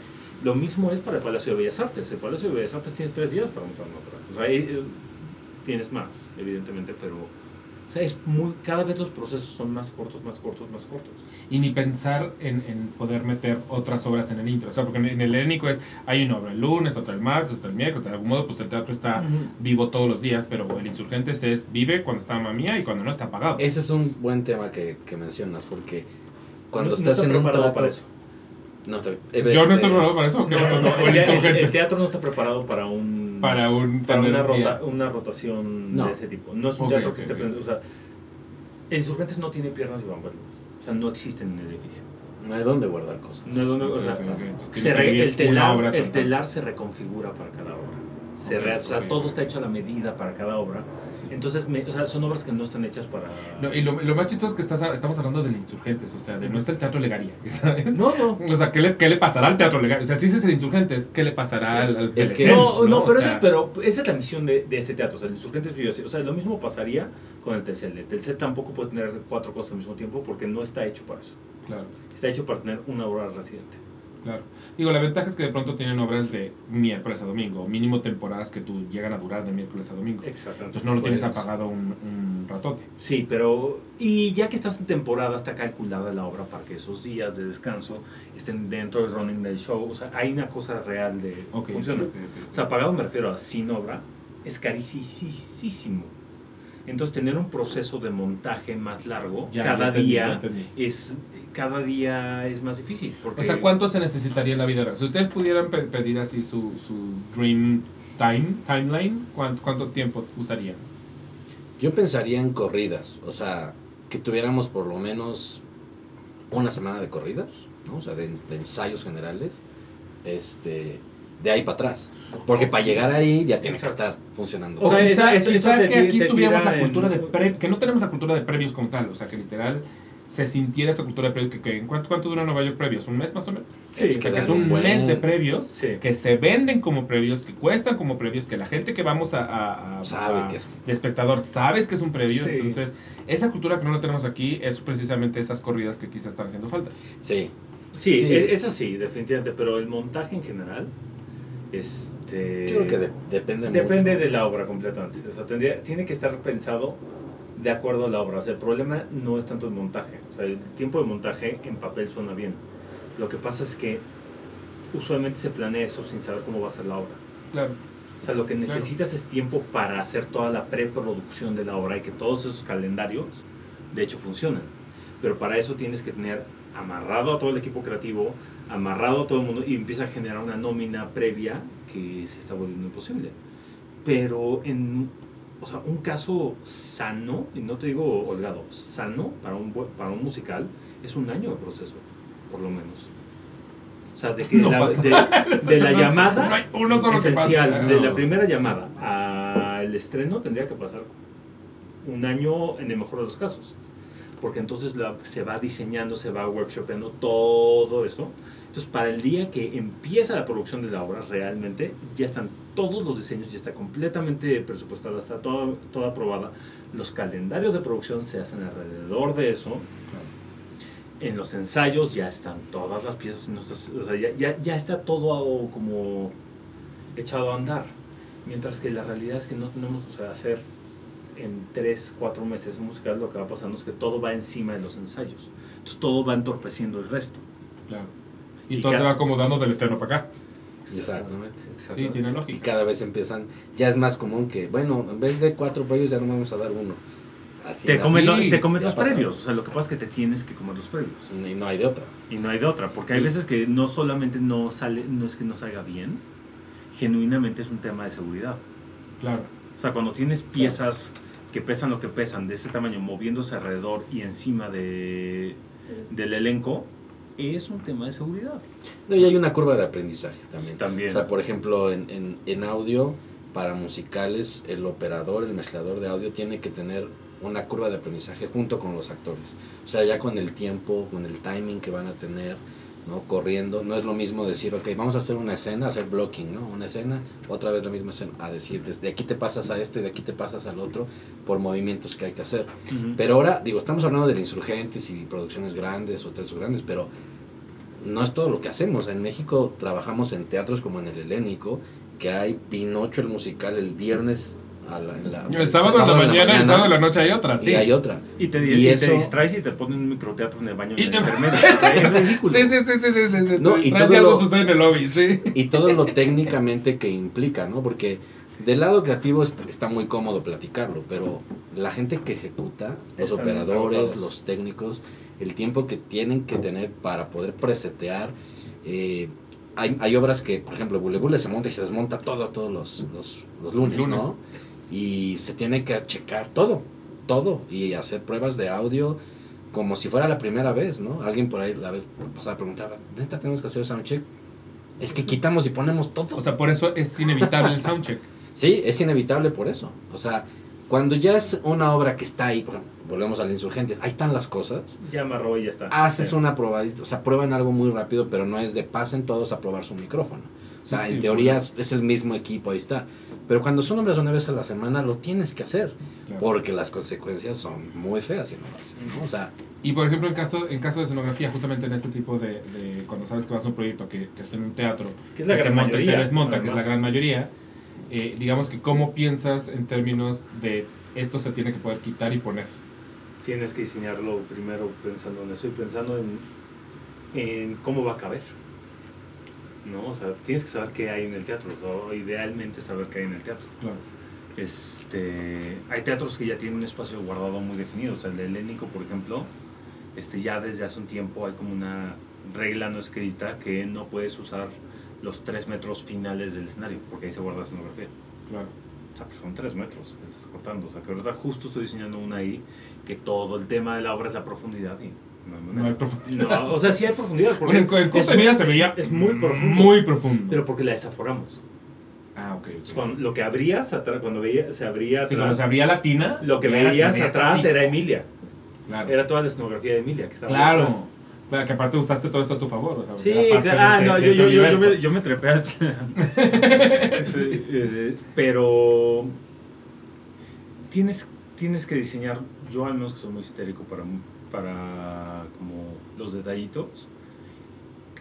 Speaker 2: Lo mismo es para el Palacio de Bellas Artes. El Palacio de Bellas Artes tienes tres días para montar una ópera. O sea, ahí, eh, tienes más, evidentemente, pero o sea, es muy, cada vez los procesos son más cortos, más cortos, más cortos.
Speaker 1: Y ni pensar en, en poder meter otras obras en el intro. O sea, porque en, en el helénico es, hay una obra el lunes, otra el martes, otra el miércoles. De algún modo, pues el teatro está vivo todos los días, pero el Insurgentes es vive cuando está mamía y cuando no está apagado.
Speaker 3: Ese es un buen tema que, que mencionas, porque cuando
Speaker 2: No- no
Speaker 3: estás
Speaker 2: está
Speaker 3: en un
Speaker 2: preparado
Speaker 3: trato...
Speaker 2: para eso.
Speaker 3: No, te-
Speaker 1: Yo no
Speaker 3: este,
Speaker 1: estoy preparado para eso.
Speaker 2: No,
Speaker 1: el
Speaker 2: el, el- teatro no está preparado para un
Speaker 1: Para un
Speaker 2: para una, rota- una rotación
Speaker 3: No.
Speaker 2: de ese tipo. No es un
Speaker 1: Ok,
Speaker 2: teatro que esté
Speaker 1: ok.
Speaker 2: pensado, o sea, Insurgentes no tiene piernas y bambalinas. O sea, no existen en el edificio.
Speaker 3: No hay dónde guardar cosas.
Speaker 2: No es donde, o sea, se re- el, telar, el telar se reconfigura para cada obra. Se
Speaker 1: Ok,
Speaker 2: re- o sea,
Speaker 1: ok.
Speaker 2: todo está hecho a la medida para cada obra.
Speaker 1: Sí.
Speaker 2: Entonces, me- o sea, son obras que no están hechas para...
Speaker 1: No, y lo, lo más chistoso es que estás, estamos hablando del Insurgentes, o sea, de no está el Teatro Legaria. ¿sabes?
Speaker 2: No, no.
Speaker 1: O sea, ¿qué le, ¿qué le pasará al Teatro Legaria? O sea, si ese es el Insurgentes, ¿qué le pasará al, al
Speaker 3: Es que-
Speaker 1: PLC,
Speaker 2: No, no, pero,
Speaker 1: O
Speaker 2: eso
Speaker 1: sea,
Speaker 2: es, pero esa es la misión de, de ese teatro. O sea, el Insurgentes vive así. O sea, lo mismo pasaría con el Telcel. El Telcel tampoco puede tener cuatro cosas al mismo tiempo porque no está hecho para eso.
Speaker 1: Claro,
Speaker 2: Está hecho para tener una obra residente.
Speaker 1: Claro. Digo, la ventaja es que de pronto tienen obras de miércoles a domingo, mínimo temporadas que tú llegan a durar de miércoles a domingo.
Speaker 2: Exactamente.
Speaker 1: Entonces no lo tienes apagado un, un ratote.
Speaker 2: Sí, pero. Y ya que estás en temporada, está calculada la obra para que esos días de descanso estén dentro del running del show. O sea, hay una cosa real de.
Speaker 1: Ok,
Speaker 2: funciona.
Speaker 1: ok, ok.
Speaker 2: O sea, pagado me refiero a sin obra, es carísimo. Entonces, tener un proceso de montaje más largo
Speaker 1: Ya,
Speaker 2: cada
Speaker 1: ya entendí,
Speaker 2: día es cada día es más difícil. Porque
Speaker 1: O sea, ¿cuánto se necesitaría en la vida real? Si ustedes pudieran pe- pedir así su, su dream time, timeline, ¿cuánto, cuánto tiempo usarían?
Speaker 3: Yo pensaría en corridas, o sea, que tuviéramos por lo menos una semana de corridas, ¿no? O sea, de, de ensayos generales, este, de ahí para atrás. Porque para llegar ahí ya tiene que
Speaker 2: Exacto.
Speaker 3: estar funcionando.
Speaker 2: O sea, te
Speaker 1: que
Speaker 2: ti-
Speaker 1: aquí
Speaker 2: te
Speaker 1: tuviéramos la cultura
Speaker 2: en-
Speaker 1: de pre- que no tenemos la cultura de previos como tal, o sea, que literal se sintiera esa cultura de previos. Que, que- ¿en ¿cuánto, ¿Cuánto dura Nueva York previos? ¿Un mes más o menos?
Speaker 2: Sí,
Speaker 3: Es que
Speaker 1: que es un
Speaker 3: buen-
Speaker 1: mes de previos
Speaker 2: Sí.
Speaker 1: que se venden como previos, que cuestan como previos, que la gente que vamos a, a- a-
Speaker 3: Sabe
Speaker 1: a-
Speaker 3: que es-
Speaker 1: de espectador sabes que es un previo.
Speaker 2: Sí.
Speaker 1: Entonces, esa cultura que no la tenemos aquí es precisamente esas corridas que quizás están haciendo falta.
Speaker 3: Sí,
Speaker 2: Sí,
Speaker 3: Sí.
Speaker 2: e- es así, definitivamente, pero el montaje en general, este...
Speaker 3: yo creo que de- depende,
Speaker 2: Depende
Speaker 3: mucho.
Speaker 2: de la obra completamente. O sea, tendría, tiene que estar pensado de acuerdo a la obra. O sea, el problema no es tanto el montaje. O sea, el tiempo de montaje en papel suena bien. Lo que pasa es que usualmente se planea eso sin saber cómo va a ser la obra.
Speaker 1: Claro.
Speaker 2: O sea, lo que necesitas es tiempo para hacer toda la preproducción de la obra y que todos esos calendarios, de hecho, funcionan. Pero para eso tienes que tener amarrado a todo el equipo creativo, amarrado a todo el mundo y empieza a generar una nómina previa que se está volviendo imposible. Pero en o sea, un caso sano, y no te digo holgado, sano para un, para un musical es un año de proceso, por lo menos. O sea, de, que
Speaker 1: No
Speaker 2: la,
Speaker 1: pasa.
Speaker 2: de, de la llamada
Speaker 1: No hay uno solo
Speaker 2: esencial,
Speaker 1: pase.
Speaker 2: de
Speaker 3: No.
Speaker 2: la primera llamada al estreno tendría que pasar un año en el mejor de los casos. Porque entonces la- se va diseñando, se va workshopeando todo eso. Entonces, para el día que empieza la producción de la obra, realmente ya están todos los diseños, ya está completamente presupuestada, está todo, toda aprobada. Los calendarios de producción se hacen alrededor de eso. En los ensayos ya están todas las piezas, o sea, ya, ya, ya está todo como echado a andar. Mientras que la realidad es que no tenemos, o sea, hacer en 3, 4 meses un musical, lo que va pasando es que todo va encima de los ensayos. Entonces todo va entorpeciendo el resto.
Speaker 1: Claro. Y,
Speaker 2: Y
Speaker 1: todo se va acomodando del estreno para acá.
Speaker 3: Exactamente.
Speaker 1: Sí, tiene
Speaker 3: Y cada vez empiezan, ya es más común que, bueno, en vez de cuatro previos ya no vamos a dar uno. Así
Speaker 2: Te
Speaker 3: es.
Speaker 2: comes, lo- te comes los previos. O sea, lo que pasa es que te tienes que comer los previos.
Speaker 3: Y no hay de otra.
Speaker 2: Y no hay de otra. Porque hay
Speaker 3: Y-
Speaker 2: veces que no solamente no sale, no es que no salga bien, genuinamente es un tema de seguridad.
Speaker 1: Claro.
Speaker 2: O sea, cuando tienes piezas que pesan lo que pesan, de ese tamaño, moviéndose alrededor y encima de, del elenco, es un tema de seguridad.
Speaker 3: No, y hay una curva de aprendizaje también.
Speaker 2: También.
Speaker 3: O sea, por ejemplo, en, en, en audio, para musicales, el operador, el mezclador de audio tiene que tener una curva de aprendizaje junto con los actores. O sea, ya con el tiempo, con el timing que van a tener, ¿no? Corriendo, no es lo mismo decir, ok, vamos a hacer una escena, hacer blocking, ¿no? Una escena, otra vez la misma escena, a decir, de aquí te pasas a esto y de aquí te pasas al otro por movimientos que hay que hacer.
Speaker 2: Ujú.
Speaker 3: Pero ahora, digo, estamos hablando de insurgentes y producciones grandes, hoteles grandes, pero no es todo lo que hacemos. En México trabajamos en teatros como en el Helénico, que hay Pinocho el musical el viernes a la, en la-
Speaker 1: El sábado en la mañana y el sábado en la noche hay otra, sí.
Speaker 3: Y hay otra.
Speaker 2: Y te,
Speaker 3: Y
Speaker 2: y te
Speaker 3: eso-
Speaker 2: distraes y te ponen un microteatro en el baño.
Speaker 1: Y
Speaker 2: en
Speaker 1: te-
Speaker 2: el es ridículo.
Speaker 1: Sí, sí, sí, sí, sí, sí, sí.
Speaker 3: No,
Speaker 1: Te
Speaker 3: y todo
Speaker 1: algo
Speaker 3: lo-
Speaker 1: sucede en el lobby, sí.
Speaker 3: Y todo lo técnicamente que implica, ¿no? Porque del lado creativo está, está muy cómodo platicarlo, pero la gente que ejecuta, los
Speaker 2: Están
Speaker 3: operadores, los técnicos, el tiempo que tienen que tener para poder presetear. eh, hay, hay obras que, por ejemplo, Bule Bule se monta y se desmonta todo todos los, los, los lunes,
Speaker 1: Lunes.
Speaker 3: ¿no? Y se tiene que checar todo, todo, y hacer pruebas de audio como si fuera la primera vez, ¿no? Alguien por ahí la vez pasada preguntaba, ¿neta tenemos que hacer soundcheck? Es que quitamos y ponemos todo.
Speaker 1: O sea, por eso es inevitable el soundcheck.
Speaker 3: Sí, es inevitable por eso. O sea, cuando ya es una obra que está ahí, por ejemplo, volvemos al Insurgentes, ahí están las cosas,
Speaker 2: Ya amarró y ya está.
Speaker 3: haces
Speaker 2: Sí.
Speaker 3: una probadita, o sea, prueban algo muy rápido, pero no es de pasen todos a probar su micrófono. O sea,
Speaker 1: Sí, sí,
Speaker 3: en teoría
Speaker 1: bueno.
Speaker 3: es- el mismo equipo, ahí está. Pero cuando son obras una vez a la semana, lo tienes que hacer,
Speaker 1: Claro.
Speaker 3: porque las consecuencias son muy feas si no lo haces. ¿no? O sea,
Speaker 1: Y por ejemplo, en caso, en caso de escenografía, justamente en este tipo de, de cuando sabes que vas a un proyecto que, que está en un teatro,
Speaker 2: Que es la
Speaker 1: se
Speaker 2: gran
Speaker 1: monta y se
Speaker 2: mayoría,
Speaker 1: desmonta, que es la gran mayoría, eh, digamos que cómo piensas en términos de esto se tiene que poder quitar y poner.
Speaker 2: Tienes que diseñarlo primero pensando en eso y pensando en, en cómo va a caber. ¿No? O sea, tienes que saber qué hay en el teatro. O idealmente saber qué hay en el teatro.
Speaker 1: Claro.
Speaker 2: Este, hay teatros que ya tienen un espacio guardado muy definido. O sea, el de Helénico, por ejemplo, este, ya desde hace un tiempo hay como una regla no escrita que no puedes usar los tres metros finales del escenario, porque ahí se guarda la escenografía.
Speaker 1: Claro.
Speaker 2: O sea, pues son tres metros que estás cortando. O sea, que ahorita justo estoy diseñando una ahí que todo el tema de la obra es la profundidad. Y no, hay manera.
Speaker 1: No hay profundidad.
Speaker 2: No, o sea, sí hay profundidad. Porque
Speaker 1: Bueno, en, en curso de
Speaker 2: es
Speaker 1: vida
Speaker 2: muy-
Speaker 1: se veía
Speaker 2: Es muy profundo.
Speaker 1: Muy profundo.
Speaker 2: Pero porque la desaforamos.
Speaker 1: ah, ok. ok.
Speaker 2: Entonces, cuando- lo que abrías atrás, cuando veía, se abría
Speaker 1: Sí,
Speaker 2: atrás,
Speaker 1: cuando se abría la tina,
Speaker 2: lo que veías atrás
Speaker 1: así.
Speaker 2: era Emilia.
Speaker 1: Claro.
Speaker 2: Era toda la escenografía de Emilia que estaba
Speaker 1: Claro.
Speaker 2: atrás.
Speaker 1: Claro, que aparte usaste todo esto a tu favor. O sea,
Speaker 2: Sí, claro. Ah, no, yo, yo, yo, me, yo me trepé al. Sí, pero tienes, tienes que diseñar, yo al menos que soy muy histérico para, para como los detallitos,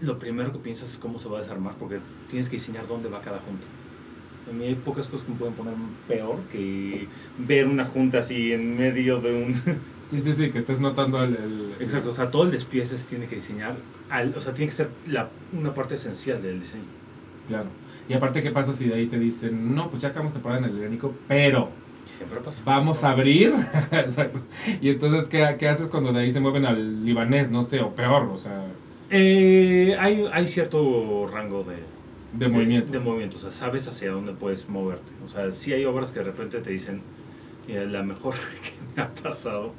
Speaker 2: lo primero que piensas es cómo se va a desarmar porque tienes que diseñar dónde va cada junta. A mí hay pocas cosas que me pueden poner peor que ver una junta así en medio de un...
Speaker 1: Sí, sí, sí, que estés notando el... el-
Speaker 2: Exacto, o sea, todo el despiece se tiene que diseñar, al- o sea, tiene que ser la, una parte esencial del diseño.
Speaker 1: Claro. Y aparte, ¿qué pasa si de ahí te dicen, no, pues ya acabamos temporada en el helénico, pero
Speaker 2: Siempre pasa.
Speaker 1: vamos a abrir? Exacto. Y entonces, ¿qué, ¿qué haces cuando de ahí se mueven al libanés? No sé, o peor, o sea,
Speaker 2: Eh, hay, hay cierto rango de,
Speaker 1: de movimiento.
Speaker 2: De, movimiento, o sea, sabes hacia dónde puedes moverte. O sea, sí hay obras que de repente te dicen, mira, la mejor que me ha pasado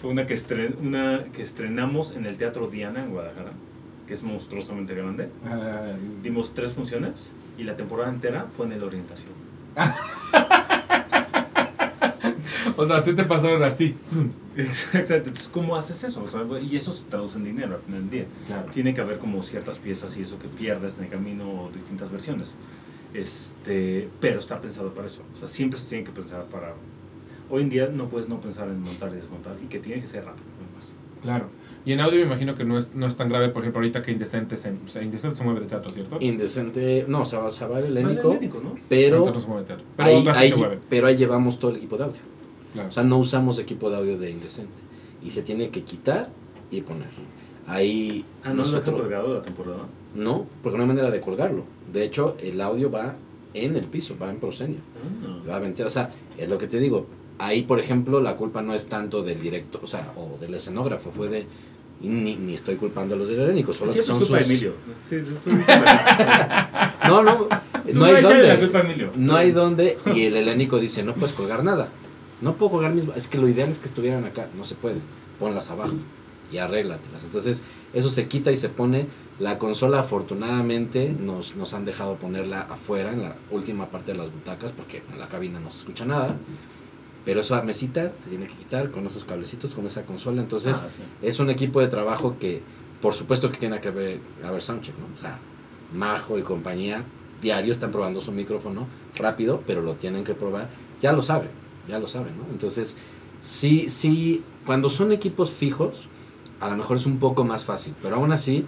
Speaker 2: fue una que, estren, una que estrenamos en el Teatro Diana en Guadalajara, que es monstruosamente grande.
Speaker 1: Ah.
Speaker 2: Dimos tres funciones y la temporada entera fue en el Orientación.
Speaker 1: O sea, sí te pasaron así.
Speaker 2: Exactamente. Entonces, ¿cómo haces eso? O sea, y eso se traduce en dinero al final del día.
Speaker 1: Claro.
Speaker 2: tiene que haber como ciertas piezas y eso que pierdes en el camino o distintas versiones. Este, pero está pensado para eso. O sea, siempre se tiene que pensar para... Hoy en día no puedes no pensar en montar y desmontar y que tiene que ser rápido. además.
Speaker 1: Claro. Y en audio me imagino que no es, no es tan grave, por ejemplo, ahorita que Indecente se, o sea, Indecente se mueve de teatro, ¿cierto?
Speaker 3: indecente, no, se va, se va el
Speaker 2: No, el
Speaker 3: helénico,
Speaker 2: helénico, ¿no?
Speaker 3: pero
Speaker 1: no se mueve de teatro. Pero
Speaker 3: ahí, ahí-
Speaker 1: se
Speaker 3: pero ahí llevamos todo el equipo de audio.
Speaker 1: Claro.
Speaker 3: O sea, no usamos equipo de audio de indecente. Y se tiene que quitar y poner. Ahí
Speaker 2: Ah, no lo dejan
Speaker 3: nosotros-
Speaker 2: colgado de la temporada.
Speaker 3: No, porque no hay manera de colgarlo. De hecho, el audio va en el piso, va en proscenio.
Speaker 2: Ah.
Speaker 3: Va. O sea, es lo que te digo. Ahí, por ejemplo, la culpa no es tanto del director, o sea, o del escenógrafo, fue de. ni, ni estoy culpando a los del helénico, solo
Speaker 2: Sí,
Speaker 3: que son
Speaker 2: culpa
Speaker 3: sus.
Speaker 2: de Emilio. Sí, tú- tú- tú-
Speaker 3: No, no,
Speaker 2: tú
Speaker 3: no hay dónde. No hay dónde. Y el helénico dice: No puedes colgar nada. No puedo colgar mis. Es que lo ideal es que estuvieran acá. No se puede. Ponlas abajo y arréglatelas. Entonces, eso se quita y se pone. La consola, afortunadamente, nos, nos han dejado ponerla afuera, en la última parte de las butacas, porque en la cabina no se escucha nada. Pero esa mesita se tiene que quitar con esos cablecitos, con esa consola. Entonces,
Speaker 2: Ah, sí.
Speaker 3: es un equipo de trabajo que por supuesto que tiene que haber, haber soundcheck, ¿no? O sea, Majo y compañía diario están probando su micrófono rápido, pero lo tienen que probar. Ya lo saben, ya lo saben, ¿no? Entonces, sí, sí, cuando son equipos fijos, a lo mejor es un poco más fácil, pero aún así,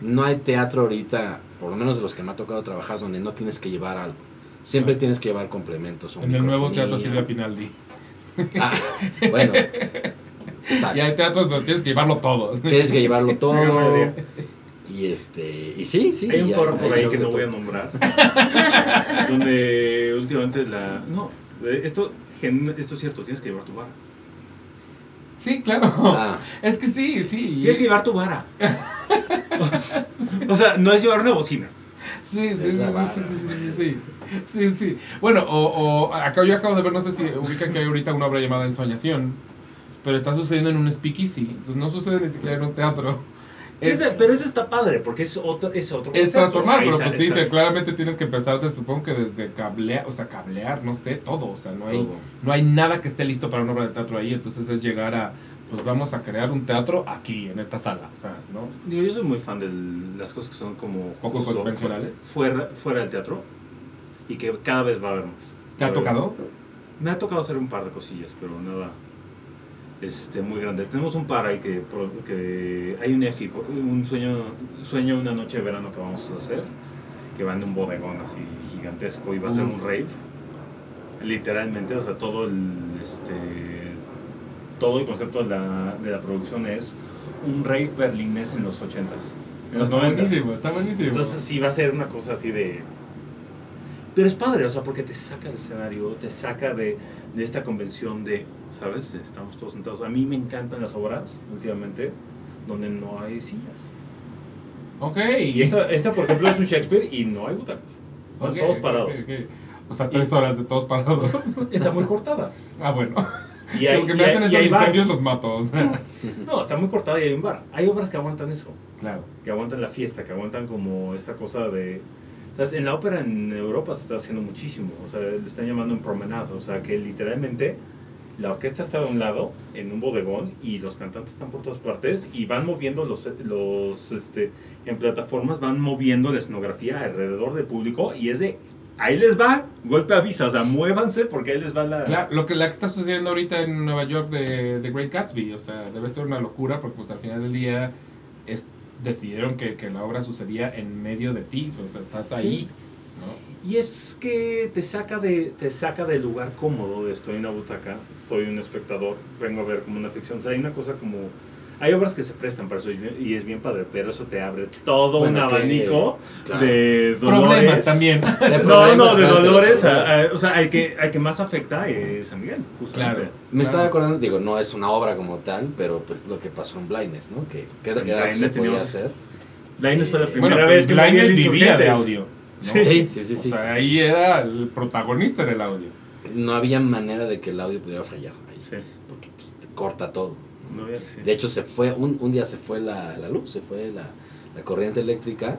Speaker 3: no hay teatro ahorita, por lo menos de los que me ha tocado trabajar, donde no tienes que llevar algo. Siempre tienes que llevar complementos.
Speaker 1: En el nuevo teatro. Silvia Pinaldi.
Speaker 3: Ah, bueno. Exacto.
Speaker 1: Y hay teatros donde tienes que llevarlo todo.
Speaker 3: Tienes que llevarlo todo. Y este. Y sí, sí.
Speaker 2: Hay un foro por ahí que no voy a nombrar. donde últimamente la. No, eh, esto, esto es cierto, tienes que llevar tu vara.
Speaker 1: Sí, claro.
Speaker 3: Ah,
Speaker 1: Es que sí, sí.
Speaker 2: Tienes que llevar tu vara. O sea, o sea, no es llevar una bocina.
Speaker 1: Sí, sí, sí,
Speaker 3: Es la
Speaker 1: sí,
Speaker 3: vara.
Speaker 1: sí, sí, sí, sí, sí, sí. Bueno, o, o acá yo acabo de ver, no sé si ubican que hay ahorita una obra llamada Ensoñación, pero está sucediendo en un speakeasy, entonces no sucede ni siquiera en un teatro. Es,
Speaker 2: pero eso está padre, porque es otro, es otro
Speaker 1: es transformar, pero pues
Speaker 2: está.
Speaker 1: te- claramente tienes que empezar, de, supongo que desde cablear, o sea, cablear, no sé, todo, o sea, no hay,
Speaker 2: Todo.
Speaker 1: no hay nada que esté listo para una obra de teatro ahí, entonces es llegar a, pues vamos a crear un teatro aquí, en esta sala, o sea, ¿no?
Speaker 2: Digo, yo soy muy fan de las cosas que son como
Speaker 1: Poco convencionales.
Speaker 2: Fuera, fuera del teatro y que cada vez va a haber más.
Speaker 1: ¿Te ha tocado?
Speaker 2: Me ha tocado hacer un par de cosillas, pero nada este, muy grande. Tenemos un par ahí que, que hay un EFI, un sueño, sueño una noche de verano que vamos a hacer, que va en un bodegón así gigantesco y va a ser un rave. Literalmente, o sea, todo el, este, todo el concepto de la, de la producción es un rave berlinés en los 80s. En los
Speaker 1: está
Speaker 2: 90s.
Speaker 1: buenísimo, está buenísimo.
Speaker 2: Entonces sí va a ser una cosa así de... Pero es padre, o sea, porque te saca del escenario, te saca de, de esta convención de, ¿sabes? Estamos todos sentados. A mí me encantan las obras, últimamente, donde no hay sillas.
Speaker 1: ok.
Speaker 2: Y esta, esta por ejemplo, es un Shakespeare y no hay butacas. Están
Speaker 1: Ok,
Speaker 2: todos parados.
Speaker 1: ok, ok. O sea, tres horas de todos parados.
Speaker 2: Está muy cortada.
Speaker 1: ah, bueno.
Speaker 2: Y hay,
Speaker 1: Porque
Speaker 2: y
Speaker 1: me hacen
Speaker 2: y
Speaker 1: esos
Speaker 2: hay bar.
Speaker 1: incendios los mato. o sea.
Speaker 2: No, está muy cortada y hay un bar. Hay obras que aguantan eso.
Speaker 1: claro.
Speaker 2: que aguantan la fiesta, que aguantan como esta cosa de... ¿sabes? En la ópera en Europa se está haciendo muchísimo, o sea, le están llamando en promenade, o sea, que literalmente la orquesta está de un lado, en un bodegón, y los cantantes están por todas partes, y van moviendo los, los este, en plataformas, van moviendo la escenografía alrededor del público, y es de, ahí les va, golpe avisa, o sea, muévanse porque ahí les va la...
Speaker 1: Claro, lo que, la que está sucediendo ahorita en Nueva York de, de Great Gatsby, o sea, debe ser una locura porque pues al final del día es, decidieron que, que la obra sucedía en medio de ti, o sea, estás ahí.
Speaker 2: Y es que te saca de te saca del lugar cómodo de estoy en una butaca, soy un espectador, vengo a ver como una ficción. O sea, hay una cosa como hay obras que se prestan para eso y es bien padre, pero eso te abre todo
Speaker 3: Bueno,
Speaker 2: un
Speaker 3: que-
Speaker 2: abanico
Speaker 3: claro.
Speaker 2: de dolores.
Speaker 1: Problemas también.
Speaker 3: De
Speaker 2: No,
Speaker 3: problemas,
Speaker 2: no, de
Speaker 3: claro, que
Speaker 2: dolores. a- a- o sea, hay que, hay que más afecta es San Miguel, justamente.
Speaker 1: Claro.
Speaker 3: Me estaba acordando, digo, no es una obra como tal, pero pues lo que pasó en Blindness, ¿no? Que, que era lo que se
Speaker 2: Blindness
Speaker 3: podía hacer.
Speaker 2: Inés fue la
Speaker 3: Eh,
Speaker 2: primera
Speaker 1: Bueno,
Speaker 2: vez que
Speaker 1: Blindness vivía de audio. ¿No?
Speaker 2: Sí.
Speaker 3: Sí, sí, sí,
Speaker 1: O
Speaker 3: sí.
Speaker 1: sea, ahí era el protagonista era el audio.
Speaker 3: No había manera de que el audio pudiera fallar ahí.
Speaker 2: Sí.
Speaker 3: Porque pues, te corta todo. ¿no?
Speaker 2: Había- sí.
Speaker 3: De hecho, se fue, un, un día se fue la, la luz, se fue la, la corriente eléctrica,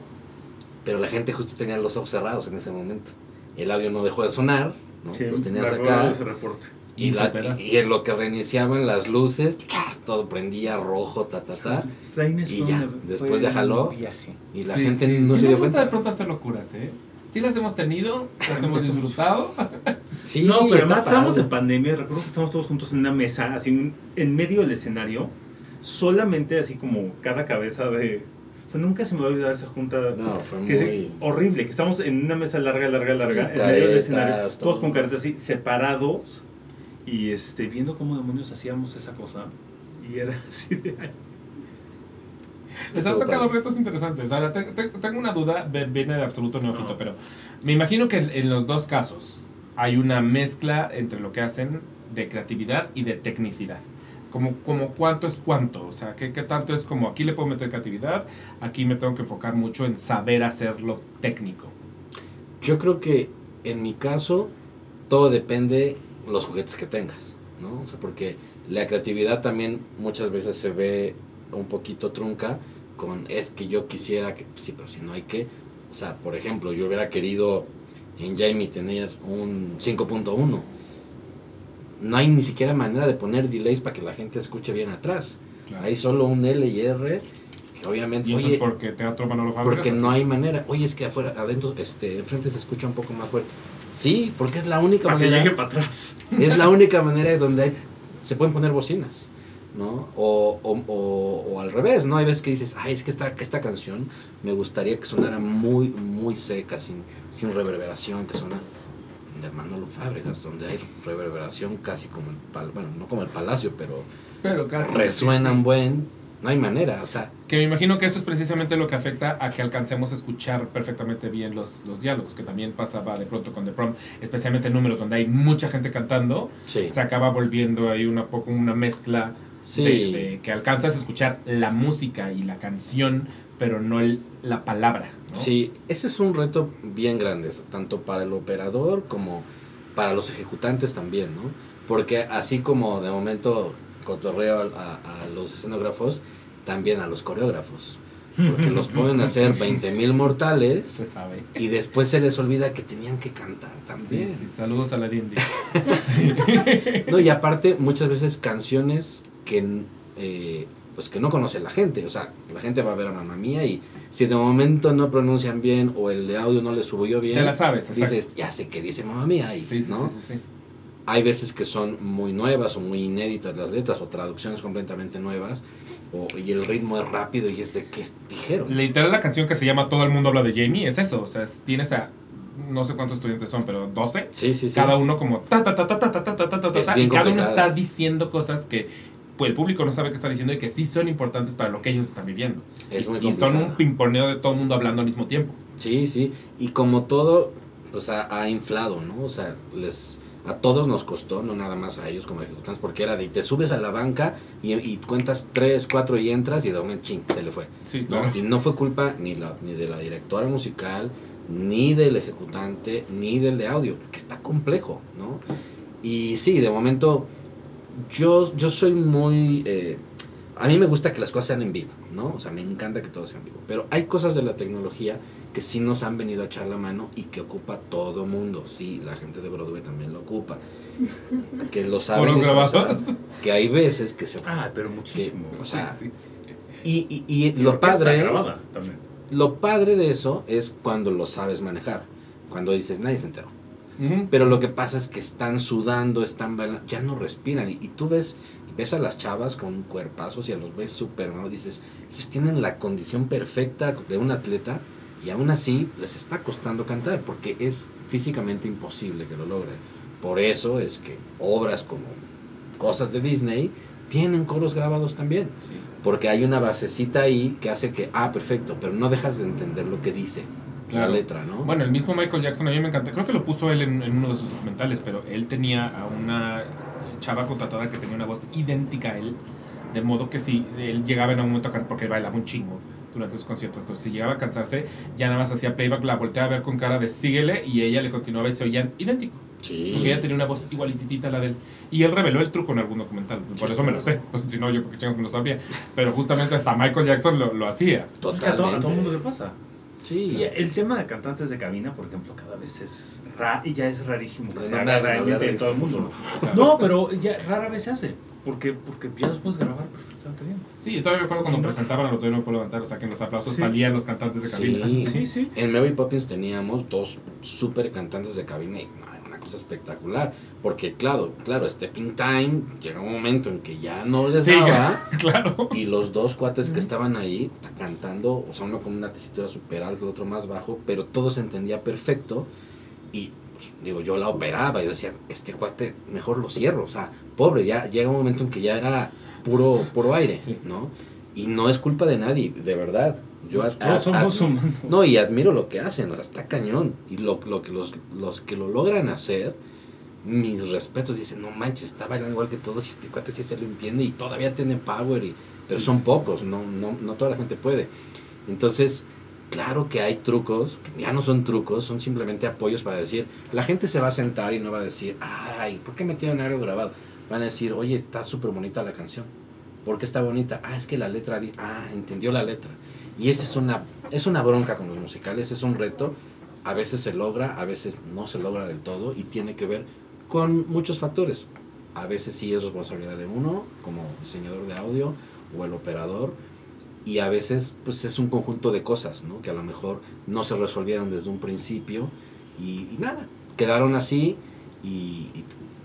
Speaker 3: pero la gente justo tenía los ojos cerrados en ese momento. El audio no dejó de sonar, ¿no?
Speaker 2: Sí,
Speaker 3: los tenías acá.
Speaker 2: ese reporte.
Speaker 3: Y,
Speaker 1: Y
Speaker 3: la- y en lo que reiniciaban las luces, todo prendía rojo, ta, ta, ta. Y ya, después ya jaló. Y la
Speaker 1: Sí,
Speaker 3: gente
Speaker 1: sí.
Speaker 3: no
Speaker 1: Sí
Speaker 3: se dio
Speaker 1: gusta de
Speaker 3: cuenta.
Speaker 1: pronto hacer locuras, ¿eh? Sí las hemos tenido, las hemos disfrutado.
Speaker 3: Sí,
Speaker 2: no, pero
Speaker 3: está
Speaker 2: además estábamos en pandemia. Recuerdo que estábamos todos juntos en una mesa, así en, en medio del escenario, solamente así como cada cabeza de. O sea, nunca se me va a olvidar esa junta.
Speaker 3: No, fue
Speaker 2: que
Speaker 3: muy...
Speaker 2: horrible, que estamos en una mesa larga, larga, larga,
Speaker 3: Sí,
Speaker 2: en medio del escenario, todos
Speaker 3: todo.
Speaker 2: con caretas así, separados, y este, viendo cómo demonios hacíamos esa cosa. Y era así de.
Speaker 1: Les han tocado retos interesantes. Ahora, te- te- tengo una duda, viene de absoluto neófito,
Speaker 2: No.
Speaker 1: pero me imagino que en, en los dos casos hay una mezcla entre lo que hacen de creatividad y de tecnicidad. Como, como cuánto es cuánto, o sea, ¿qué, qué tanto es como aquí le puedo meter creatividad, aquí me tengo que enfocar mucho en saber hacerlo técnico.
Speaker 3: Yo creo que en mi caso todo depende los juguetes que tengas, ¿no? O sea, porque la creatividad también muchas veces se ve un poquito trunca con es que yo quisiera que sí, pero si no hay que, o sea, por ejemplo, yo hubiera querido en Jamie tener un 5.1. No hay ni siquiera manera de poner delays para que la gente escuche bien atrás. Hay solo un L y R Porque obviamente,
Speaker 1: Y eso
Speaker 3: oye,
Speaker 1: es porque Teatro Manolo
Speaker 3: porque no hay manera. Oye, es que afuera, adentro, este, enfrente se escucha un poco más fuerte. Sí, porque es la única
Speaker 2: Para que
Speaker 3: manera.
Speaker 2: llegue para atrás.
Speaker 3: Es la única manera donde hay- se pueden poner bocinas, ¿no? O, o, o- o al revés, ¿no? Hay veces que dices, ay, es que esta, esta canción me gustaría que sonara muy, muy seca, sin, sin reverberación, que suena de Manolo Fábregas, donde hay reverberación casi como el pal, bueno, no como el palacio, pero
Speaker 1: Pero casi. sí.
Speaker 3: buen, no hay manera, o sea,
Speaker 1: Que me imagino que eso es precisamente lo que afecta a que alcancemos a escuchar perfectamente bien los, los diálogos, que también pasaba de pronto con The Prom, especialmente en números donde hay mucha gente cantando,
Speaker 3: sí,
Speaker 1: se acaba volviendo ahí una poco una mezcla
Speaker 3: sí,
Speaker 1: de, de que alcanzas a escuchar la música y la canción, pero no el, la palabra. ¿no?
Speaker 3: Sí, ese es un reto bien grande, tanto para el operador como para los ejecutantes también, ¿no? Porque así como de momento cotorreo a, a los escenógrafos, también a los coreógrafos. Porque los ponen a hacer 20.000 mortales
Speaker 1: Se sabe.
Speaker 3: y después se les olvida que tenían que cantar
Speaker 1: Sí,
Speaker 3: también.
Speaker 1: sí, saludos a la D&D.
Speaker 3: No, y aparte muchas veces canciones que eh, pues que no conoce la gente, o sea, la gente va a ver a mamá mía y si de momento no pronuncian bien o el de audio no le subió bien,
Speaker 1: Te la sabes, exacto.
Speaker 3: dices, ya sé que dice mamá mía y
Speaker 1: Sí, sí,
Speaker 3: ¿no?
Speaker 1: sí, sí, sí.
Speaker 3: Hay veces que son muy nuevas o muy inéditas las letras o traducciones completamente nuevas o, y el ritmo es rápido y es de que dijeron.
Speaker 1: Literal la canción que se llama Todo el mundo habla de Jamie es eso, o sea, es- tienes a no sé cuántos estudiantes son, pero 12
Speaker 3: Sí, sí, sí.
Speaker 1: cada uno como ta ta ta ta ta ta ta ta ta ta y cada uno está diciendo cosas que pues, el público no sabe qué está diciendo y que sí son importantes para lo que ellos están viviendo.
Speaker 3: Es
Speaker 1: y, y son un pimponeo de todo el mundo hablando al mismo tiempo.
Speaker 3: Sí, sí. Y como todo, pues ha, ha inflado, ¿no? O sea, les a todos nos costó, no nada más a ellos como ejecutantes, porque era de te subes a la banca y, y cuentas tres, cuatro y entras y de momento, ching, se le fue.
Speaker 1: Sí,
Speaker 3: ¿no?
Speaker 1: claro.
Speaker 3: Y no fue culpa ni, la, ni de la directora musical, ni del ejecutante, ni del de audio, que está complejo, ¿no? Y sí, de momento, yo, yo soy muy... eh, a mí me gusta que las cosas sean en vivo, ¿no? O sea, me encanta que todo sea en vivo. Pero hay cosas de la tecnología que sí nos han venido a echar la mano y que ocupa todo mundo. Sí, la gente de Broadway también lo ocupa. Que lo saben. Que hay veces que se...
Speaker 2: Ah, pero muchísimo.
Speaker 3: O sea,
Speaker 1: Sí, sí, sí.
Speaker 3: Y, y, y
Speaker 2: Y
Speaker 3: lo padre...
Speaker 2: grabada también.
Speaker 3: Lo padre de eso es cuando lo sabes manejar. Cuando dices, nadie se enteró. Pero lo que pasa es que están sudando, están bailando, ya no respiran. Y, y tú ves, ves a las chavas con cuerpazos y a los ves súper, ¿no? Dices, ellos tienen la condición perfecta de un atleta y aún así les está costando cantar porque es físicamente imposible que lo logren. Por eso es que obras como cosas de Disney tienen coros grabados también.
Speaker 1: Sí.
Speaker 3: Porque hay una basecita ahí que hace que, ah, perfecto, pero no dejas de entender lo que dice
Speaker 1: Claro.
Speaker 3: la letra, ¿no?
Speaker 1: Bueno, el mismo Michael Jackson a mí me encanta. Creo que lo puso él en, en uno de sus documentales, pero él tenía a una chava contratada que tenía una voz idéntica a él. De modo que si él llegaba en un momento a cantar, porque él bailaba un chingo durante sus conciertos, entonces si llegaba a cansarse, ya nada más hacía playback, la volteaba a ver con cara de síguele y ella le continuaba y se oían idéntico.
Speaker 3: sí.
Speaker 1: Porque ella tenía una voz igualititita a la de él. Y él reveló el truco en algún documental. Por
Speaker 3: Sí,
Speaker 1: eso me lo sé.
Speaker 3: claro.
Speaker 1: Si no, yo porque chingas me lo sabía. Pero justamente hasta Michael Jackson lo, lo hacía.
Speaker 2: Es que a todo, a todo el mundo le pasa.
Speaker 3: Sí.
Speaker 2: Y el tema de cantantes de cabina, por ejemplo, cada vez es ra y ya es rarísimo que
Speaker 3: No
Speaker 2: se haga realmente
Speaker 3: de
Speaker 2: todo el mundo.
Speaker 1: Claro.
Speaker 2: No, pero ya rara vez se hace. Porque, porque ya los puedes grabar perfectamente bien.
Speaker 1: Sí, yo todavía me acuerdo cuando
Speaker 2: No.
Speaker 1: presentaban a los de No Me Puedo Levantar, o sea que en los aplausos
Speaker 2: Sí.
Speaker 1: salían los cantantes de cabina.
Speaker 3: Sí.
Speaker 2: Sí, sí.
Speaker 3: En Mary Poppins teníamos dos super cantantes de cabina y una cosa espectacular. Porque, claro, claro, Stepping Time llega un momento en que ya no les
Speaker 1: Sí,
Speaker 3: daba.
Speaker 1: claro.
Speaker 3: Y los dos cuates que estaban ahí cantando, o sea, uno con una tesitura super alta, el otro más bajo, pero todo se entendía perfecto. Y pues, digo, yo la operaba y decía, este cuate mejor lo cierro. O sea, pobre, ya llega un momento en que ya era puro, puro aire,
Speaker 1: Sí.
Speaker 3: ¿no? Y no es culpa de nadie, de verdad. Yo ad-
Speaker 2: Todos somos
Speaker 3: ad-
Speaker 2: humanos.
Speaker 3: no, y admiro lo que hacen, está cañón. Y lo, lo que los, los que lo logran hacer, mis respetos, dicen, no manches, está bailando igual que todos y este cuate sí se lo entiende y todavía tiene power, y, pero
Speaker 1: Sí,
Speaker 3: son
Speaker 1: sí.
Speaker 3: pocos, no, no, no toda la gente puede. Entonces, claro que hay trucos, ya no son trucos, son simplemente apoyos para decir, la gente se va a sentar y no va a decir, ay, ¿por qué metieron algo grabado? Van a decir, oye, está súper bonita la canción. ¿Por qué está bonita? Ah, es que la letra, ah, entendió la letra. Y esa es una, es una bronca con los musicales, es un reto. A veces se logra, a veces no se logra del todo y tiene que ver con muchos factores. A veces sí es responsabilidad de uno, como diseñador de audio o el operador, y a veces pues es un conjunto de cosas, ¿no? Que a lo mejor no se resolvieron desde un principio y, nada, quedaron así y,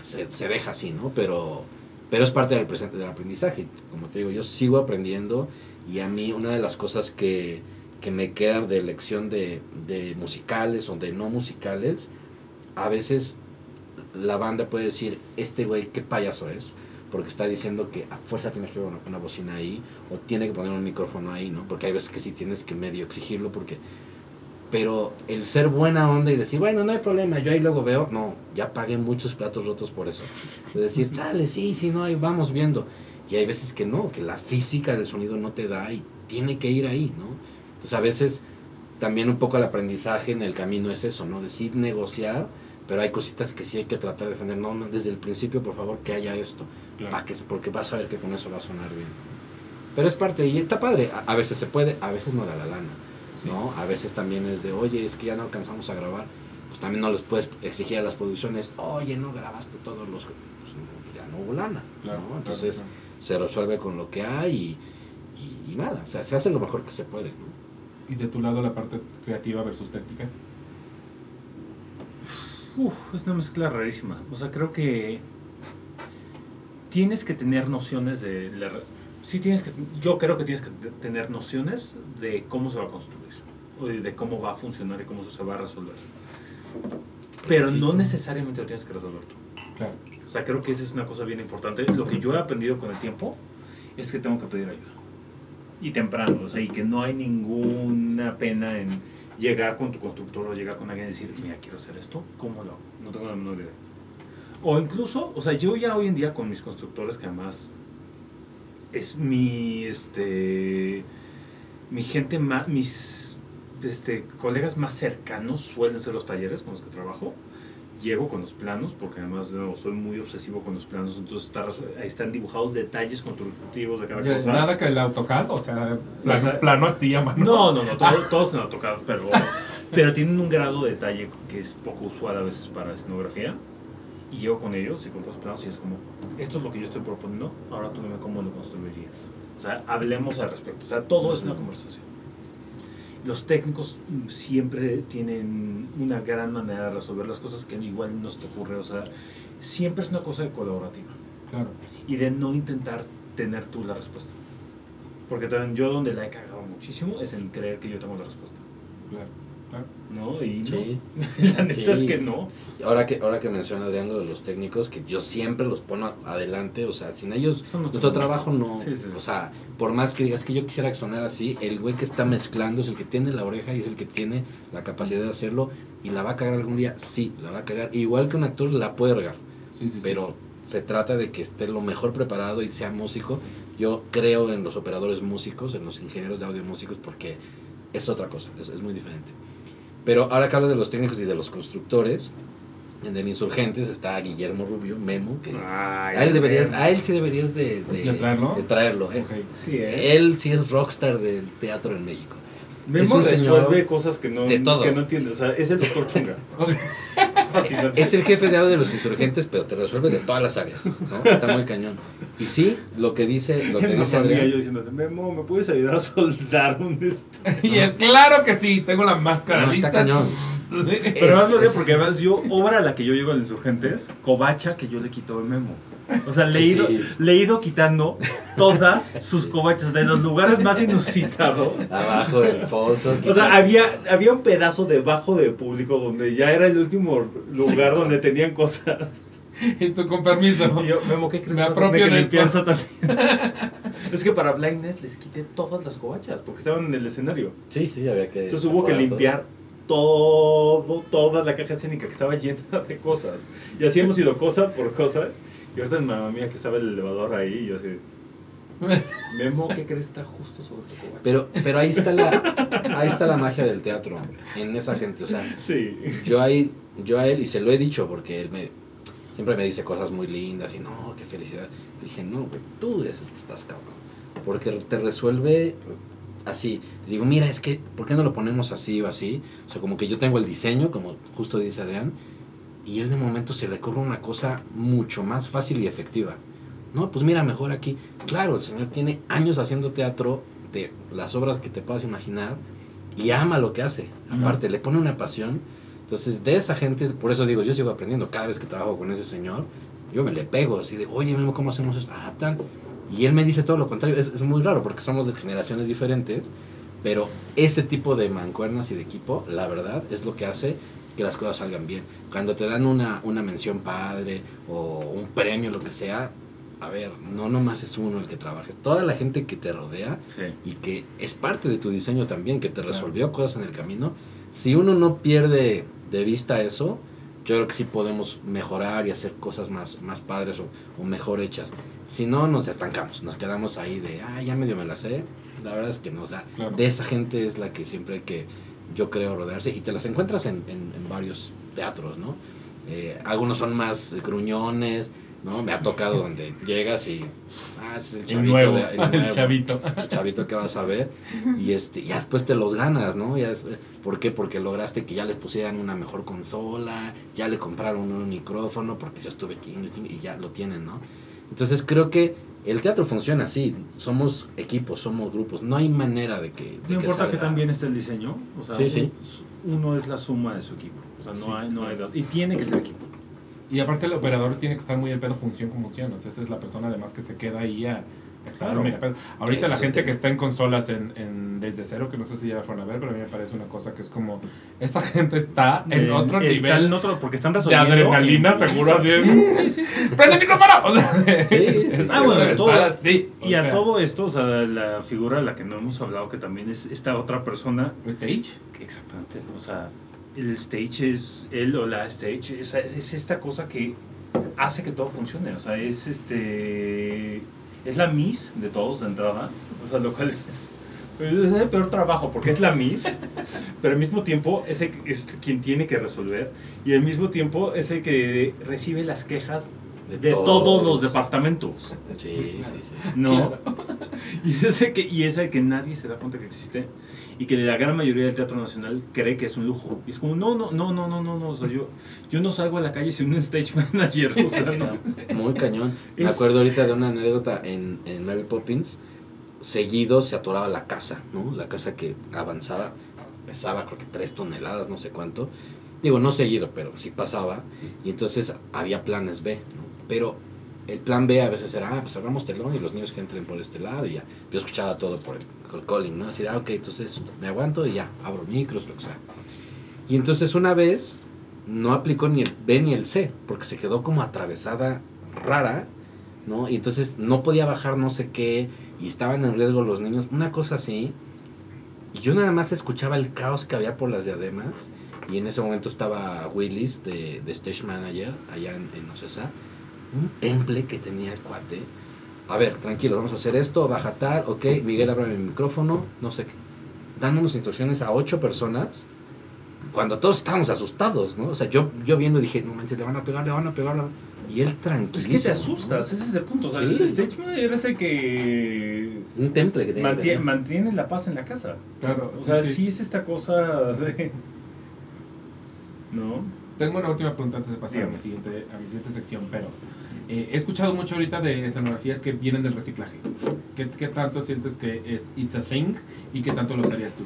Speaker 3: se deja así, ¿no? Pero, pero es parte del presente del aprendizaje. Como te digo, yo sigo aprendiendo y a mí una de las cosas que, que me quedan de lección de, de musicales o de no musicales, a veces la banda puede decir, este güey, qué payaso es, porque está diciendo que a fuerza tiene que una, una bocina ahí o tiene que poner un micrófono ahí, ¿no? Porque hay veces que sí tienes que medio exigirlo porque... Pero el ser buena onda y decir, bueno, no hay problema, yo ahí luego veo, no, ya pagué muchos platos rotos por eso. Es decir, sale, sí, sí, no, ahí vamos viendo. Y hay veces que no, que la física del sonido no te da y tiene que ir ahí, ¿no? Entonces a veces también un poco el aprendizaje en el camino es eso, ¿no? Decir negociar, pero hay cositas que sí hay que tratar de defender. No, no, desde el principio, por favor, que haya esto.
Speaker 1: Claro.
Speaker 3: Pa' que, porque vas a ver que con eso va a sonar bien. Pero es parte, y está padre. A, a veces se puede, a veces no da la lana.
Speaker 1: Sí.
Speaker 3: ¿no? A veces también es de, oye, es que ya no alcanzamos a grabar. Pues también no les puedes exigir a las producciones, oye, no grabaste todos los... Pues no, ya no hubo lana.
Speaker 1: Claro,
Speaker 3: ¿no? Entonces
Speaker 1: claro.
Speaker 3: se resuelve con lo que hay y, y- y nada, o sea, se hace lo mejor que se puede. ¿no?
Speaker 1: Y de tu lado la parte creativa versus técnica.
Speaker 2: Uf, es una mezcla rarísima. O sea, creo que tienes que tener nociones de... la sí tienes que... Yo creo que tienes que te- tener nociones de cómo se va a construir. O de, cómo va a funcionar y cómo se va a resolver. Pero no necesariamente lo tienes que resolver tú.
Speaker 1: Claro.
Speaker 2: O sea, creo que esa es una cosa bien importante. Lo que yo he aprendido con el tiempo es que tengo que pedir ayuda. Y temprano, o sea, y que no hay ninguna pena en llegar con tu constructor o llegar con alguien y decir, mira, quiero hacer esto, ¿cómo lo hago? No tengo la menor idea. O incluso, o sea, yo ya hoy en día con mis constructores, que además es mi, este, mi gente más, mis, este, colegas más cercanos suelen ser los talleres con los que trabajo llego con los planos, porque además no, soy muy obsesivo con los planos, entonces está ahí están dibujados detalles constructivos de cada
Speaker 1: Ya,
Speaker 2: cosa.
Speaker 1: Nada que el AutoCAD, o sea, plano así a mano.
Speaker 2: No, no, no, todo- todos se han tocado, pero, pero tienen un grado de detalle que es poco usual a veces para escenografía. Y llego con ellos y con todos los planos y es como, esto es lo que yo estoy proponiendo, ahora tú dime cómo lo construirías. O sea, hablemos al respecto. O sea, todo es una conversación. Los técnicos siempre tienen una gran manera de resolver las cosas que igual no se te ocurre. O sea, siempre es una cosa de colaborativa
Speaker 1: Claro.
Speaker 2: y de no intentar tener tú la respuesta. Porque también yo donde la he cagado muchísimo es en creer que yo tengo la respuesta.
Speaker 1: Claro.
Speaker 2: ¿No? Y no.
Speaker 3: Sí.
Speaker 2: la neta
Speaker 3: Sí.
Speaker 2: es que no.
Speaker 3: Ahora que, ahora que menciona Adrián lo de los técnicos, que yo siempre los pongo adelante, o sea, sin ellos,
Speaker 2: Son los
Speaker 3: nuestro trabajo no,
Speaker 2: Sí, sí, sí.
Speaker 3: o sea, por más que digas que yo quisiera sonar así, el güey que está mezclando es el que tiene la oreja y es el que tiene la capacidad de hacerlo y la va a cagar algún día, sí, la va a cagar, igual que un actor la puede regar,
Speaker 1: Sí, sí, sí.
Speaker 3: pero se trata de que esté lo mejor preparado y sea músico. Yo creo en los operadores músicos, en los ingenieros de audio músicos, porque es otra cosa, es, es muy diferente. Pero ahora que hablo de los técnicos y de los constructores, en el Insurgentes está Guillermo Rubio, Memo, que
Speaker 2: Ay,
Speaker 3: a él deberías, a él sí deberías de, de,
Speaker 1: ¿De traerlo?
Speaker 3: de traerlo, eh.
Speaker 1: Ok.
Speaker 2: Sí, ¿eh?
Speaker 3: Él sí es rockstar del teatro en México.
Speaker 2: Memo
Speaker 3: es un
Speaker 2: resuelve
Speaker 3: señor
Speaker 2: cosas que no,
Speaker 3: de todo.
Speaker 2: que no entiende. O sea, es el doctor Chunga. es fascinante.
Speaker 3: Es el jefe de audio de los insurgentes, pero te resuelve de todas las áreas, ¿no? Está muy cañón. Y sí, lo que dice, lo que dice Adrián,
Speaker 2: yo diciéndole, Memo, ¿me puedes ayudar a soldar un este?
Speaker 1: Y él, claro que sí, tengo la máscara
Speaker 3: No, está
Speaker 1: lista.
Speaker 3: cañón.
Speaker 2: Pero
Speaker 3: Es-
Speaker 2: además lo digo porque además yo, obra a la que yo llego a los insurgentes, covacha que yo le quito a Memo. O sea, le he, ido,
Speaker 3: sí.
Speaker 2: le he ido quitando todas sus covachas de los lugares más inusitados.
Speaker 3: abajo del pozo.
Speaker 2: O sea, había, había un pedazo debajo del público donde ya era el último lugar donde tenían cosas.
Speaker 1: Y tú con permiso.
Speaker 2: Y yo, Memo, ¿qué crees
Speaker 1: Me
Speaker 2: que
Speaker 1: apropio
Speaker 2: que
Speaker 1: de
Speaker 2: limpiar eso también? es que para Blindness les quité todas las covachas porque estaban en el escenario.
Speaker 3: Sí, sí, había que.
Speaker 2: Entonces hubo que
Speaker 3: afuera todo.
Speaker 2: limpiar todo, toda la caja escénica que estaba llena de cosas. Y así hemos ido cosa por cosa. Y ahorita mi mamá mía que estaba el elevador ahí, y yo así, Memo, ¿qué crees está justo sobre tu covacha?
Speaker 3: Pero, pero ahí está la, ahí está la magia del teatro, en esa gente, o sea,
Speaker 2: Sí.
Speaker 3: yo ahí, yo a él, y se lo he dicho porque él me, siempre me dice cosas muy lindas y no, qué felicidad. Le dije, no, güey, tú eres el que estás cabrón. Porque te resuelve así. Digo, mira, es que, ¿por qué no lo ponemos así o así? O sea, como que yo tengo el diseño, como justo dice Adrián, y él de momento se le ocurre una cosa mucho más fácil y efectiva. No, pues mira, mejor aquí. Claro, el señor tiene años haciendo teatro, de las obras que te puedas imaginar y ama lo que hace. Aparte, le pone una pasión. Entonces, de esa gente, por eso digo, yo sigo aprendiendo cada vez que trabajo con ese señor. Yo me le pego así de, oye, Memo, ¿cómo hacemos esto? Ah, tal. Y él me dice todo lo contrario. Es, es muy raro porque somos de generaciones diferentes. Pero ese tipo de mancuernas y de equipo, la verdad, es lo que hace que las cosas salgan bien. Cuando te dan una, una mención padre o un premio, lo que sea, a ver, no nomás es uno el que trabaja, es toda la gente que te rodea
Speaker 2: Sí.
Speaker 3: y que es parte de tu diseño también, que te resolvió cosas en el camino. Si uno no pierde de vista eso, yo creo que sí podemos mejorar y hacer cosas más, más padres o, o mejor hechas. Si no, nos estancamos, nos quedamos ahí de, ah, ya medio me la sé. La verdad es que nos da.
Speaker 1: Claro.
Speaker 3: De esa gente es la que siempre hay que, yo creo, rodearse. Y te las encuentras en, en- en varios teatros, ¿no? Eh, algunos son más gruñones, ¿no? Me ha tocado donde llegas y, ah, es el
Speaker 1: El
Speaker 3: chavito.
Speaker 1: nuevo,
Speaker 3: de- el
Speaker 1: el chavito.
Speaker 3: chavito que vas a ver y este ya después te los ganas, ¿no? Ya después- ¿Por qué? Porque lograste que ya les pusieran una mejor consola, ya le compraron un micrófono, porque yo estuve aquí y ya lo tienen, ¿no? Entonces creo que el teatro funciona así, somos equipos, somos grupos, no hay manera de que... de
Speaker 2: No importa que también esté el diseño, o sea,
Speaker 3: Sí, sí.
Speaker 2: un- uno es la suma de su equipo, o sea, no
Speaker 1: Sí.
Speaker 2: hay, no hay y tiene que ser equipo.
Speaker 1: Y aparte el operador tiene que estar muy al pedo función como función. O sea, esa es la persona además que se queda ahí a estar
Speaker 2: Claro.
Speaker 1: mega pedo. Ahorita
Speaker 3: Ese
Speaker 1: la
Speaker 3: es el
Speaker 1: gente
Speaker 3: tema.
Speaker 1: que está en consolas en, en desde cero, que no sé si ya la fueron a ver, pero a mí me parece una cosa que es como, esa gente está en
Speaker 2: Eh,
Speaker 1: otro
Speaker 2: está
Speaker 1: nivel
Speaker 2: en otro, porque están
Speaker 1: de
Speaker 2: resolviendo.
Speaker 1: adrenalina, seguro así es.
Speaker 2: Sí, sí, sí.
Speaker 1: ¡Prende el micrófono! O sea,
Speaker 3: Sí, sí, sí.
Speaker 2: Ah, bueno, todo-
Speaker 1: Sí.
Speaker 2: Y a
Speaker 1: sea,
Speaker 2: todo esto, o sea, la figura de la que no hemos hablado, que también es esta otra persona,
Speaker 1: Stage.
Speaker 2: exactamente, o sea, el stage es, él o la stage, es, es esta cosa que hace que todo funcione, o sea, es este, es la miss de todos de entrada, o sea, lo cual es, es el peor trabajo, porque es la miss, pero al mismo tiempo es, el- es quien tiene que resolver, y al mismo tiempo es el que recibe las quejas de todos los departamentos.
Speaker 3: Sí, sí, sí.
Speaker 2: No. Y ese que y ese que nadie se da cuenta que existe y que la gran mayoría del teatro nacional cree que es un lujo. Y es como, no, no, no, no, no, no, no. O sea, yo, yo no salgo a la calle sin un stage manager. O sea, no.
Speaker 3: Está muy cañón. Me acuerdo ahorita de una anécdota en, en Mary Poppins. Seguido se atoraba la casa, ¿no? La casa que avanzaba, pesaba creo que tres toneladas, no sé cuánto. Digo, no seguido, pero sí pasaba. Y entonces había planes B, ¿no? Pero el plan B a veces era, ah, pues cerramos telón y los niños que entren por este lado y ya. Yo escuchaba todo por el, el calling, ¿no? Así, ah, ok, entonces me aguanto y ya, abro micros, lo que sea. Y entonces una vez no aplicó ni el B ni el C, porque se quedó como atravesada rara, ¿no? Y entonces no podía bajar no sé qué, y estaban en riesgo los niños, una cosa así. Y yo nada más escuchaba el caos que había por las diademas, y en ese momento estaba Willis, de, de Stage Manager, allá en, en Ocesa, un temple que tenía el cuate. A ver, tranquilo, vamos a hacer esto, baja tal, ok, Miguel abre el micrófono, no sé qué. Dándonos instrucciones a ocho personas, cuando todos estábamos asustados, ¿no? O sea, yo, yo viendo dije, no manches, le van a pegar, le van a pegar. le van-". Y él tranquilo.
Speaker 2: Es que te asustas, ese es el punto. O sea,
Speaker 3: Sí.
Speaker 2: el stage manager es el que
Speaker 3: Un temple que tenía. que
Speaker 2: mantiene,
Speaker 3: tener.
Speaker 2: mantiene la paz en la casa.
Speaker 1: Claro.
Speaker 2: O
Speaker 1: sí,
Speaker 2: sea,
Speaker 1: sí.
Speaker 2: sí es esta cosa de... ¿No?
Speaker 1: Tengo una última pregunta antes de pasar a mi siguiente, a mi siguiente sección, pero eh, he escuchado mucho ahorita de escenografías que vienen del reciclaje. ¿Qué, qué tanto sientes que es it's a thing y qué tanto lo usarías tú?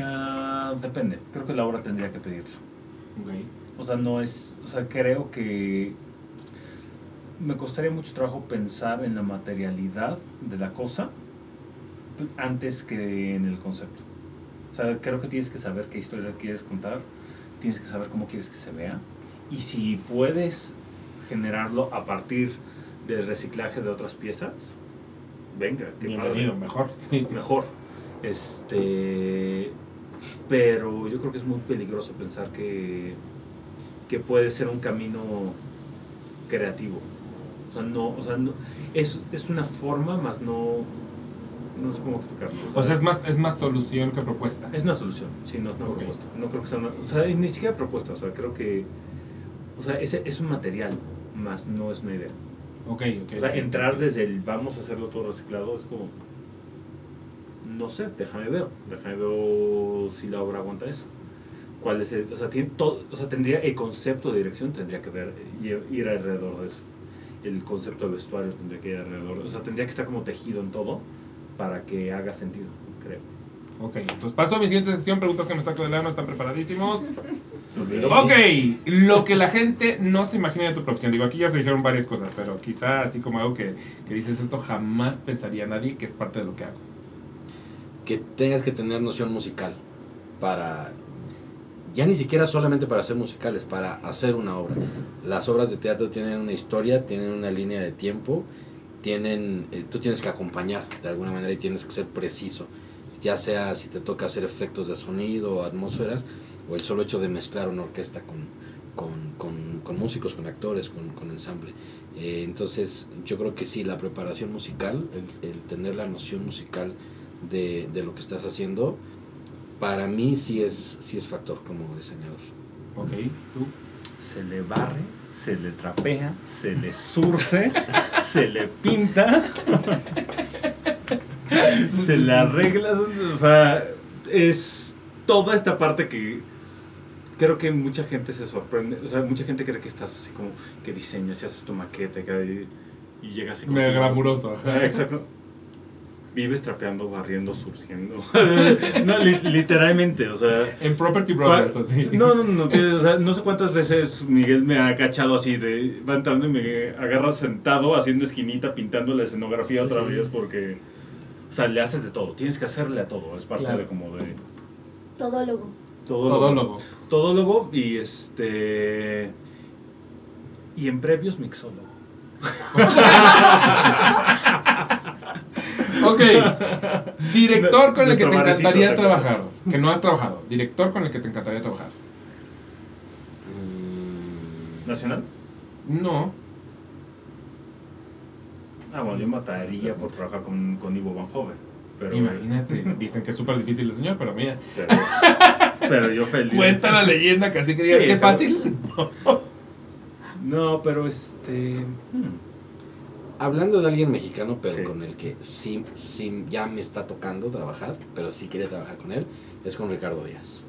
Speaker 2: Ah, depende. Creo que la obra tendría que pedirlo.
Speaker 1: Ok.
Speaker 2: O sea, no es. O sea, creo que. Me costaría mucho trabajo pensar en la materialidad de la cosa antes que en el concepto. O sea, creo que tienes que saber qué historia quieres contar, tienes que saber cómo quieres que se vea. Y si puedes generarlo a partir del reciclaje de otras piezas, venga, qué padre
Speaker 1: mejor. Sí.
Speaker 2: mejor. Este, pero yo creo que es muy peligroso pensar que, que puede ser un camino creativo. O sea, no, o sea, no, es, es una forma, más no, no sé cómo explicarlo.
Speaker 1: O sea, es más, es más solución que propuesta.
Speaker 2: es una solución, sí, no es una propuesta. No creo que sea una, o sea, ni siquiera propuesta, o sea, creo que, o sea, es, es un material, más no es una idea.
Speaker 1: Ok, ok.
Speaker 2: O sea, entrar desde el vamos a hacerlo todo reciclado es como. No sé, déjame ver. Déjame ver si la obra aguanta eso. ¿Cuál es el.? O sea, tiene todo, o sea, tendría el concepto de dirección, tendría que ver, ir, alrededor de eso. El concepto de vestuario tendría que ir alrededor. O sea, tendría que estar como tejido en todo para que haga sentido, creo.
Speaker 1: Ok, pues paso a mi siguiente sección, preguntas que me saco del ano, ¿están preparadísimos?
Speaker 3: Ok.
Speaker 1: Lo que la gente no se imagina de tu profesión. Digo, aquí ya se dijeron varias cosas, pero quizá así como algo que, que dices esto jamás pensaría nadie que es parte de lo que hago.
Speaker 3: que tengas que tener noción musical para ya ni siquiera solamente para hacer musicales, para hacer una obra. Las obras de teatro tienen una historia, tienen una línea de tiempo, tienen eh, tú tienes que acompañar de alguna manera y tienes que ser preciso, ya sea si te toca hacer efectos de sonido o atmósferas o el solo hecho de mezclar una orquesta con, con, con- con músicos, con actores, con, con ensamble. Eh, entonces yo creo que sí, la preparación musical, el, el tener la noción musical de, de lo que estás haciendo, para mí sí es, sí es factor como diseñador.
Speaker 1: Ok, tú.
Speaker 2: Se le barre, se le trapea, se le surce, se le pinta, se le arregla. O sea, es toda esta parte que creo que mucha gente se sorprende. O sea, mucha gente cree que estás así como que diseñas y haces tu maqueta y, y llegas así como.
Speaker 1: Mega glamuroso.
Speaker 2: Ah, Exacto. Vives trapeando, barriendo, surciendo. no, li- literalmente, o sea.
Speaker 1: En Property Brothers, así.
Speaker 2: No, no, no, tío, o sea, no sé cuántas veces Miguel me ha cachado así de va entrando y me agarra sentado haciendo esquinita pintando la escenografía otra
Speaker 1: Sí, sí.
Speaker 2: vez porque o sea, le haces de todo, tienes que hacerle a todo, es parte
Speaker 1: Claro.
Speaker 2: de como de
Speaker 4: Todólogo.
Speaker 2: Todólogo.
Speaker 1: Todólogo.
Speaker 2: Todólogo y este y en previos mixólogo.
Speaker 1: Ok. Director con el que te encantaría
Speaker 2: ¿te
Speaker 1: trabajar. Que no has trabajado. Director con el que te encantaría trabajar.
Speaker 3: Mm,
Speaker 2: ¿Nacional?
Speaker 1: No.
Speaker 2: Ah, bueno, yo mataría por trabajar con, con Ivo Van Hoven. Pero,
Speaker 1: Imagínate. Dicen que es súper difícil el señor, pero mira.
Speaker 2: pero, pero yo feliz.
Speaker 1: Cuenta la leyenda que así que digas
Speaker 2: Sí,
Speaker 1: que es fácil.
Speaker 2: No, pero este. hmm.
Speaker 3: Hablando de alguien mexicano, pero
Speaker 2: Sí.
Speaker 3: con el que sí, sí ya me está tocando trabajar, pero sí quería trabajar con él, es con Ricardo Díaz.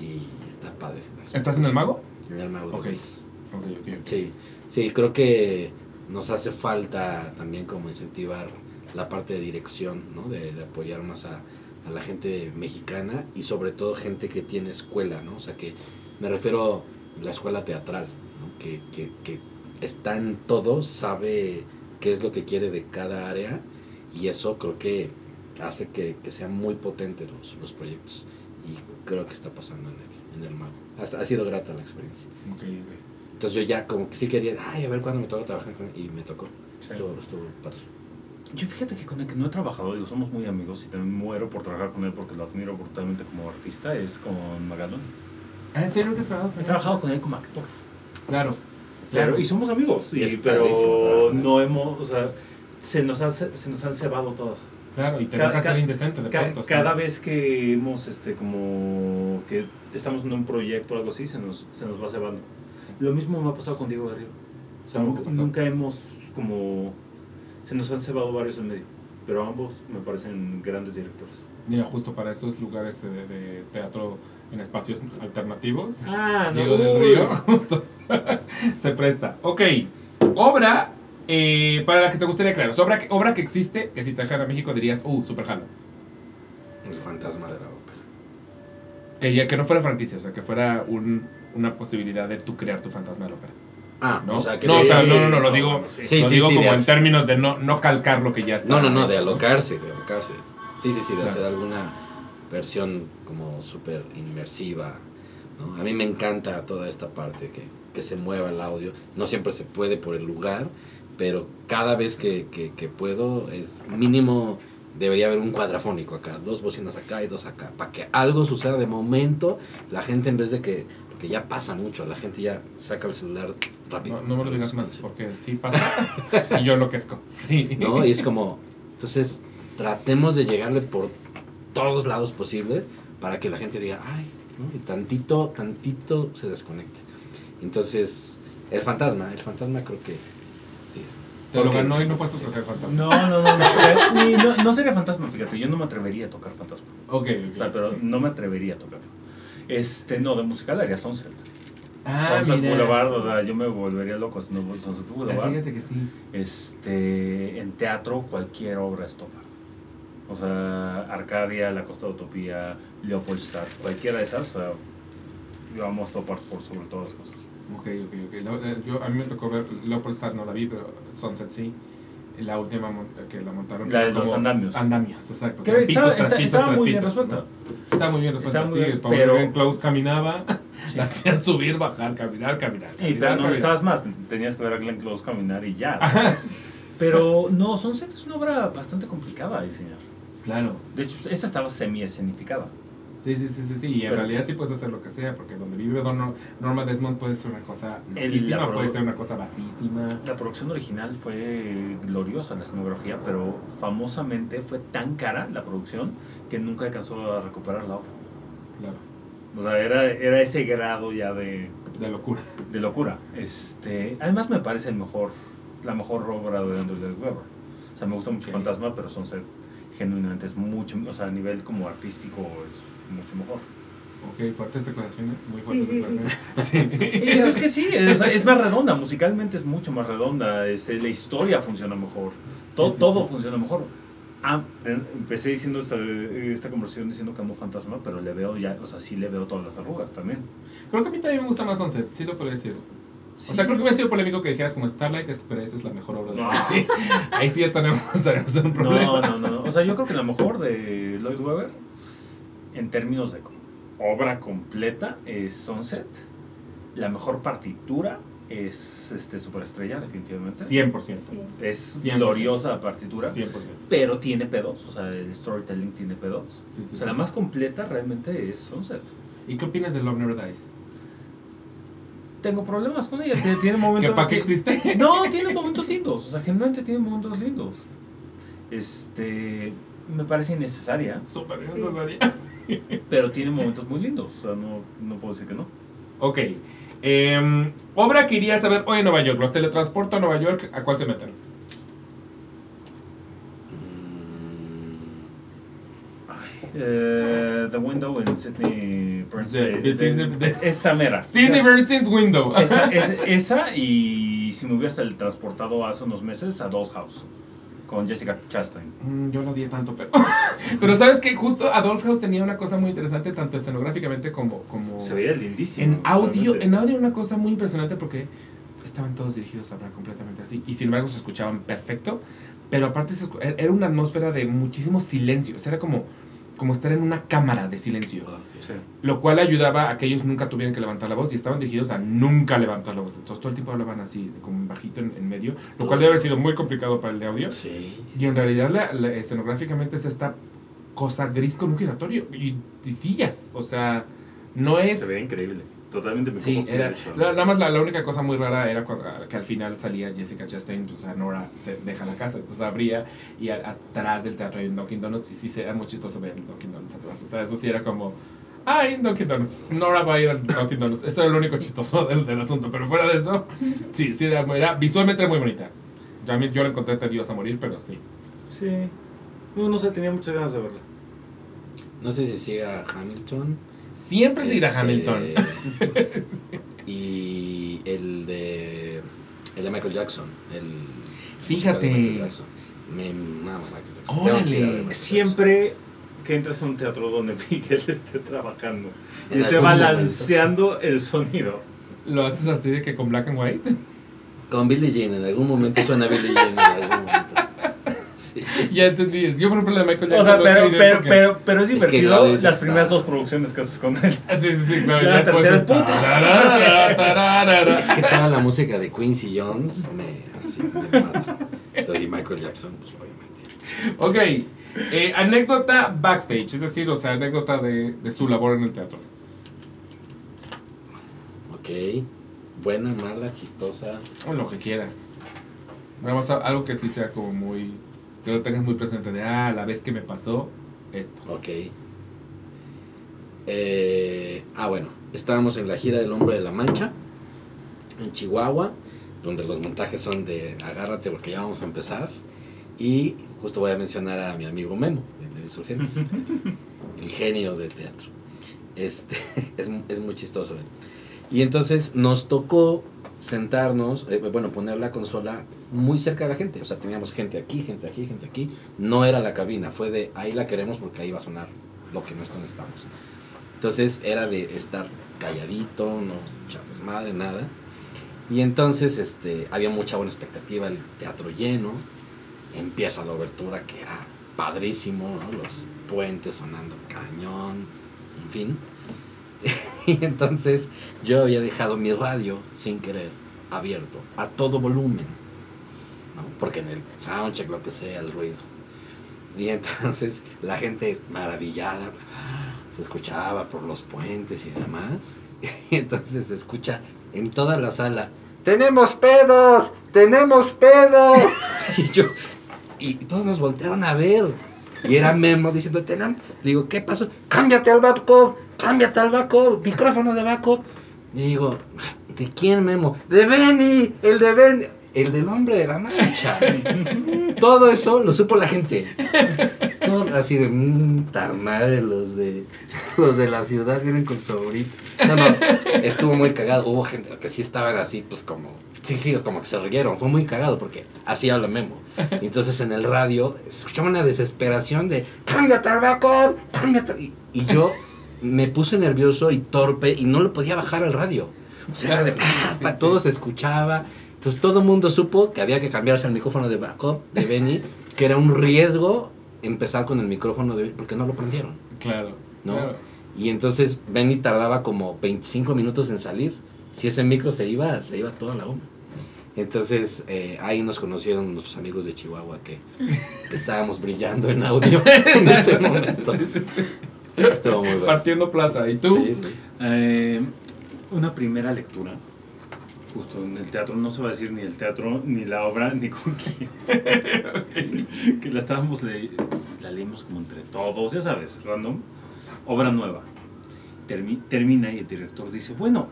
Speaker 3: Y está padre.
Speaker 1: ¿Estás en el mago?
Speaker 3: En el mago de
Speaker 1: Ok.
Speaker 3: Oz.
Speaker 1: Ok, ok. ok.
Speaker 3: Sí, sí, creo que nos hace falta también como incentivar la parte de dirección, ¿no? De, de apoyar más a, a la gente mexicana y sobre todo gente que tiene escuela, ¿no? O sea, que me refiero a la escuela teatral, ¿no? Que, que, que está en todo, sabe qué es lo que quiere de cada área y eso creo que hace que, que sean muy potentes los, los proyectos y creo que está pasando en el, en el mago. Ha, ha sido grata la experiencia. Entonces yo ya como que sí quería, ay, a ver cuándo me toca trabajar con él. Y me tocó.
Speaker 2: Sí.
Speaker 3: Estuvo, estuvo padre.
Speaker 2: Yo fíjate que con el que no he trabajado, digo, somos muy amigos y también muero por trabajar con él porque lo admiro brutalmente como artista, es con Magalón.
Speaker 1: Ah, ¿En serio que has trabajado con
Speaker 2: He
Speaker 1: él?
Speaker 2: trabajado con él como actor.
Speaker 1: Claro.
Speaker 2: Claro,
Speaker 1: Claro.
Speaker 2: y somos amigos,
Speaker 3: Y es
Speaker 2: pero no hemos, o sea, se nos, han, ce- se nos han cebado todas.
Speaker 1: Claro, y te
Speaker 2: Ca-
Speaker 1: dejas
Speaker 2: ca-
Speaker 1: ser indecente de
Speaker 2: Ca-
Speaker 1: pronto.
Speaker 2: cada vez que hemos, este, como, que estamos en un proyecto o algo así, se nos, se nos va cebando. Lo mismo me ha pasado con Diego Garrido. O sea,
Speaker 1: ¿Cómo
Speaker 2: nunca, nunca hemos, como, se nos han cebado varios en medio. Pero ambos me parecen grandes directores.
Speaker 1: Mira, justo para esos lugares de, de teatro en espacios alternativos.
Speaker 2: Ah,
Speaker 1: Diego del Río, justo. se presta. Ok. Obra eh, para la que te gustaría crear. O sea, obra, que- obra que existe, que si trajera a México dirías, uh, super jalo.
Speaker 3: El fantasma de la ópera.
Speaker 1: Que, ya, que no fuera franquicia, o sea, que fuera un- una posibilidad de tú crear tu fantasma de la ópera.
Speaker 3: Ah,
Speaker 1: ¿No?
Speaker 3: o sea que
Speaker 1: No, o
Speaker 3: de-
Speaker 1: sea, no, no, no, lo digo,
Speaker 2: sí.
Speaker 3: Sí,
Speaker 1: lo
Speaker 3: sí,
Speaker 1: digo
Speaker 3: sí,
Speaker 1: como en términos de no, no calcar lo que ya está.
Speaker 3: No, no, no, de alocarse, de alocarse. Sí, sí, sí, de
Speaker 1: Claro.
Speaker 3: hacer alguna versión como súper inmersiva. ¿no? A mí me encanta toda esta parte, que, que se mueva el audio. No siempre se puede por el lugar, pero cada vez que, que, que puedo, es mínimo, debería haber un cuadrafónico acá, dos bocinas acá y dos acá, para que algo suceda de momento, la gente en vez de que, porque ya pasa mucho, la gente ya saca el celular rápido.
Speaker 1: No, no me lo digas más, porque sí pasa. y yo enloquezco. Sí.
Speaker 3: ¿no? Y es como, entonces, tratemos de llegarle por todos lados posibles para que la gente diga, ay, ¿no? Y tantito, tantito se desconecte. Entonces, el fantasma, el fantasma creo que sí.
Speaker 1: Te lo ganó y no puedes escoger fantasma.
Speaker 2: No, no, no, no, no, no sería fantasma, fíjate, yo no me atrevería a tocar fantasma.
Speaker 1: Ok,
Speaker 2: O sea, pero no me atrevería a tocarlo. Este, no, de musical haría Sunset.
Speaker 1: Ah,
Speaker 2: Sunset
Speaker 1: mira.
Speaker 2: Boulevard, o sea, yo me volvería loco si no Sunset
Speaker 1: Ah,
Speaker 2: Boulevard.
Speaker 1: Fíjate que sí.
Speaker 2: Este, en teatro, cualquier obra es topa. O sea, Arcadia, la Costa de Utopía, Leopoldstadt, cualquiera de esas, o sea, íbamos a topar por sobre todas las cosas.
Speaker 1: Ok, ok, ok. Eh, yo, a mí me tocó ver Leopoldstadt, no la vi, pero Sunset sí. La última que la montaron.
Speaker 2: La de los andamios.
Speaker 1: Andamios, exacto.
Speaker 2: Que
Speaker 1: pisos tras
Speaker 2: está-
Speaker 1: pisos
Speaker 2: estaba
Speaker 1: tras
Speaker 2: muy bien
Speaker 1: pisos. Está muy bien resuelta,
Speaker 2: Está muy
Speaker 1: sí.
Speaker 2: bien,
Speaker 1: pobre
Speaker 2: pero-
Speaker 1: Glenn Close caminaba, la hacían subir, bajar, caminar, caminar.
Speaker 2: Y
Speaker 1: caminar,
Speaker 2: te- no
Speaker 1: caminar.
Speaker 2: necesitabas más, tenías que ver a Glenn Close caminar y ya. Pero no, Sunset es una obra bastante complicada de diseñar.
Speaker 1: Claro.
Speaker 2: De hecho, esa estaba semi-escenificada.
Speaker 1: Sí, sí, sí, sí, sí. Y en
Speaker 2: Pero-
Speaker 1: realidad sí puedes hacer lo que sea, porque donde vive Don Norma Desmond puede ser una cosa loquísima, puede ser una cosa basísima.
Speaker 2: La producción original fue gloriosa, la escenografía, pero famosamente fue tan cara la producción que nunca alcanzó a recuperar la obra.
Speaker 1: Claro.
Speaker 2: O sea, era, era ese grado ya de,
Speaker 1: De locura.
Speaker 2: de locura. Este, además me parece el mejor, la mejor obra de Andrew Lloyd Webber. O sea, me gusta mucho. Fantasma, pero Sunset genuinamente es mucho, o sea, a nivel como artístico es mucho mejor.
Speaker 1: Ok, fuertes declaraciones, muy fuertes
Speaker 4: Sí, sí, sí.
Speaker 1: declaraciones. Sí.
Speaker 2: Pues es que sí, es, es más redonda, musicalmente es mucho más redonda, este, la historia funciona mejor, todo,
Speaker 1: sí,
Speaker 2: todo
Speaker 1: sí.
Speaker 2: funciona mejor. Ah, eh, empecé diciendo esta, esta conversación diciendo que amo Fantasma, pero le veo ya, o sea, sí le veo todas las arrugas también.
Speaker 1: Creo que a mí también me gusta más Sunset, sí lo podría decir.
Speaker 2: Sí.
Speaker 1: O sea, creo que hubiera sido polémico que dijeras como Starlight Express es la mejor obra de
Speaker 2: No.
Speaker 1: sí. Ahí sí ya tenemos, tenemos un problema.
Speaker 2: No, no, no, no, o sea, yo creo que la mejor de Lloyd Webber, en términos de obra completa, es Sunset. La mejor partitura es este, Superestrella, definitivamente.
Speaker 1: 100%.
Speaker 4: Sí.
Speaker 2: Es
Speaker 1: 100%.
Speaker 2: gloriosa la partitura.
Speaker 1: 100%.
Speaker 2: pero tiene pedos, o sea, el storytelling tiene pedos.
Speaker 1: Sí, sí,
Speaker 2: o sea, la más completa realmente es Sunset.
Speaker 1: ¿Y qué opinas de Love Never Dies?
Speaker 2: Tengo problemas con ella, tiene, tiene
Speaker 1: ¿Que
Speaker 2: momentos...
Speaker 1: para qué existe?
Speaker 2: No, tiene momentos lindos, o sea, generalmente tiene momentos lindos. Este, me parece innecesaria,
Speaker 1: Súper
Speaker 4: Sí.
Speaker 2: pero tiene momentos muy lindos, o sea, no, no puedo decir que no.
Speaker 1: Ok. Em, obra que irías a ver hoy en Nueva York. Los teletransporto a Nueva York. ¿A cuál se meten?
Speaker 2: Eh, The Window en Sydney Bernstein.
Speaker 1: De- de Sydney- de-
Speaker 2: esa mera.
Speaker 1: Sidney Bernstein's Window.
Speaker 2: Esa, es- esa y si me hubieras transportado hace unos meses a Doll's House con Jessica Chastain.
Speaker 1: Mm, Yo lo odié tanto, pero. pero sabes que justo Adolf's House tenía una cosa muy interesante, tanto escenográficamente como. como
Speaker 2: Se veía lindísimo.
Speaker 1: en audio.
Speaker 2: realmente.
Speaker 1: En audio, una cosa muy impresionante porque estaban todos dirigidos a hablar completamente así. Y sin embargo, se escuchaban perfecto. Pero aparte, se escu- era una atmósfera de muchísimo silencio. O sea, era como, como estar en una cámara de silencio.
Speaker 2: Sí.
Speaker 1: Lo cual ayudaba a que ellos nunca tuvieran que levantar la voz y estaban dirigidos a nunca levantar la voz. Entonces todo el tiempo hablaban así, como bajito en, en medio, lo cual debe haber sido muy complicado para el de audio.
Speaker 3: Sí.
Speaker 1: Y en realidad la, la- escenográficamente es esta cosa gris con un giratorio y, y sillas. O sea, no es...
Speaker 2: Se veía increíble. Totalmente me
Speaker 1: Sí, era, la- nada más la, la única cosa muy rara era cuando, que al final salía Jessica Chastain, o sea, Nora se deja la casa, entonces abría y a- atrás del teatro hay un Dunkin' Donuts y sí era muy chistoso ver el Dunkin' Donuts atrás, o sea, eso sí era como, ay, un Dunkin' Donuts, Nora va a ir al Dunkin' Donuts, eso era lo único chistoso del, del asunto, pero fuera de eso, sí, sí, era, era- visualmente era muy bonita. Yo, a mí, yo la encontré tediosa a morir, pero sí.
Speaker 2: Sí. No, no sé, tenía muchas ganas de verla.
Speaker 3: No sé si siga Hamilton.
Speaker 1: Siempre se irá
Speaker 3: Este,
Speaker 1: Hamilton.
Speaker 3: y el de el de Michael Jackson. El
Speaker 1: Fíjate.
Speaker 3: de Michael Jackson. Me mama Michael Jackson.
Speaker 1: Órale.
Speaker 3: Michael
Speaker 2: Siempre que entras a un teatro donde Miguel esté trabajando y esté balanceando el sonido.
Speaker 1: Lo haces así de que con black and white.
Speaker 3: Con Billie Jean, en algún momento suena Billie Jean en algún momento. Sí.
Speaker 1: ya entendí. Yo, por ejemplo, la de Michael Jackson.
Speaker 2: O sea, pero, pero, pero, pero es
Speaker 3: Es que
Speaker 2: divertido las
Speaker 3: está-
Speaker 2: primeras dos producciones que haces con él.
Speaker 1: Ah, Sí, sí, sí, claro.
Speaker 2: La
Speaker 1: después
Speaker 2: tercera
Speaker 1: es
Speaker 2: puta.
Speaker 1: tararara, tararara.
Speaker 3: Es que toda la música de Quincy Jones me, así, me mata. Entonces, y Michael Jackson, pues obviamente.
Speaker 1: Ok. eh, anécdota backstage, es decir, o sea, anécdota de, de su labor en el teatro.
Speaker 3: Ok. Buena, mala, chistosa.
Speaker 1: O lo que quieras. Vamos a algo que sí sea como muy. Que lo tengas muy presente de, ah, la vez que me pasó esto.
Speaker 3: Ok. Eh, ah, bueno. Estábamos en la gira del Hombre de la Mancha, en Chihuahua, donde los montajes son de agárrate porque ya vamos a empezar. Y justo voy a mencionar a mi amigo Memo, de Insurgentes, el genio del teatro. Este, es, es muy chistoso. Y entonces nos tocó sentarnos, eh, bueno, poner la consola muy cerca de la gente. O sea, teníamos gente aquí, gente aquí, gente aquí. No era la cabina, fue de ahí la queremos porque ahí va a sonar lo que nosotros necesitamos. Entonces era de estar calladito, no echarles madre, nada. Y entonces este, había mucha buena expectativa, el teatro lleno. Empieza la obertura que era padrísimo, los puentes sonando cañón, en fin. y entonces yo había dejado mi radio sin querer abierto a todo volumen, ¿no? porque en el soundcheck, lo que sea, el ruido. Y entonces la gente maravillada se escuchaba por los puentes y demás. Y entonces se escucha en toda la sala, tenemos pedos, tenemos pedos. y yo, y todos nos voltearon a ver. Y era Memo diciendo, tenemos. Digo, ¿qué pasó? Cámbiate al backup, cámbiate al backup, micrófono de backup. Y digo, ¿de quién Memo? De Benny, el de Benny, el del hombre de la mancha. Todo eso lo supo la gente. Todo así de, mmm, madre, los de, los de la ciudad vienen con su ahorita. No, no, estuvo muy cagado. Hubo gente que sí estaban así, pues como, sí, sí, como que se rieron. Fue muy cagado porque así habla Memo. Y entonces en el radio escuchaba una desesperación de, cámbiate al backup, cámbiate. Y, y yo me puse nervioso y torpe y no lo podía bajar al radio. O sea, de, ah, todo se escuchaba. Entonces todo el mundo supo que había que cambiarse el micrófono de backup de Benny, que era un riesgo empezar con el micrófono de Benny, porque no lo prendieron,
Speaker 1: Claro.
Speaker 3: ¿no?
Speaker 1: claro.
Speaker 3: Y entonces Benny tardaba como 25 minutos en salir. Si ese micro se iba, se iba toda la bomba. Entonces eh, ahí nos conocieron nuestros amigos de Chihuahua que, que estábamos brillando en audio en ese momento. Estuvo muy bueno.
Speaker 1: Partiendo plaza. ¿Y tú?
Speaker 3: Sí, sí.
Speaker 2: Eh, una primera lectura. Justo en el teatro, no se va a decir ni el teatro, ni la obra, ni con quién. que la estábamos, le- la leímos como entre todos, ya sabes, random. Obra nueva. Termi- termina y el director dice, bueno,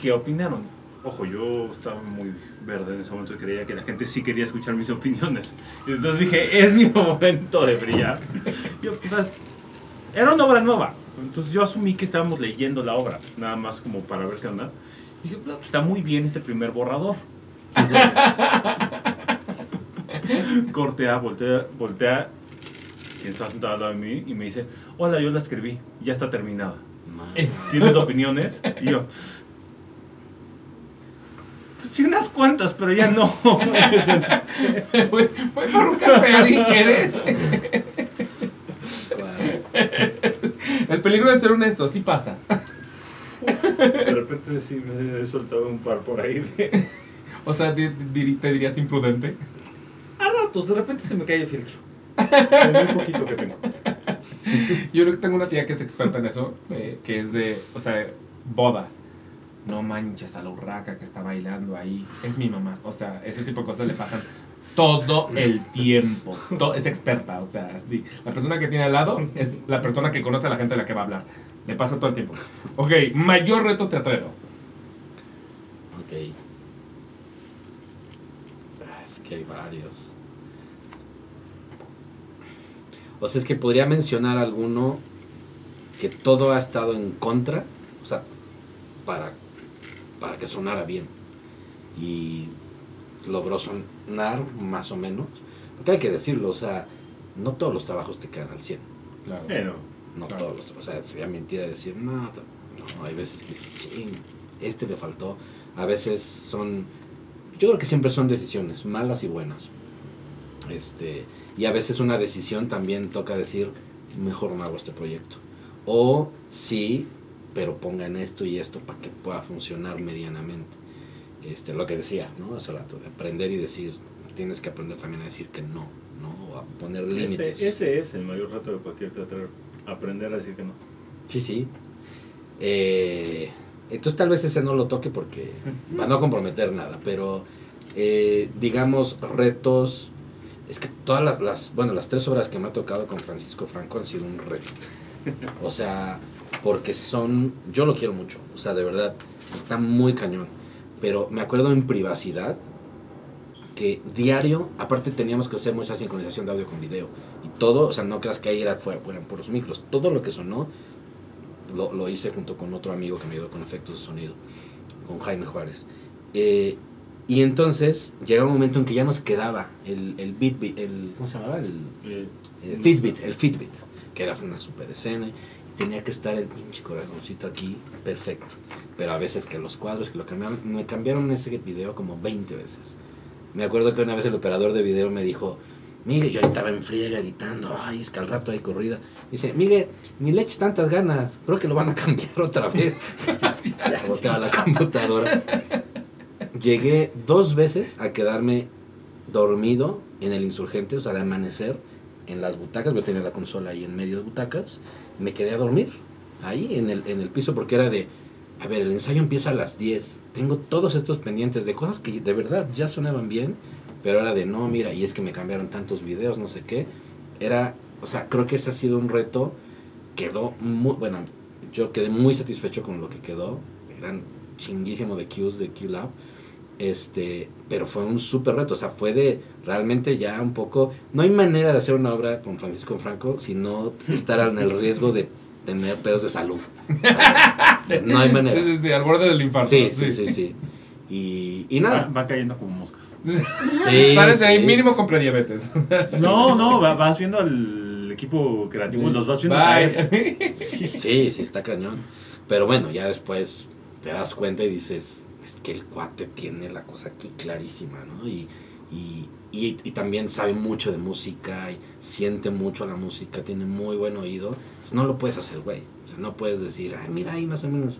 Speaker 2: ¿qué opinaron? Ojo, yo estaba muy verde en ese momento y creía que la gente sí quería escuchar mis opiniones. Entonces dije, es mi momento de brillar. Yo, pues, ¿sabes? Era una obra nueva. Entonces yo asumí que estábamos leyendo la obra, nada más como para ver qué onda. Y dije, "No, pues, está muy bien este primer borrador. Cortea, voltea, voltea, quien está sentado al lado de mí, y me dice, hola, yo la escribí, ya está terminada. ¿Tienes opiniones? Y yo, pues sí, unas cuantas, pero ya no.
Speaker 1: Voy voy por un café, ¿alguien quiere? El peligro de ser honesto, sí pasa.
Speaker 2: De repente sí me he soltado un par por ahí. de-
Speaker 1: O sea, te dirías imprudente.
Speaker 2: A ratos, de repente se me cae el filtro. De muy poquito que tengo.
Speaker 1: Yo creo que tengo una tía que es experta en eso, eh, que es de, o sea, boda. No manches a la urraca que está bailando ahí. Es mi mamá. O sea, ese tipo de cosas le pasan todo el tiempo. Es experta, o sea, sí. La persona que tiene al lado es la persona que conoce a la gente de la que va a hablar. Le pasa todo el tiempo. Ok, mayor reto teatrero.
Speaker 3: Ok. Ah, Es que hay varios. O sea, es que podría mencionar alguno que todo ha estado en contra, o sea, para, para que sonara bien. Y logró sonar más o menos. Porque hay que decirlo, o sea, no todos los trabajos te quedan al 100.
Speaker 1: Claro.
Speaker 2: Bueno,
Speaker 3: No
Speaker 1: Claro.
Speaker 3: todos los, o sea, sería mentira decir, no, no, hay veces que dices, "Chin, este le faltó. A veces son, yo creo que siempre son decisiones, malas y buenas. Este, y a veces una decisión también toca decir, mejor no hago este proyecto. O sí, pero pongan esto y esto para que pueda funcionar medianamente. Este, lo que decía, ¿no? Hace rato, de aprender y decir, tienes que aprender también a decir que no, ¿no? O a poner límites.
Speaker 2: ese, ese es el mayor reto de cualquier teatro. Aprender a decir que no.
Speaker 3: Sí, sí. Eh, entonces tal vez ese no lo toque porque va a no comprometer nada, pero eh, digamos retos, es que todas las, las, bueno, las tres obras que me ha tocado con Francisco Franco han sido un reto. O sea, porque son, yo lo quiero mucho, o sea, de verdad, está muy cañón. Pero me acuerdo en privacidad que diario, aparte teníamos que hacer mucha sincronización de audio con video. Y todo, o sea, no creas que ahí era fuera, fueran puros micros. Todo lo que sonó lo, lo hice junto con otro amigo que me ayudó con efectos de sonido, con Jaime Juárez. Eh, y entonces llegaba un momento en que ya nos quedaba el, el beat, beat- el, ¿cómo se llamaba? El,
Speaker 2: Eh,
Speaker 3: el Fitbit, el Fitbit, que era una super escena. Tenía que estar el pinche corazoncito aquí perfecto. Pero a veces que los cuadros que lo cambiaron, me cambiaron ese video como 20 veces. Me acuerdo que una vez el operador de video me dijo, Miguel, yo estaba en friega editando, ay, es que al rato hay corrida. Dice, Miguel, ni le eches tantas ganas, creo que lo van a cambiar otra vez. ya volteaba la computadora. Llegué dos veces a quedarme dormido en el insurgente, o sea, de amanecer en las butacas, yo tenía la consola ahí en medio de butacas, me quedé a dormir ahí en el, en el piso porque era de, a ver, el ensayo empieza a las 10, tengo todos estos pendientes de cosas que de verdad ya sonaban bien, pero era de, no, mira, y es que me cambiaron tantos videos, no sé qué, era, o sea, creo que ese ha sido un reto, quedó muy, bueno, yo quedé muy satisfecho con lo que quedó, eran chinguísimo de cues de QLab, este, pero fue un súper reto, o sea, fue de realmente ya un poco, no hay manera de hacer una obra con Francisco Franco si no estar en el riesgo de tener pedos de salud. No hay manera.
Speaker 1: Sí, sí, sí, al borde del infarto.
Speaker 3: Sí, sí, sí, sí. Y, y nada.
Speaker 2: va cayendo como moscas.
Speaker 3: Sí,
Speaker 1: Sales ahí
Speaker 3: sí.
Speaker 1: mínimo con prediabetes.
Speaker 2: No, no, va- vas viendo al equipo creativo, los vas viendo caer. Sí,
Speaker 3: sí, está cañón. Pero bueno, ya después te das cuenta y dices, es que el cuate tiene la cosa aquí clarísima, ¿no? Y, y, y, y también sabe mucho de música y siente mucho la música, tiene muy buen oído. Entonces no lo puedes hacer, güey. O sea, no puedes decir, ay, mira ahí más o menos.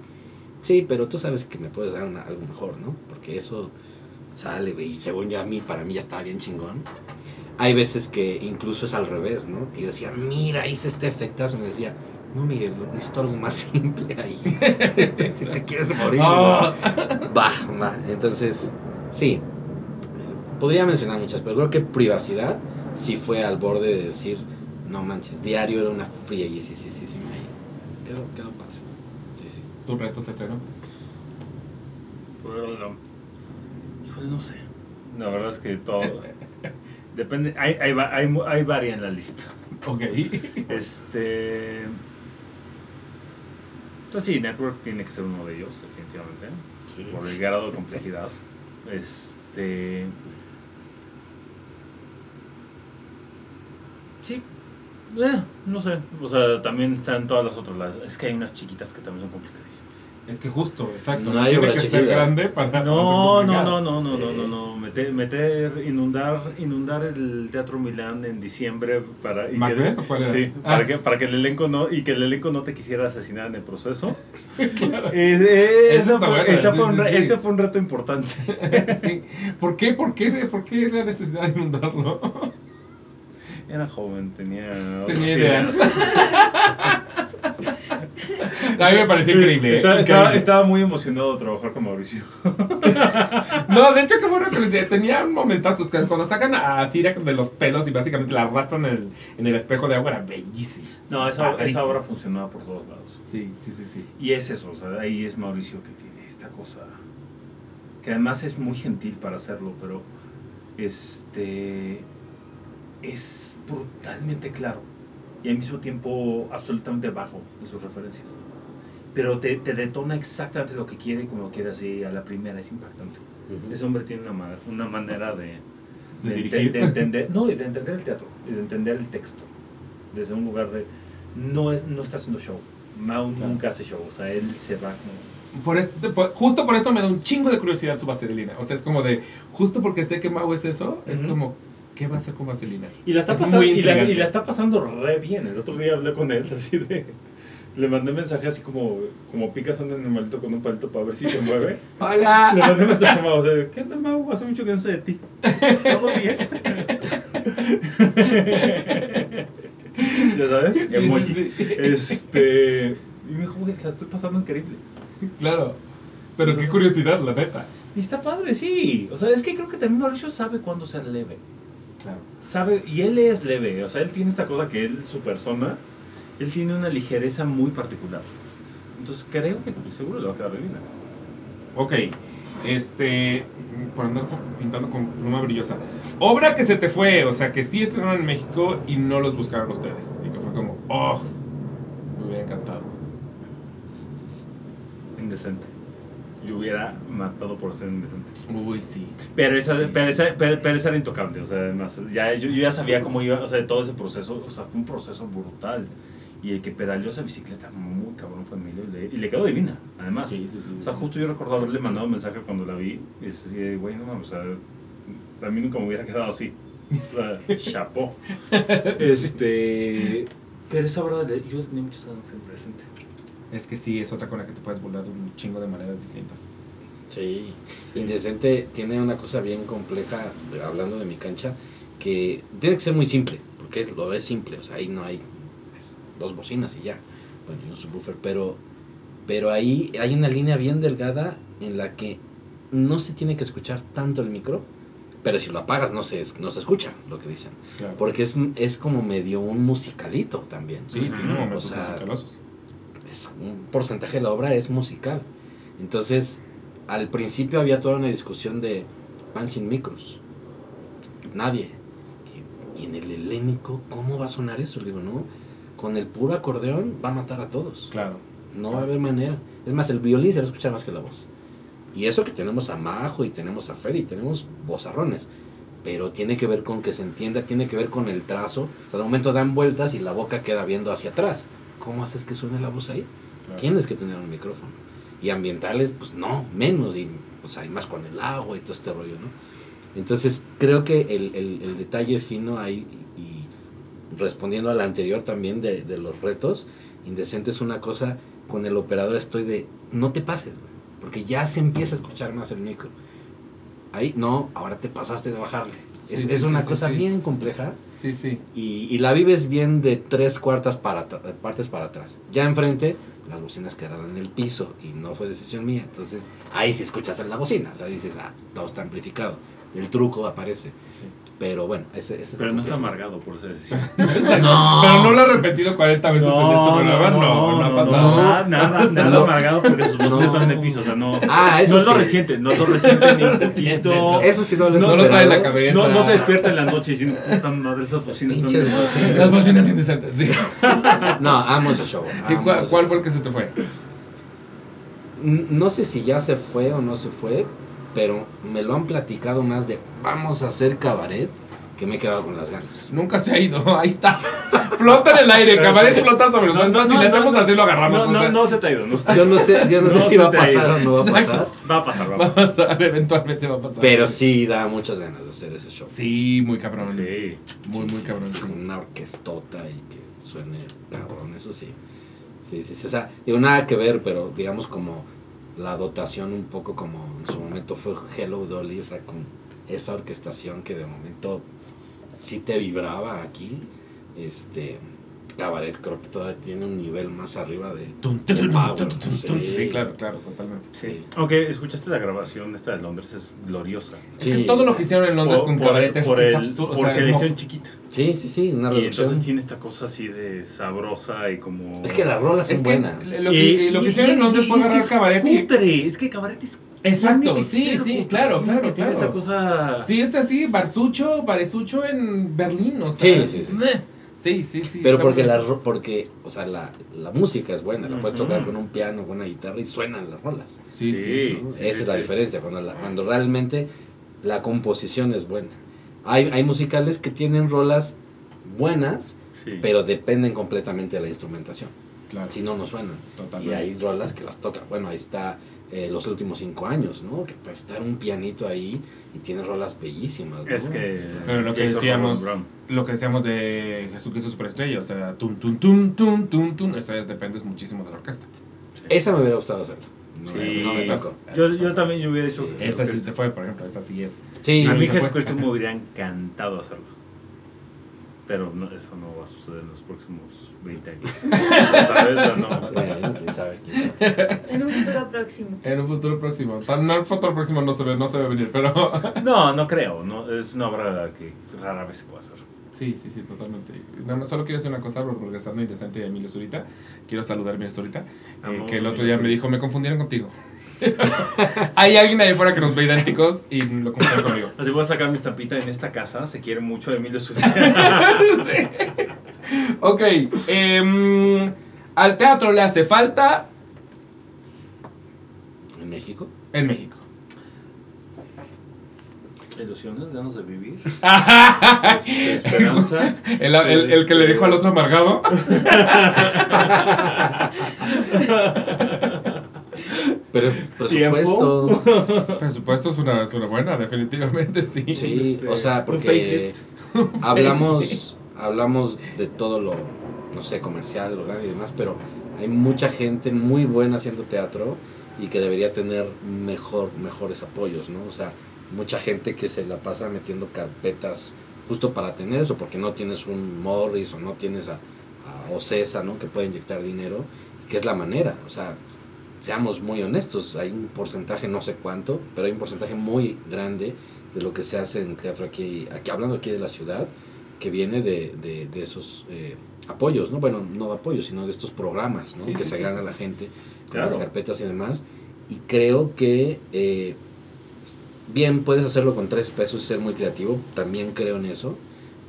Speaker 3: Sí, pero tú sabes que me puedes dar una- algo mejor, ¿no? Porque eso sale, güey. Según ya a mí, para mí ya estaba bien chingón. Hay veces que incluso es al revés, ¿no? Que yo decía, mira, hice este efectazo. Me decía, no, Miguel, necesito algo más simple ahí. si te quieres morir,
Speaker 1: Oh.
Speaker 3: va, va. Entonces, sí. Podría mencionar muchas, pero creo que privacidad sí fue al borde de decir, no manches, diario era una fría y sí, sí, sí, sí, ahí. Quedó, quedó padre. Sí, sí.
Speaker 1: Tu reto, tetero.
Speaker 2: Pero no. Híjole, no sé. La verdad es que todo. Depende. Hay, hay, va- hay, mu- hay varias en la lista.
Speaker 1: Ok.
Speaker 2: Este. Entonces, sí, Network tiene que ser uno de ellos, definitivamente. Por el grado de complejidad. Este. Sí. Eh, no sé. O sea, también están todas las otras. las- es que hay unas chiquitas que también son complicadísimas.
Speaker 1: Es que justo, exacto.
Speaker 3: No
Speaker 1: No,
Speaker 3: hay
Speaker 1: que ser grande para.
Speaker 2: No, no, no, no, no, no,
Speaker 3: Sí.
Speaker 2: no, no. Meter, meter, inundar, inundar el Teatro Milán en diciembre para y
Speaker 1: ¿Macbeth
Speaker 2: que,
Speaker 1: o cuál era?
Speaker 2: sí,
Speaker 1: Ah.
Speaker 2: para que para que el elenco no y que el elenco no te quisiera asesinar en el proceso.
Speaker 1: Claro.
Speaker 2: Eh, eh,
Speaker 1: Eso
Speaker 2: fue,
Speaker 1: bueno,
Speaker 2: fue
Speaker 1: sí, sí.
Speaker 2: ese fue un reto importante.
Speaker 1: sí. ¿Por qué? ¿Por qué? ¿Por qué la necesidad de inundarlo?
Speaker 2: Era joven, tenía
Speaker 1: Tenía ideas. A mí me pareció increíble.
Speaker 2: Estaba,
Speaker 1: increíble.
Speaker 2: estaba- estaba muy emocionado de trabajar con Mauricio.
Speaker 1: No, de hecho, qué bueno que les decía. Tenía momentazos. que Cuando sacan a Siria de los pelos y básicamente la arrastran en el, en el espejo de agua, era bellísimo.
Speaker 2: No, esa,
Speaker 1: Padrísimo.
Speaker 2: esa obra funcionaba por todos lados.
Speaker 1: Sí, sí, sí, sí.
Speaker 2: Y es eso, o sea, ahí es Mauricio que tiene esta cosa. Que además es muy gentil para hacerlo, pero este es brutalmente claro y al mismo tiempo absolutamente vago en sus referencias. Pero te, te detona exactamente lo que quiere y como lo quiere así a la primera, es impactante. Ese hombre tiene una, una manera de,
Speaker 1: ¿De
Speaker 2: de,
Speaker 1: dirigir?
Speaker 2: de entender, no, y de entender el teatro, y de entender el texto, desde un lugar de, no, es, no está haciendo show, Mao
Speaker 1: Claro.
Speaker 2: nunca hace show, o sea, él se va como...
Speaker 1: Por este- por- justo por eso me da un chingo de curiosidad su vaselina. O sea, es como de, justo porque sé que Mau es eso, es como, ¿qué va a hacer con vaselina?
Speaker 2: Y la, está
Speaker 1: Es
Speaker 2: pasando, y, la,
Speaker 1: intrigante.
Speaker 2: y la está pasando re bien, el otro día hablé con él así de... Le mandé mensaje así como, como picas anda en el maldito con un palito para ver si se mueve. Le
Speaker 1: ¡Hola!
Speaker 2: mandé mensaje a Mau, o sea, ¿qué onda Mau? Hace mucho que no sé de ti. ¿Todo bien? ¿Ya sabes?
Speaker 1: Sí,
Speaker 2: Emoji.
Speaker 1: sí.
Speaker 2: Este. Y me dijo, güey, la estoy pasando increíble.
Speaker 1: Claro. Pero qué curiosidad, la neta.
Speaker 2: Y está padre, sí. O sea, es que creo que también Mauricio sabe cuándo ser leve.
Speaker 1: Claro.
Speaker 2: Sabe, y él es leve. O sea, él tiene esta cosa que él, su persona, él tiene una ligereza muy particular. Entonces creo que seguro le va a quedar bien.
Speaker 1: Ok. Este. Por andar pintando con pluma brillosa. Obra que se te fue, o sea, que sí estuvieron en México y no los buscaron ustedes. Y que fue como, oh, me hubiera encantado.
Speaker 2: Indecente. Yo hubiera matado por ser indecente.
Speaker 1: Uy, sí.
Speaker 2: Pero esa,
Speaker 1: Sí,
Speaker 2: pero, esa, pero, pero esa era intocable, o sea, además, ya, yo, yo ya sabía cómo iba, o sea, todo ese proceso, o sea, fue un proceso brutal. Y el que pedaleó esa bicicleta muy cabrón fue Emilio, y le, y le quedó divina, además.
Speaker 1: Sí, sí, sí,
Speaker 2: O sea, justo yo recuerdo haberle mandado un mensaje cuando la vi, y es así, güey, no mames, o sea, a mí nunca me hubiera quedado así. Chapó. Este. Pero esa verdad, yo tenía muchas ganas de presente.
Speaker 1: Es que sí, es otra con la que te puedes burlar de un chingo de maneras distintas.
Speaker 3: Sí.
Speaker 2: Sí.
Speaker 3: Indecente tiene una cosa bien compleja, hablando de mi cancha, que tiene que ser muy simple, porque es- lo es simple, o sea, ahí no hay es dos bocinas y ya, bueno, y un subwoofer, pero, pero ahí hay una línea bien delgada en la que no se tiene que escuchar tanto el micro, pero si lo apagas no se, es- no se escucha lo que dicen,
Speaker 1: Claro.
Speaker 3: porque es, es como medio un musicalito también.
Speaker 1: Sí, tiene momentos
Speaker 3: O sea,
Speaker 1: musicalosos.
Speaker 3: Es un porcentaje de la obra es musical. Entonces, al principio había toda una discusión de pan sin micros. Nadie. Y en el helénico, ¿cómo va a sonar eso? Le digo, no. Con el puro acordeón va a matar a todos.
Speaker 1: Claro.
Speaker 3: No va a haber manera. Es más, el violín se va a escuchar más que la voz. Y eso que tenemos a Majo y tenemos a Fede y tenemos vozarrones. Pero tiene que ver con que se entienda, tiene que ver con el trazo. O sea, de momento dan vueltas y la boca queda viendo hacia atrás. ¿Cómo haces que suene la voz ahí?
Speaker 1: claro.
Speaker 3: Tienes que tener un micrófono. Y ambientales, pues no, menos. Y pues hay más con el agua y todo este rollo, ¿no? Entonces, creo que el, el- el detalle fino ahí, y, y respondiendo a la anterior también de, de los retos, indecente es una cosa, con el operador estoy de, no te pases, güey, porque ya se empieza a escuchar más el micro. Ahí, no, ahora te pasaste de bajarle.
Speaker 1: Sí,
Speaker 3: es
Speaker 1: sí,
Speaker 3: es
Speaker 1: sí,
Speaker 3: una
Speaker 1: sí,
Speaker 3: cosa bien compleja
Speaker 1: Sí, sí.
Speaker 3: y, y la vives bien de tres cuartas para partes para atrás. Ya enfrente, las bocinas quedaron en el piso y no fue decisión mía. Entonces, ahí sí escuchas en la bocina. O sea, dices, ah, todo está amplificado. El truco aparece.
Speaker 1: Sí.
Speaker 3: Pero bueno, ese, ese
Speaker 2: Pero no está amargado por esa decisión.
Speaker 3: No.
Speaker 1: Pero no lo he repetido 40 veces en este programa. No, no, ha pasado.
Speaker 3: no.
Speaker 2: Nada, nada, nada
Speaker 3: No.
Speaker 2: amargado porque sus bocinas
Speaker 3: No.
Speaker 2: están el piso. O sea, no.
Speaker 3: Ah, eso
Speaker 2: no es lo
Speaker 3: sí.
Speaker 2: reciente, no es lo reciente ni un poquito.
Speaker 3: Eso sí no lo
Speaker 1: No lo trae en la cabeza.
Speaker 2: No, no se despierta en la noche y dice, puta madre, esas bocinas están de
Speaker 3: bocinas.
Speaker 1: Las bocinas indecentes, sí.
Speaker 3: No, amo ese show.
Speaker 1: ¿Y
Speaker 3: amo
Speaker 1: cuál,
Speaker 3: ese
Speaker 1: cuál
Speaker 3: show.
Speaker 1: fue el que se te fue?
Speaker 3: No sé si ya se fue o no se fue, pero me lo han platicado más de vamos a hacer cabaret que me he quedado con las ganas.
Speaker 1: Nunca se ha ido. Ahí está. Flota en el aire. Cabaret flota sobre
Speaker 2: No,
Speaker 1: nosotros.
Speaker 2: no,
Speaker 1: si
Speaker 2: no,
Speaker 1: le hacemos así, lo agarramos.
Speaker 2: No, no,
Speaker 1: sea,
Speaker 2: no se te ha ido. No está-
Speaker 3: Yo no sé, yo no sé si va a pasar o no va a pasar.
Speaker 2: Va a pasar, va a
Speaker 1: Va a
Speaker 2: pasar.
Speaker 1: eventualmente va a pasar.
Speaker 3: Pero sí da muchas ganas de hacer ese show.
Speaker 1: Sí, muy cabrón.
Speaker 2: Sí.
Speaker 1: Muy, muy
Speaker 3: Sí,
Speaker 1: cabrón,
Speaker 3: sí,
Speaker 1: sí.
Speaker 3: Con una orquestota y que suene cabrón, eso sí. Sí, sí, sí. O sea, digo, nada que ver, pero digamos como la dotación un poco como en su momento fue Hello Dolly, o sea, con esa orquestación que de momento sí te vibraba aquí. Este. Cabaret creo que todavía tiene un nivel más arriba de. Power, sí.
Speaker 1: Sí, claro, claro, totalmente.
Speaker 3: Sí.
Speaker 2: Aunque escuchaste la grabación esta de Londres, es gloriosa.
Speaker 1: Es que
Speaker 3: Sí.
Speaker 1: todo lo que hicieron en Londres
Speaker 2: Por-
Speaker 1: con
Speaker 2: por-
Speaker 1: Cabaret es
Speaker 2: por
Speaker 1: es
Speaker 2: el-
Speaker 1: absurdo. o sea,
Speaker 2: Porque hicieron chiquita.
Speaker 3: Sí, sí, sí, una
Speaker 2: Y
Speaker 3: reducción.
Speaker 2: entonces tiene esta cosa así de sabrosa y como.
Speaker 3: Es que las rolas son
Speaker 1: Es que
Speaker 3: buenas.
Speaker 1: lo que, lo que hicieron fue
Speaker 2: es que
Speaker 1: agarrar
Speaker 2: es
Speaker 1: Cabaret y...
Speaker 2: cutre, Es que Cabaret es.
Speaker 1: Exacto, sí, sí,
Speaker 2: cutre,
Speaker 1: claro, claro,
Speaker 2: que tiene
Speaker 1: claro.
Speaker 2: esta cosa.
Speaker 1: Sí, es así, Barsucho, Baresucho en Berlín, o sea.
Speaker 3: Sí, sí, sí.
Speaker 1: Sí, sí, sí.
Speaker 3: Pero porque la, porque, o sea, la, la música es buena, la puedes tocar con un piano, con una guitarra y suenan las rolas.
Speaker 1: Sí, sí.
Speaker 2: Sí.
Speaker 3: ¿no?
Speaker 2: sí,
Speaker 3: Esa
Speaker 2: sí,
Speaker 3: es la
Speaker 2: sí.
Speaker 3: diferencia, cuando, la- cuando realmente la composición es buena. Hay, hay musicales que tienen rolas buenas,
Speaker 2: Sí.
Speaker 3: pero dependen completamente de la instrumentación.
Speaker 1: Claro,
Speaker 3: Si no, no suenan.
Speaker 1: totalmente.
Speaker 3: Y hay rolas que las tocan. Bueno, ahí está eh, los últimos cinco años, ¿no? Que puede estar un pianito ahí y tiene rolas bellísimas. ¿no?
Speaker 2: Es que.
Speaker 1: Pero lo que
Speaker 2: Jason
Speaker 1: decíamos, lo que decíamos de Jesucristo Superestrella, o sea, tum, tum, tum, tum, tum, tum, esa dependes muchísimo de la orquesta.
Speaker 3: Esa me hubiera gustado hacerla. No,
Speaker 2: Sí.
Speaker 3: no me tocó.
Speaker 2: Yo, yo también yo hubiera hecho.
Speaker 1: Esa sí se fue, por ejemplo, esa sí es.
Speaker 3: Sí,
Speaker 2: A mí. Jesucristo me hubiera encantado hacerlo. Pero no, eso no va a suceder en los próximos 20 años. ¿Sabes o no?
Speaker 3: Bueno, quién sabe, quién sabe.
Speaker 4: En un futuro próximo.
Speaker 1: En un futuro próximo. Tal- No, en un futuro próximo no se ve, no se ve venir, pero.
Speaker 2: No, no creo. No, es una obra que rara vez se puede hacer.
Speaker 1: Sí, sí, sí, totalmente. Nada más solo quiero decir una cosa, regresando a Indecente y a Emilio Zurita. Quiero saludar a Emilio Zurita, eh, que el otro día me dijo, me confundieron contigo. Hay alguien ahí afuera que nos ve idénticos y lo confundieron conmigo.
Speaker 2: Así voy a sacar mi estampita en esta casa. Se quiere mucho a Emilio Zurita.
Speaker 1: Ok, em, al teatro le hace falta.
Speaker 3: ¿En México?
Speaker 1: en México.
Speaker 2: Ilusiones, ganas de vivir. esperanza.
Speaker 1: El, el- el que le dijo al otro amargado.
Speaker 3: Pero presupuesto.
Speaker 1: Presupuesto es una, es una buena, definitivamente sí.
Speaker 3: Sí,
Speaker 2: Este,
Speaker 3: o sea, porque hablamos, hablamos de todo lo, no sé, comercial, lo grande y demás, pero hay mucha gente muy buena haciendo teatro y que debería tener mejor, mejores apoyos, ¿no? O sea, mucha gente que se la pasa metiendo carpetas justo para tener eso, porque no tienes un Morris o no tienes a, a Ocesa, ¿no? Que puede inyectar dinero, que es la manera, o sea, seamos muy honestos, hay un porcentaje, no sé cuánto, pero hay un porcentaje muy grande de lo que se hace en teatro aquí, aquí hablando aquí de la ciudad, que viene de, de, de esos eh, apoyos, ¿no? Bueno, no apoyos, sino de estos programas, ¿no?
Speaker 1: Sí,
Speaker 3: que
Speaker 1: sí,
Speaker 3: se
Speaker 1: sí,
Speaker 3: gana la gente con
Speaker 2: Claro.
Speaker 3: las carpetas y demás. Y creo que, eh, bien, puedes hacerlo con tres pesos y ser muy creativo, también creo en eso,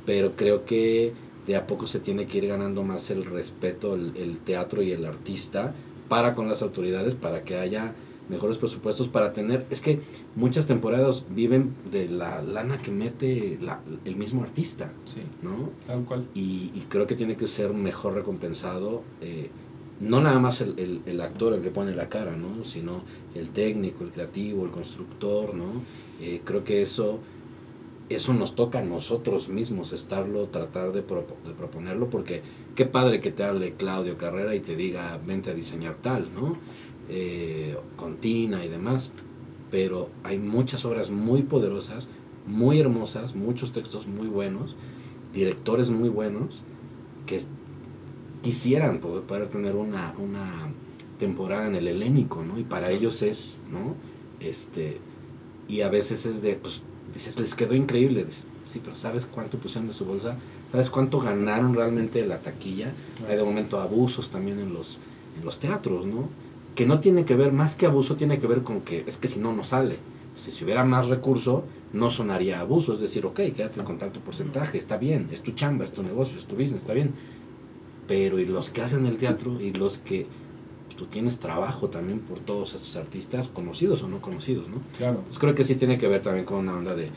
Speaker 3: pero creo que de a poco se tiene que ir ganando más el respeto, el, el teatro y el artista para con las autoridades, para que haya mejores presupuestos, para tener, es que muchas temporadas viven de la lana que mete la- el mismo artista,
Speaker 1: Sí,
Speaker 3: ¿no?
Speaker 1: tal cual.
Speaker 3: y, y creo que tiene que ser mejor recompensado eh, no nada más el, el- el actor el que pone la cara no sino el técnico el creativo el constructor no Eh, creo que eso eso nos toca a nosotros mismos estarlo tratar de, propo- de proponerlo porque qué padre que te hable Claudio Carrera y te diga vente a diseñar tal no Eh, con Tina y demás pero hay muchas obras muy poderosas muy hermosas muchos textos muy buenos directores muy buenos que quisieran poder, poder tener una, una temporada en el helénico, ¿no? Y para ellos es, ¿no? Este, y a veces es de, pues, dices, les quedó increíble. Dices, sí, pero ¿sabes cuánto pusieron de su bolsa? ¿Sabes cuánto ganaron realmente de la taquilla? Hay de momento abusos también en los, en los teatros, ¿no? Que no tiene que ver, más que abuso, tiene que ver con que es que si no, no sale. Si, si hubiera más recurso, no sonaría abuso. Es decir, ok, quédate con tanto porcentaje, está bien, es tu chamba, es tu negocio, es tu business, está bien. Pero y los que hacen el teatro y los que pues, tú tienes trabajo también por todos estos artistas, conocidos o no conocidos, ¿no?
Speaker 1: Claro.
Speaker 3: Entonces creo que sí tiene que ver también con una onda de,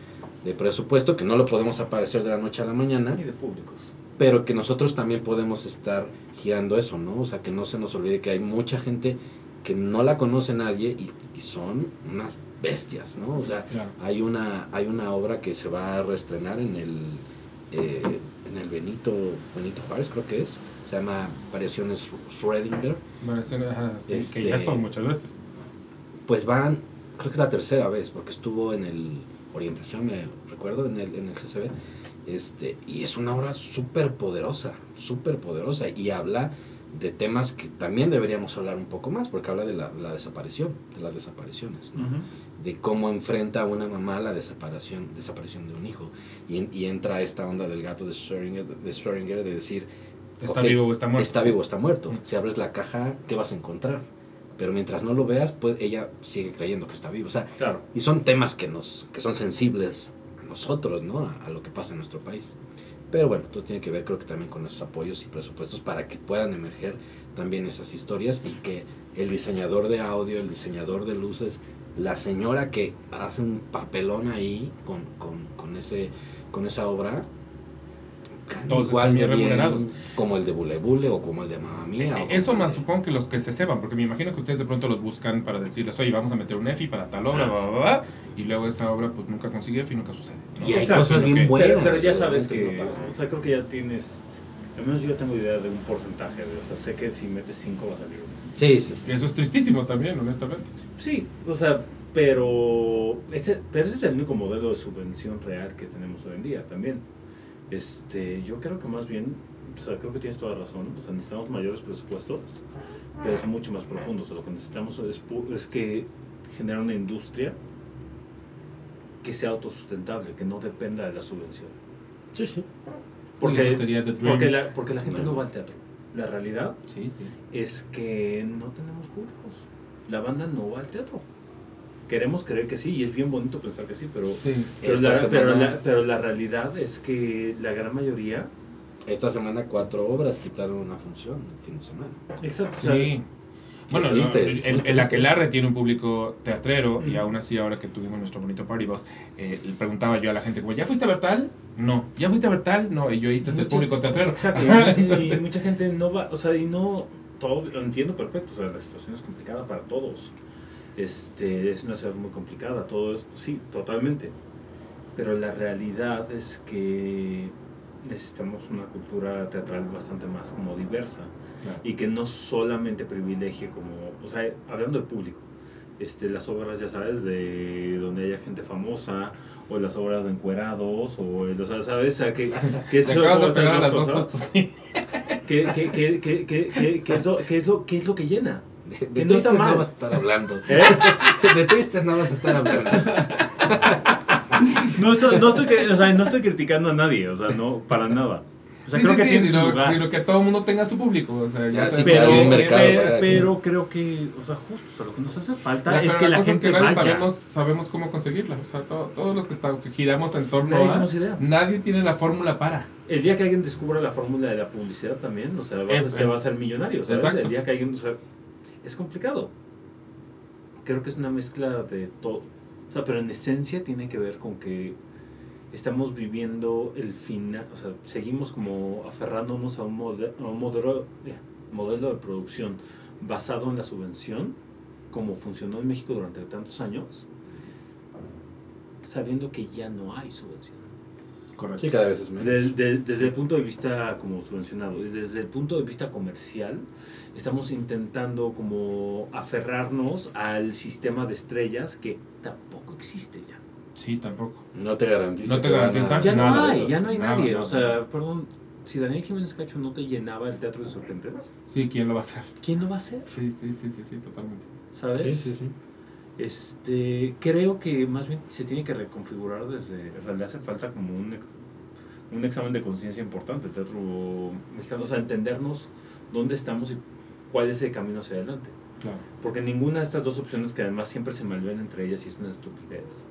Speaker 3: de presupuesto, que no lo podemos aparecer de la noche a la mañana,
Speaker 2: Y de públicos.
Speaker 3: pero que nosotros también podemos estar girando eso, ¿no? O sea, que no se nos olvide que hay mucha gente que no la conoce nadie y, y son unas bestias, ¿no? O sea,
Speaker 1: Claro.
Speaker 3: hay una, hay una obra que se va a reestrenar en el, eh, en el Benito, Benito Juárez, creo que es, se llama Variaciones Schrödinger,
Speaker 1: sí, ajá, sí,
Speaker 3: Este-
Speaker 1: que ya estuvo muchas veces.
Speaker 3: pues van, creo que es la tercera vez, porque estuvo en el orientación, me recuerdo, en el, en el CCB, este, y es una obra súper poderosa, súper poderosa, y habla de temas que también deberíamos hablar un poco más, porque habla de la, la desaparición, de las desapariciones, ¿no? De cómo enfrenta a una mamá la desaparición, desaparición de un hijo, y, en- y entra esta onda del gato de Schrödinger, de, Schrödinger de decir,
Speaker 1: Está vivo o está muerto.
Speaker 3: Está vivo o está muerto.
Speaker 1: Mm.
Speaker 3: Si abres la caja, ¿qué vas a encontrar? Pero mientras no lo veas, pues ella sigue creyendo que está vivo. O sea,
Speaker 2: Claro.
Speaker 3: y son temas que nos que son sensibles a nosotros, ¿no? A, a lo que pasa en nuestro país. Pero bueno, todo tiene que ver creo que también con esos apoyos y presupuestos para que puedan emerger también esas historias y que el diseñador de audio, el diseñador de luces, la señora que hace un papelón ahí con, con, con ese, con esa obra,
Speaker 1: Todos
Speaker 3: igual
Speaker 1: están
Speaker 3: de
Speaker 1: bien
Speaker 3: bien
Speaker 1: remunerados.
Speaker 3: como el de Bule Bule o como el de Mamma Mía.
Speaker 1: Eh, Eso más
Speaker 3: de-
Speaker 1: supongo que los que se ceban, porque me imagino que ustedes de pronto los buscan para decirles, oye, vamos a meter un EFI para tal obra,
Speaker 2: Ah,
Speaker 1: bla, bla, bla, y luego esa obra pues nunca consigue EFI, nunca sucede. ¿no?
Speaker 3: Y hay cosas bien
Speaker 1: que-
Speaker 3: buenas.
Speaker 2: Pero, pero ya sabes que,
Speaker 3: no pasa.
Speaker 2: o sea, creo que ya tienes, al menos yo tengo idea de un porcentaje, de, o sea, sé que si metes 5 va a salir uno.
Speaker 3: Sí, sí, sí.
Speaker 1: Eso es tristísimo también, honestamente.
Speaker 2: Sí, o sea, pero ese, pero ese es el único modelo de subvención real que tenemos hoy en día también. Este, yo creo que más bien, o sea, creo que tienes toda la razón, o sea, necesitamos mayores presupuestos, pero es mucho más profundo, o sea, lo que necesitamos es, pu- es que generar una industria que sea autosustentable, que no dependa de la subvención.
Speaker 3: Sí, sí.
Speaker 2: Porque,
Speaker 1: Eso sería The Dream.
Speaker 2: porque, la, porque la gente no va al teatro. La realidad
Speaker 1: Sí, sí.
Speaker 2: es que no tenemos públicos. La banda no va al teatro. Queremos creer que sí, y es bien bonito pensar que sí, pero,
Speaker 1: Sí.
Speaker 2: pero, la, pero, la, pero la realidad es que la gran mayoría...
Speaker 3: Esta semana cuatro obras quitaron una función el fin de semana.
Speaker 2: Exacto. o sea,
Speaker 1: Sí. Bueno, no, el, el
Speaker 3: triste.
Speaker 1: Aquelarre tiene un público teatrero y aún así ahora que tuvimos nuestro bonito party boss, eh, le preguntaba yo a la gente como, ¿ya fuiste a ver tal? No. ¿Ya fuiste a ver tal? No. Y yo, este es el público teatrero.
Speaker 2: Exacto. Y- mucha gente no va, o sea, y no, todo, lo entiendo perfecto, o sea, la situación es complicada para todos. Este, es una ciudad muy complicada, todo es, sí, totalmente. Pero la realidad es que necesitamos una cultura teatral bastante más como diversa
Speaker 1: Claro.
Speaker 2: y que no solamente privilegie como, o sea, hablando del público, este, las obras, ya sabes, de donde haya gente famosa, o las obras de encuerados, o, o sea, ¿sabes? O sea, que, que eso-
Speaker 1: de
Speaker 2: que es lo, que, llena.
Speaker 3: De, de
Speaker 2: no está mal.
Speaker 3: no vas a estar hablando.
Speaker 2: ¿Eh?
Speaker 3: De twisted no vas a estar hablando.
Speaker 2: No estoy, no, estoy, o sea, no estoy criticando a nadie, o sea, no, para nada. O sea,
Speaker 1: Sí,
Speaker 2: creo
Speaker 1: sí,
Speaker 2: que
Speaker 1: sí,
Speaker 2: tiene su
Speaker 1: sino,
Speaker 2: lugar.
Speaker 1: sino que todo el mundo tenga su público. O sea, ya
Speaker 3: Ya,
Speaker 1: sea
Speaker 3: sí,
Speaker 1: que
Speaker 2: pero,
Speaker 3: hay un mercado
Speaker 2: pero, creo que, o sea, justo, o sea, lo que nos hace falta
Speaker 1: La,
Speaker 2: es
Speaker 1: pero
Speaker 2: que
Speaker 1: la
Speaker 2: la
Speaker 1: cosa
Speaker 2: gente
Speaker 1: es que nadie
Speaker 2: vaya.
Speaker 1: sabemos, sabemos cómo conseguirla. O sea, todo- todos los que, está- que giramos en torno
Speaker 2: Nadie
Speaker 1: a...
Speaker 2: tenemos idea.
Speaker 1: Nadie tiene la fórmula para.
Speaker 2: El día que alguien descubra la fórmula de la publicidad también, o sea, va,
Speaker 1: Es-
Speaker 2: se
Speaker 1: es-
Speaker 2: va a hacer millonario, ¿sabes?
Speaker 1: Exacto.
Speaker 2: El día que alguien, o sea, es complicado. Creo que es una mezcla de todo. O sea, pero en esencia tiene que ver con que estamos viviendo el final, o sea, seguimos como aferrándonos a un, mode- a un modelo, eh, modelo de producción basado en la subvención, como funcionó en México durante tantos años, sabiendo que ya no hay subvención.
Speaker 1: Correcto.
Speaker 3: Sí, cada vez es menos.
Speaker 2: Desde el punto de vista como subvencionado, desde el punto de vista comercial, estamos intentando como aferrarnos al sistema de estrellas que tampoco existe ya.
Speaker 1: Sí, tampoco.
Speaker 3: No te garantiza.
Speaker 1: No te garantiza
Speaker 2: Ya no
Speaker 1: Nada.
Speaker 2: hay, ya no hay
Speaker 1: Nada,
Speaker 2: nadie.
Speaker 1: nada.
Speaker 2: O sea, perdón, si Daniel Jiménez Cacho no te llenaba el Teatro de Sorprendentes,
Speaker 1: Sí, ¿quién lo va a hacer?
Speaker 2: ¿quién lo va a hacer?
Speaker 1: Sí, sí, sí, sí, sí, totalmente.
Speaker 2: ¿Sabes?
Speaker 3: Sí, sí, sí.
Speaker 2: Este, creo que más bien se tiene que reconfigurar desde, o sea, le hace falta como un, ex- un examen de conciencia importante, el teatro mexicano, o sea, entendernos dónde estamos y cuál es el camino hacia adelante.
Speaker 1: Claro.
Speaker 2: Porque ninguna de estas dos opciones que además siempre se malven entre ellas y es una estupidez.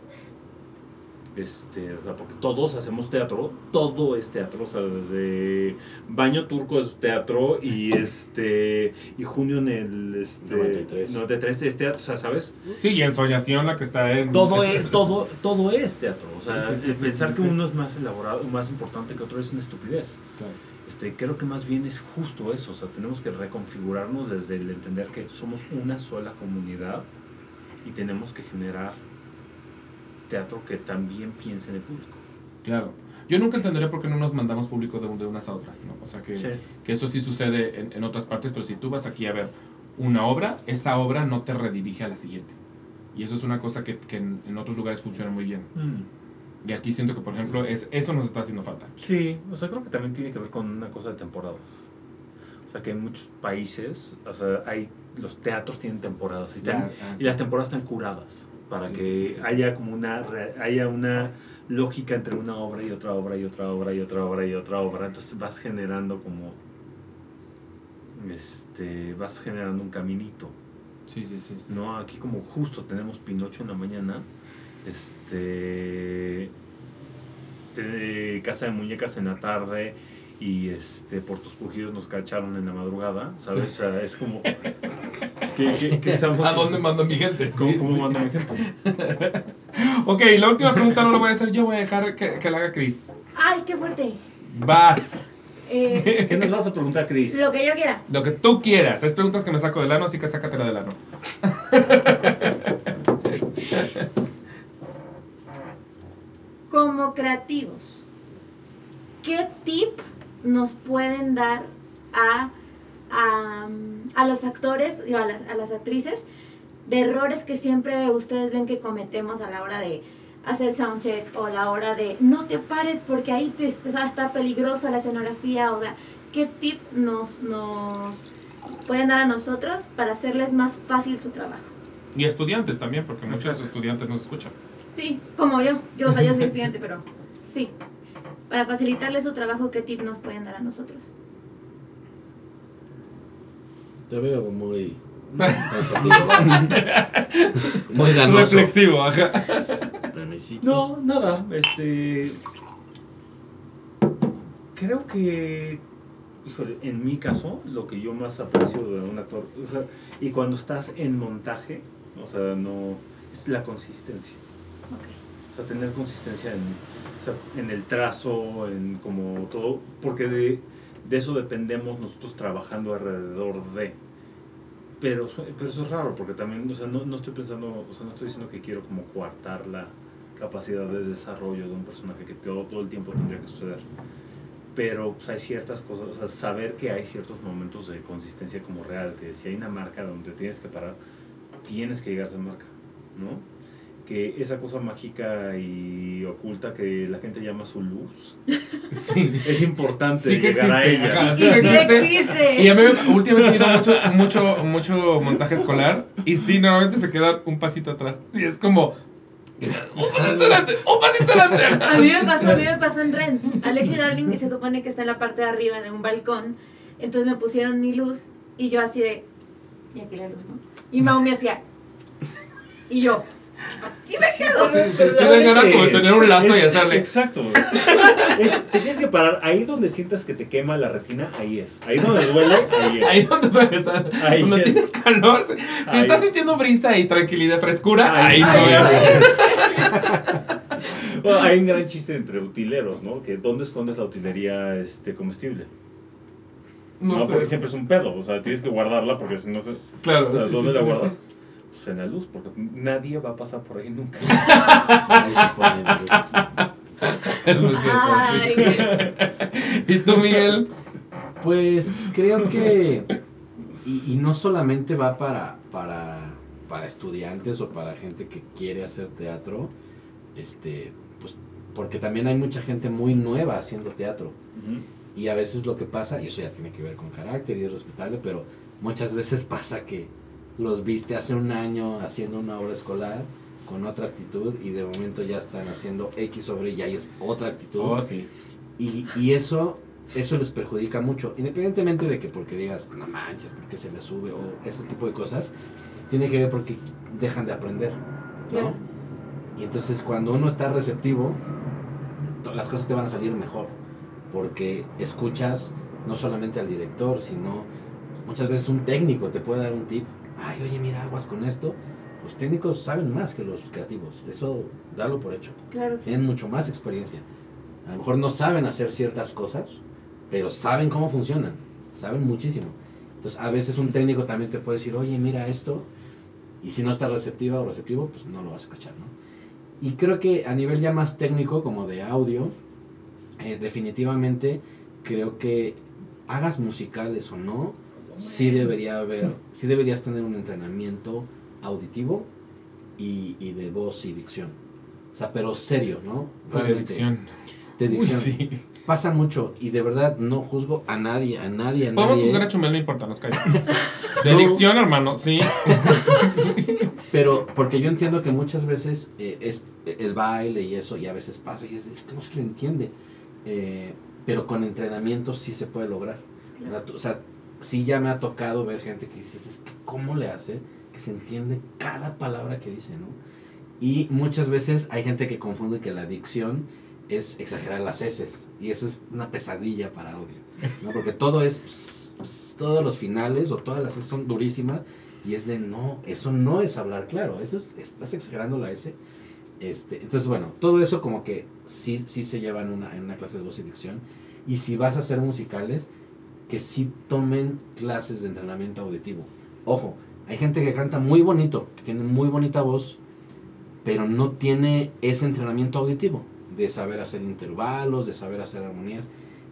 Speaker 2: Este, o sea, porque todos hacemos teatro, todo es teatro, o sea, desde Baño Turco es teatro y este y Junio en el este
Speaker 3: 93.
Speaker 2: 93 es teatro, o sea, ¿sabes?
Speaker 1: Sí, y en Soñación, la que está en.
Speaker 2: todo es, todo, todo es teatro. O sea,
Speaker 1: Sí, sí, sí,
Speaker 2: el
Speaker 1: sí,
Speaker 2: pensar
Speaker 1: sí,
Speaker 2: que
Speaker 1: sí.
Speaker 2: uno es más elaborado, más importante que otro es una estupidez.
Speaker 1: Claro.
Speaker 2: Este, creo que más bien es justo eso. O sea, tenemos que reconfigurarnos desde el entender que somos una sola comunidad y tenemos que generar teatro que también piense en el público.
Speaker 1: Claro. Yo nunca entenderé por qué no nos mandamos público de, de unas a otras, ¿no? O sea, que, que eso sí sucede en, en otras partes, pero si tú vas aquí a ver una obra, esa obra no te redirige a la siguiente. Y eso es una cosa que, que en, en otros lugares funciona muy bien. Y aquí siento que, por ejemplo, es, eso nos está haciendo falta.
Speaker 2: Sí, o sea, creo que también tiene que ver con una cosa de temporadas. O sea, que en muchos países, o sea, hay, los teatros tienen temporadas y, están-
Speaker 1: ah,
Speaker 2: y las temporadas están curadas para
Speaker 1: Sí,
Speaker 2: que
Speaker 1: sí, sí,
Speaker 2: haya como una haya una lógica entre una obra y otra obra y otra obra y otra obra y otra obra. Entonces vas generando como este vas generando un caminito.
Speaker 1: Sí, sí, sí. sí.
Speaker 2: ¿no? Aquí como justo tenemos Pinocho en la mañana, este, te- Casa de Muñecas en la tarde y este, por tus pujidos nos cacharon en la madrugada, ¿sabes?
Speaker 1: Sí.
Speaker 2: O sea, es como estamos...
Speaker 1: ¿A dónde mando a mi gente?
Speaker 2: ¿Cómo,
Speaker 1: Sí,
Speaker 2: cómo
Speaker 1: sí.
Speaker 2: mando a mi gente?
Speaker 1: Ok, la última pregunta no la voy a hacer yo, voy a dejar que, que la haga Chris.
Speaker 4: Ay, qué fuerte.
Speaker 1: Vas.
Speaker 4: Eh,
Speaker 2: ¿Qué nos vas a preguntar, Cris?
Speaker 4: lo que yo quiera.
Speaker 1: Lo que tú quieras. Es preguntas que me saco del ano, así que sácatela del ano.
Speaker 4: Como creativos, ¿qué tip nos pueden dar a, a, a los actores y a las, a las actrices de errores que siempre ustedes ven que cometemos a la hora de hacer soundcheck o a la hora de no te pares porque ahí te, está, está peligrosa la escenografía? O sea, ¿qué tip nos, nos pueden dar a nosotros para hacerles más fácil su trabajo?
Speaker 1: Y estudiantes también, porque muchos estudiantes nos escuchan.
Speaker 4: Sí, como yo. Yo, o sea, yo soy estudiante, pero sí. Para facilitarle su trabajo, ¿qué tip nos pueden dar a nosotros?
Speaker 3: Te veo muy pensativo. muy ganoso.
Speaker 1: Reflexivo, ajá.
Speaker 2: No, nada, este... Creo que híjole, en mi caso, lo que yo más aprecio de un actor, o sea, y cuando estás en montaje, o sea, no, es la consistencia.
Speaker 4: Ok.
Speaker 2: Sea, tener consistencia en, en el trazo, en como todo, porque de, eso dependemos nosotros trabajando alrededor de. Pero, pero eso es raro, porque también, o sea, no, no estoy pensando, o sea, no estoy diciendo que quiero como coartar la capacidad de desarrollo de un personaje que todo, todo el tiempo tendría que suceder. Pero pues, hay ciertas cosas, o sea, saber que hay ciertos momentos de consistencia como real, que si hay una marca donde tienes que parar, tienes que llegar a esa marca, ¿no? Que esa cosa mágica y oculta que la gente llama su luz,
Speaker 1: Sí.
Speaker 2: es importante
Speaker 1: Sí que
Speaker 2: llegar a
Speaker 1: existe,
Speaker 2: ella.
Speaker 1: ajá.
Speaker 4: Y sí existe.
Speaker 1: Y a mí últimamente he ido mucho, mucho, mucho montaje escolar y sí, normalmente se queda un pasito atrás. Sí, es como... Un pasito adelante, un pasito adelante.
Speaker 4: A mí me pasó, a mí me pasó en Rent. Alexi Darling se supone que está en la parte de arriba de un balcón. Entonces me pusieron mi luz y yo así de. Y aquí la luz, ¿no? Y Mau me hacía. Y yo. Y me quedo.
Speaker 1: Sí, sí, sí, ganas como tener un lazo y hacerle.
Speaker 2: Exacto. Es- te tienes que parar ahí donde sientas que te quema la retina, ahí es. Ahí donde duele, ahí es.
Speaker 1: Ahí donde duele,
Speaker 2: Ahí
Speaker 1: donde
Speaker 2: es.
Speaker 1: tienes calor. Si
Speaker 2: Ahí.
Speaker 1: estás sintiendo brisa y tranquilidad, frescura, ahí,
Speaker 2: Ahí.
Speaker 1: no es.
Speaker 2: Bueno, hay un gran chiste entre utileros, ¿no? Que ¿dónde escondes la utilería este, comestible? No,
Speaker 1: No,
Speaker 2: porque
Speaker 1: sé.
Speaker 2: siempre es un pedo. O sea, tienes que guardarla porque si no se...
Speaker 1: Claro,
Speaker 2: O sea,
Speaker 1: sí,
Speaker 2: ¿dónde
Speaker 1: sí,
Speaker 2: la
Speaker 1: sí,
Speaker 2: guardas? En la luz, porque nadie va a pasar por ahí nunca.
Speaker 3: Ahí se pone luz.
Speaker 4: Ay.
Speaker 1: ¿Y tú, Miguel?
Speaker 3: Pues creo que, y, y no solamente va para, para, para estudiantes o para gente que quiere hacer teatro, este, pues porque también hay mucha gente muy nueva haciendo teatro. Y a veces lo que pasa, y eso ya tiene que ver con carácter y es respetable, pero muchas veces pasa que los viste hace un año haciendo una obra escolar con otra actitud y de momento ya están haciendo X sobre y ya es otra actitud.
Speaker 1: Oh, sí.
Speaker 3: Y, y eso, eso les perjudica mucho, independientemente de que porque digas, no manches, porque se le sube o ese tipo de cosas, tiene que ver porque dejan de aprender. Y entonces cuando uno está receptivo, las cosas te van a salir mejor, porque escuchas no solamente al director, sino muchas veces un técnico te puede dar un tip, ay, oye, mira, aguas con esto. Los técnicos saben más que los creativos, eso dalo por hecho
Speaker 4: Claro.
Speaker 3: tienen mucho más experiencia. A lo mejor no saben hacer ciertas cosas, pero saben cómo funcionan, saben muchísimo. Entonces, a veces un técnico también te puede decir, oye, mira esto, y si no está receptiva o receptivo, pues no lo vas a cachar, ¿no? Y creo que a nivel ya más técnico, como de audio, eh, definitivamente creo que hagas musicales o no, sí debería haber, sí deberías tener un entrenamiento auditivo y, y de voz y dicción. O sea, pero serio, ¿no?
Speaker 1: De
Speaker 3: Realmente,
Speaker 1: dicción.
Speaker 3: de
Speaker 1: Uy,
Speaker 3: dicción.
Speaker 1: sí.
Speaker 3: Pasa mucho y de verdad no juzgo a nadie, a nadie, a
Speaker 1: Podemos
Speaker 3: nadie.
Speaker 1: juzgar a Chumel, no importa, nos calla. De
Speaker 3: No.
Speaker 1: dicción, hermano, sí.
Speaker 3: Pero porque yo entiendo que muchas veces eh, es el baile y eso, y a veces pasa, y es, es que no se le entiende. Eh, pero con entrenamiento sí se puede lograr.
Speaker 4: Claro.
Speaker 3: O sea, sí ya me ha tocado ver gente que dices, es que ¿cómo le hace? Que se entiende cada palabra que dice, ¿no? Y muchas veces hay gente que confunde que la dicción es exagerar las heces. Y eso es una pesadilla para audio. ¿no? Porque todo es, todos los finales o todas las heces son durísimas. Y es de, no, eso no es hablar claro. Eso es, estás exagerando la S. Este, entonces, bueno, todo eso como que sí, sí se lleva una, en una clase de voz y dicción. Y si vas a hacer musicales, que sí tomen clases de entrenamiento auditivo. Ojo, hay gente que canta muy bonito, que tiene muy bonita voz, pero no tiene ese entrenamiento auditivo, de saber hacer intervalos, de saber hacer armonías.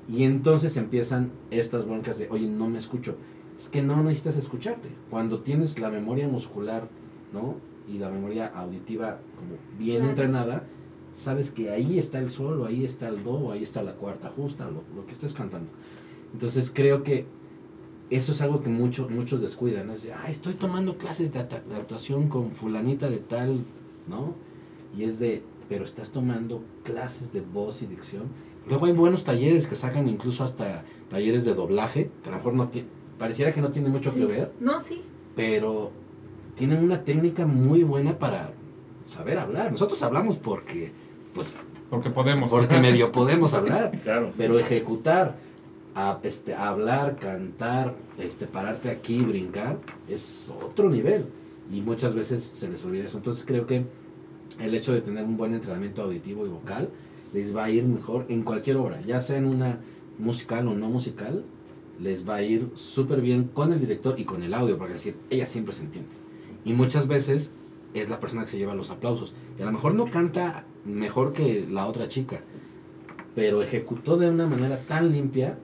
Speaker 3: Y entonces empiezan estas broncas de, oye, no me escucho. Es que no necesitas escucharte. Cuando tienes la memoria muscular, ¿no? Y la memoria auditiva como bien
Speaker 4: Claro.
Speaker 3: entrenada, sabes que ahí está el sol, o ahí está el do, ahí está la cuarta justa, lo, lo que estés cantando. Entonces creo que eso es algo que muchos muchos descuidan. ¿no? Es de, "Ay, estoy tomando clases de, actuación con fulanita de tal, ¿no? Y es de, pero estás tomando clases de voz y dicción. Luego hay buenos talleres que sacan incluso hasta talleres de doblaje, que a lo mejor no pareciera que no tiene mucho
Speaker 4: Sí.
Speaker 3: que ver,
Speaker 4: No, sí.
Speaker 3: pero tienen una técnica muy buena para saber hablar. Nosotros hablamos porque, pues,
Speaker 1: Porque podemos.
Speaker 3: porque medio podemos hablar,
Speaker 2: Claro.
Speaker 3: pero ejecutar a, este, a hablar, cantar, este, pararte aquí, brincar, es otro nivel. Y muchas veces se les olvida eso. Entonces creo que el hecho de tener un buen entrenamiento auditivo y vocal les va a ir mejor en cualquier obra, ya sea en una musical o no musical, les va a ir súper bien con el director y con el audio, porque decir, ella siempre se entiende. Y muchas veces es la persona que se lleva los aplausos. Y a lo mejor no canta mejor que la otra chica, pero ejecutó de una manera tan limpia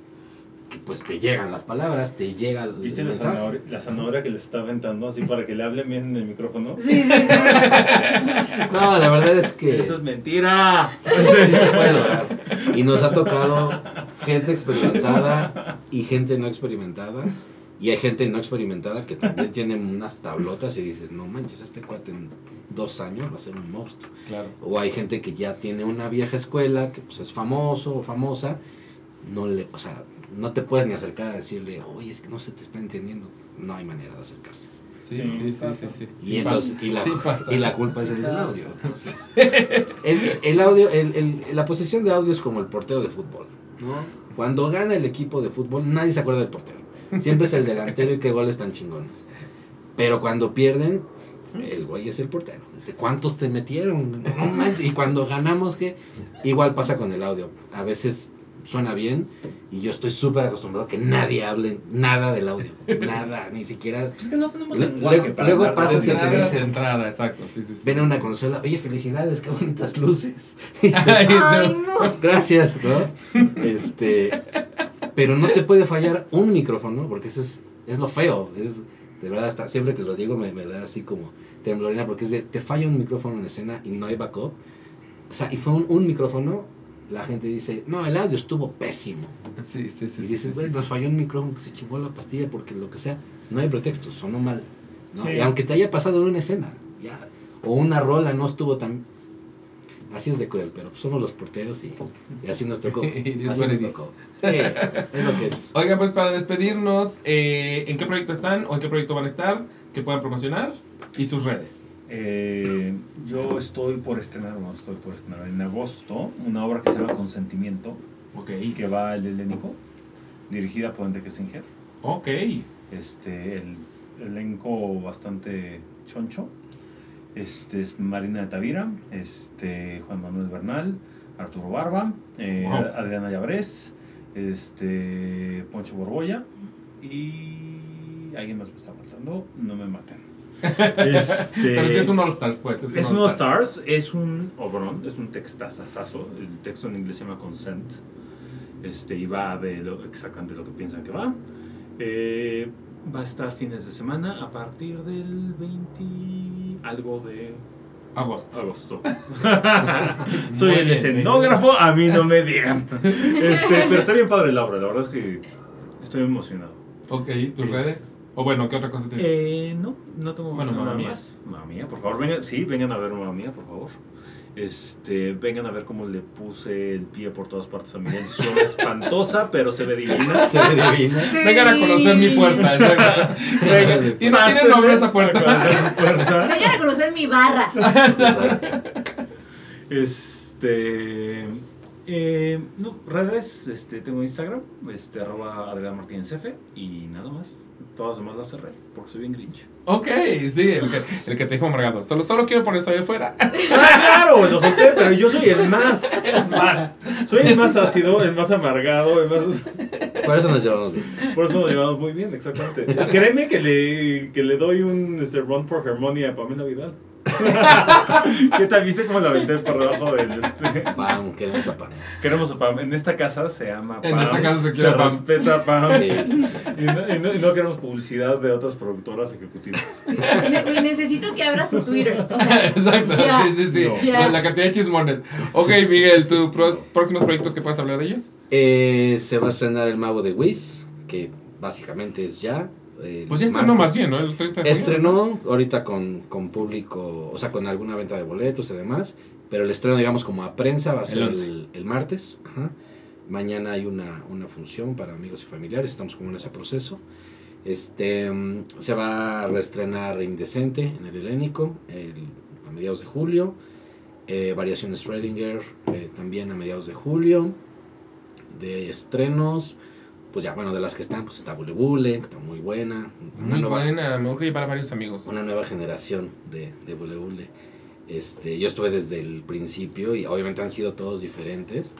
Speaker 3: que pues te llegan las palabras, te llega el,
Speaker 2: ¿Viste la zanahoria, la zanahoria que le está aventando así para que le hablen bien en el micrófono?
Speaker 4: Sí, sí, sí.
Speaker 3: No, la verdad es que
Speaker 2: Eso es mentira.
Speaker 3: sí se puede lograr. Y nos ha tocado gente experimentada y gente no experimentada. Y hay gente no experimentada que también tiene unas tablotas y dices, no manches, este cuate en dos años va a ser un monstruo.
Speaker 1: Claro.
Speaker 3: O hay gente que ya tiene una vieja escuela, que pues es famoso o famosa, no le, o sea, no te puedes ni acercar a decirle, oye, es que no se te está entendiendo. No hay manera de acercarse.
Speaker 1: Sí, sí, sí, sí, sí.
Speaker 3: Y
Speaker 1: Sí
Speaker 3: entonces, y la,
Speaker 1: sí
Speaker 3: y la culpa es el del audio. Entonces, el, el audio, el, el- la posición de audio es como el portero de fútbol, ¿no? Cuando gana el equipo de fútbol, nadie se acuerda del portero. Siempre es el delantero y qué goles tan chingones. Pero cuando pierden, el güey es el portero. Desde cuántos te metieron, no manches. Y cuando ganamos, que igual pasa con el audio. A veces suena bien y yo estoy súper acostumbrado a que nadie hable nada del audio. Nada, ni siquiera.
Speaker 2: Es que no tenemos
Speaker 3: Le-
Speaker 2: lenguaje
Speaker 3: luego-
Speaker 2: para
Speaker 3: luego
Speaker 2: hablar
Speaker 3: pasa
Speaker 2: de
Speaker 3: que te dicen-
Speaker 1: entrada, exacto. Sí, sí, sí.
Speaker 3: Ven a una consola, oye, felicidades, qué bonitas luces.
Speaker 1: Ay,
Speaker 4: Ay,
Speaker 1: no.
Speaker 4: no.
Speaker 3: Gracias, ¿no? Este, pero no te puede fallar un micrófono, porque eso es, es lo feo. Es, de verdad, hasta siempre que lo digo me, me da así como temblorina, porque es de, te falla un micrófono en escena y no hay backup. O sea, y fue un, un micrófono, la gente dice, no, el audio estuvo pésimo.
Speaker 1: Sí, sí, sí.
Speaker 3: y dices,
Speaker 1: sí, sí,
Speaker 3: nos falló un micrófono que se chingó la pastilla, porque lo que sea, no hay pretexto, sonó mal. ¿no?
Speaker 2: Sí.
Speaker 3: Y aunque te haya pasado en una escena, ya, o una rola no estuvo tan... Así es de cruel, pero somos los porteros y, y así nos tocó.
Speaker 1: Is
Speaker 3: Así nos tocó. Es lo que es.
Speaker 1: Oigan, pues para despedirnos, eh, ¿en qué proyecto están o en qué proyecto van a estar? Que puedan promocionar y sus redes.
Speaker 2: Eh, yo estoy por estrenar, no estoy por estrenar en agosto, una obra que se llama Consentimiento,
Speaker 1: Ok.
Speaker 2: que va al helénico, dirigida por Enrique Singer.
Speaker 1: Ok.
Speaker 2: Este, el elenco bastante choncho. Este es Marina de Tavira, este, Juan Manuel Bernal, Arturo Barba, eh,
Speaker 1: Wow.
Speaker 2: Adriana Llabrés, este, Poncho Borbolla y alguien más me está faltando, no me maten. Este,
Speaker 1: Pero si es un All Stars, pues.
Speaker 2: es un All Stars, es un obrón, es un textazazazo. El texto en inglés se llama Consent. Este, y va de lo, exactamente lo que piensan que va. Eh, va a estar fines de semana a partir del 20 algo de
Speaker 1: Agosto.
Speaker 2: agosto. Soy
Speaker 1: Muy
Speaker 2: el
Speaker 1: bien,
Speaker 2: escenógrafo, a mí no me digan. Este, pero está bien padre la obra, la verdad es que estoy emocionado.
Speaker 1: Ok, ¿tus redes? O bueno, ¿qué otra cosa tienes?
Speaker 2: Eh, no, no tengo
Speaker 1: Bueno,
Speaker 2: nada
Speaker 1: Mamma Mía.
Speaker 2: más. Mamma Mía, por favor, vengan, sí, vengan a ver Mamma Mía, por favor. Este, vengan a ver cómo le puse el pie por todas partes a Miguel. Es una espantosa, pero se ve divina.
Speaker 3: Se ve divina.
Speaker 1: Vengan a conocer mi puerta, exacto.
Speaker 2: Venga,
Speaker 1: ¿Tiene, ¿tiene nombre esa
Speaker 2: a
Speaker 1: puerta?
Speaker 2: puerta.
Speaker 4: Vayan a conocer mi barra.
Speaker 2: Este. eh, no, redes, este, tengo Instagram, este, arroba Adrián Martínez F, y nada más. Todas las demás las cerré, porque soy bien grinch.
Speaker 1: Ok, sí, el que, el que te dijo amargado. Solo, solo quiero poner eso ahí afuera.
Speaker 2: ¡Ah, claro! Lo solté, pero yo soy el más.
Speaker 1: Más.
Speaker 2: Soy el más ácido, el más amargado, el más.
Speaker 3: Por eso nos llevamos bien.
Speaker 2: Por eso nos llevamos muy bien, exactamente. Créeme que le, que le doy un este, run for Harmony a Pamela Vidal. ¿Qué tal? ¿Viste cómo la aventé por debajo del este?
Speaker 3: Pam, queremos a Pam.
Speaker 2: Queremos a Pam. En esta casa se llama Pam.
Speaker 1: En esta casa se quiere a Pam.
Speaker 2: respeta Pam.
Speaker 3: Sí, sí, sí.
Speaker 2: Y, no, y no- y no queremos publicidad de otras productoras ejecutivas.
Speaker 4: Ne- necesito que abra su Twitter. O sea,
Speaker 1: Exacto,
Speaker 4: Ya.
Speaker 1: sí, sí, sí.
Speaker 2: No.
Speaker 1: La cantidad de chismones. Ok, Miguel, ¿tus pro- próximos proyectos que puedas hablar de ellos?
Speaker 3: Eh, se va a estrenar El Mago de Wiz, que básicamente es ya.
Speaker 1: Pues ya estrenó
Speaker 3: martes.
Speaker 1: más bien, ¿no? El 30 de junio.
Speaker 3: Estrenó ahorita con, con público, o sea, con alguna venta de boletos y demás, pero el estreno, digamos, como a prensa va a ser
Speaker 1: El
Speaker 3: el,
Speaker 1: 11.
Speaker 3: el martes. ajá. Mañana hay una, una función para amigos y familiares, estamos como en ese proceso. Este, mm, se va a reestrenar Indecente en el Helénico el- a mediados de julio. Eh, Variaciones Schrödinger eh, también a mediados de julio. De estrenos, pues ya, bueno, de las que están, pues está Bule Bule, que está muy buena. Una
Speaker 1: Muy
Speaker 3: nueva,
Speaker 1: buena, me voy a llevar a varios amigos.
Speaker 3: una nueva generación de, de Bule Bule. Este, yo estuve desde el principio y obviamente han sido todos diferentes.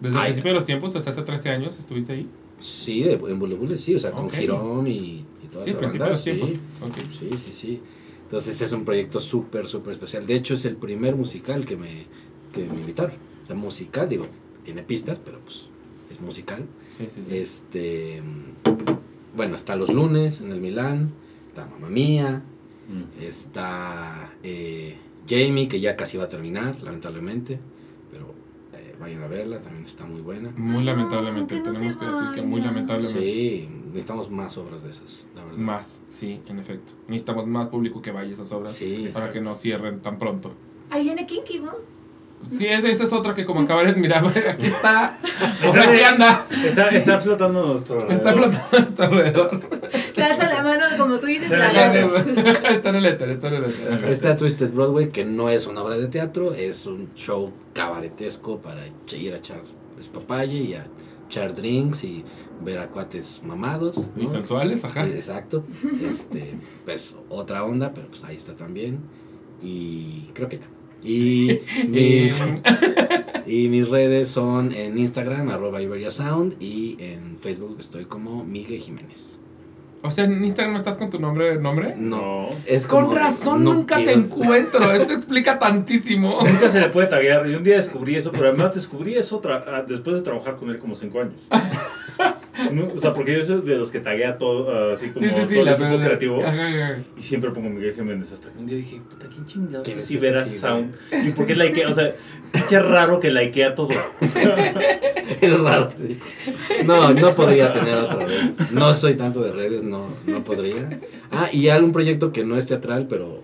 Speaker 1: Desde el
Speaker 3: Ay.
Speaker 1: principio de los tiempos, hasta hace 13 años, estuviste ahí.
Speaker 3: Sí, de- en Bule Bule sí, o sea, con
Speaker 1: Ok.
Speaker 3: Girón y, y toda
Speaker 1: Sí,
Speaker 3: esa
Speaker 1: principio de
Speaker 3: banda,
Speaker 1: los
Speaker 3: sí.
Speaker 1: tiempos. Ok.
Speaker 3: Sí, sí, sí. Entonces es un proyecto súper, súper especial. De hecho, es el primer musical que me, que me invitaron. O sea, musical, digo, tiene pistas, pero pues es musical.
Speaker 1: Sí, sí, sí.
Speaker 3: Este, bueno, está los lunes en el Milán, está Mamma Mía,
Speaker 2: Mm.
Speaker 3: está eh, Jamie, que ya casi va a terminar, lamentablemente, pero eh, vayan a verla, también está muy buena.
Speaker 1: Muy
Speaker 4: No,
Speaker 1: lamentablemente,
Speaker 4: que no
Speaker 1: tenemos que decir que muy lamentablemente.
Speaker 3: Sí, necesitamos más obras de esas, la verdad.
Speaker 1: Más, sí, en efecto. Necesitamos más público que vaya a esas obras
Speaker 3: Sí,
Speaker 1: para que no cierren tan pronto.
Speaker 4: Ahí viene Kinky, ¿no?
Speaker 1: Sí, esa es otra que como en cabaret, mira, aquí está, por aquí anda,
Speaker 2: Está, está flotando nuestro.
Speaker 1: está flotando a nuestro alrededor.
Speaker 4: Te alza la mano, como tú dices,
Speaker 2: Está
Speaker 4: la
Speaker 2: en el
Speaker 4: agarras.
Speaker 1: Está en el éter, está en el éter.
Speaker 3: Está Twisted Broadway, que no es una obra de teatro, es un show cabaretesco para ir a echar despapalle y a echar drinks y ver a cuates mamados. ¿no?
Speaker 1: Y sensuales, ajá.
Speaker 3: Sí, Exacto. Este, pues otra onda, pero pues ahí está también. Y creo que ya. Y mis, y mis redes son en Instagram, arroba Iberia Sound, y en Facebook estoy como Miguel Jiménez.
Speaker 1: O sea, en Instagram no estás con tu nombre, nombre.
Speaker 3: No, es
Speaker 1: Con
Speaker 3: como-
Speaker 1: razón
Speaker 3: no
Speaker 1: nunca te encuentro. Esto explica tantísimo.
Speaker 2: Nunca se le puede taguear. Y un día descubrí eso, pero además descubrí eso tra- ah, después de trabajar con él como cinco años. No, o sea, porque yo soy de los que taguea todo, ah, así como
Speaker 1: Sí, sí, sí.
Speaker 2: todo el equipo
Speaker 1: verdad.
Speaker 2: creativo.
Speaker 1: Ajá, ajá.
Speaker 2: Y siempre pongo Miguel Jiménez. Hasta que un día dije, puta, ¿quién chingados
Speaker 3: ¿Quién
Speaker 2: es
Speaker 3: sí,
Speaker 2: Sound? ¿Y por qué likea? O sea, pinche raro que likea todo.
Speaker 3: Es raro. No, no podría tener otra vez. No soy tanto de redes, no, no podría. Ah, y algún proyecto que no es teatral, pero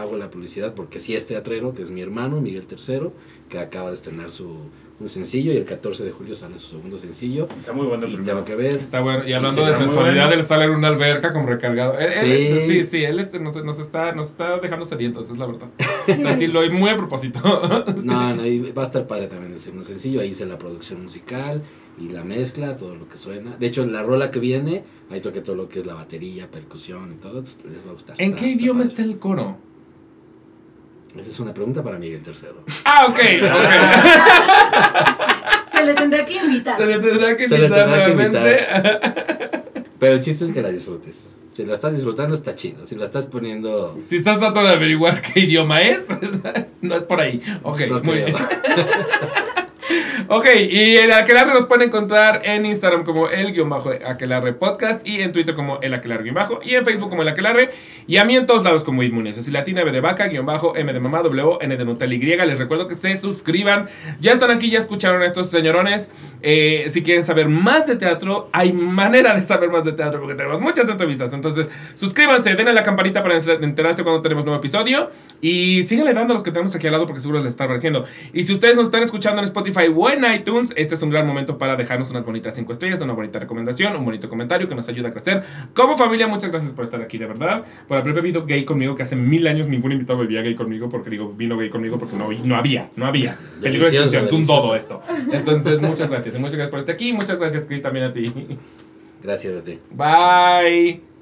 Speaker 3: hago la publicidad porque sí es teatrero, que es mi hermano, Miguel Tercero, que acaba de estrenar su un sencillo y el 14 de julio sale su segundo sencillo.
Speaker 2: Está muy bueno el
Speaker 3: Y
Speaker 2: primero.
Speaker 3: tengo que ver.
Speaker 1: Está bueno. Y hablando
Speaker 3: Sí,
Speaker 1: de
Speaker 2: está
Speaker 1: sensualidad,
Speaker 2: bueno.
Speaker 1: él sale en una alberca como recargado. Él- él-
Speaker 3: Sí.
Speaker 1: sí, sí, él este, nos, nos está, nos está dejando sedientos, es la verdad. O sea, sí, lo muy a propósito.
Speaker 3: No, no, y va a estar padre también el segundo sencillo. Ahí hice la producción musical y la mezcla, todo lo que suena. De hecho, en la rola que viene, ahí toqué todo lo que es la batería, percusión y todo. Les va a gustar.
Speaker 1: ¿En
Speaker 3: Está-
Speaker 1: qué idioma
Speaker 3: padre.
Speaker 1: está el coro?
Speaker 3: Esa es una pregunta para Miguel Tercero.
Speaker 1: Ah, ok, ok.
Speaker 4: Se le tendrá que invitar.
Speaker 1: Se le tendrá que
Speaker 3: Se le
Speaker 1: invitar
Speaker 3: tendrá que
Speaker 1: nuevamente.
Speaker 3: Pero el chiste es que la disfrutes. Si la estás disfrutando, está chido. Si la estás poniendo.
Speaker 1: Si estás tratando de averiguar qué idioma es, no es por ahí. Ok,
Speaker 3: no
Speaker 1: muy
Speaker 3: creo.
Speaker 1: bien. Ok, y el Aquelarre nos pueden encontrar en Instagram como el guion bajo Aquelarre Podcast y en Twitter como el Aquelarre guion bajo y en Facebook como el Aquelarre y a mí en todos lados como Inmunes. Así latina B de vaca guion bajo M de mamá W N de Nutel Y. Les recuerdo que se suscriban. Ya están aquí, ya escucharon a estos señorones. Eh, si quieren saber más de teatro, hay manera de saber más de teatro porque tenemos muchas entrevistas. Entonces, suscríbanse, denle la campanita para enterarse cuando tenemos nuevo episodio y síganle dando a los que tenemos aquí al lado porque seguro les está pareciendo. Y si ustedes nos están escuchando en Spotify o en iTunes, este es un gran momento para dejarnos unas bonitas 5 estrellas, una bonita recomendación, un bonito comentario que nos ayuda a crecer. Como familia, muchas gracias por estar aquí, de verdad. Por haber bebido gay conmigo, que hace mil años ningún invitado bebía gay conmigo, porque digo, vino gay conmigo porque no, no había, no había. Peligro de extinción, es un dodo esto. Entonces, muchas gracias. Y muchas gracias por estar aquí. Muchas gracias, Chris, también a ti.
Speaker 3: Gracias a ti.
Speaker 1: Bye.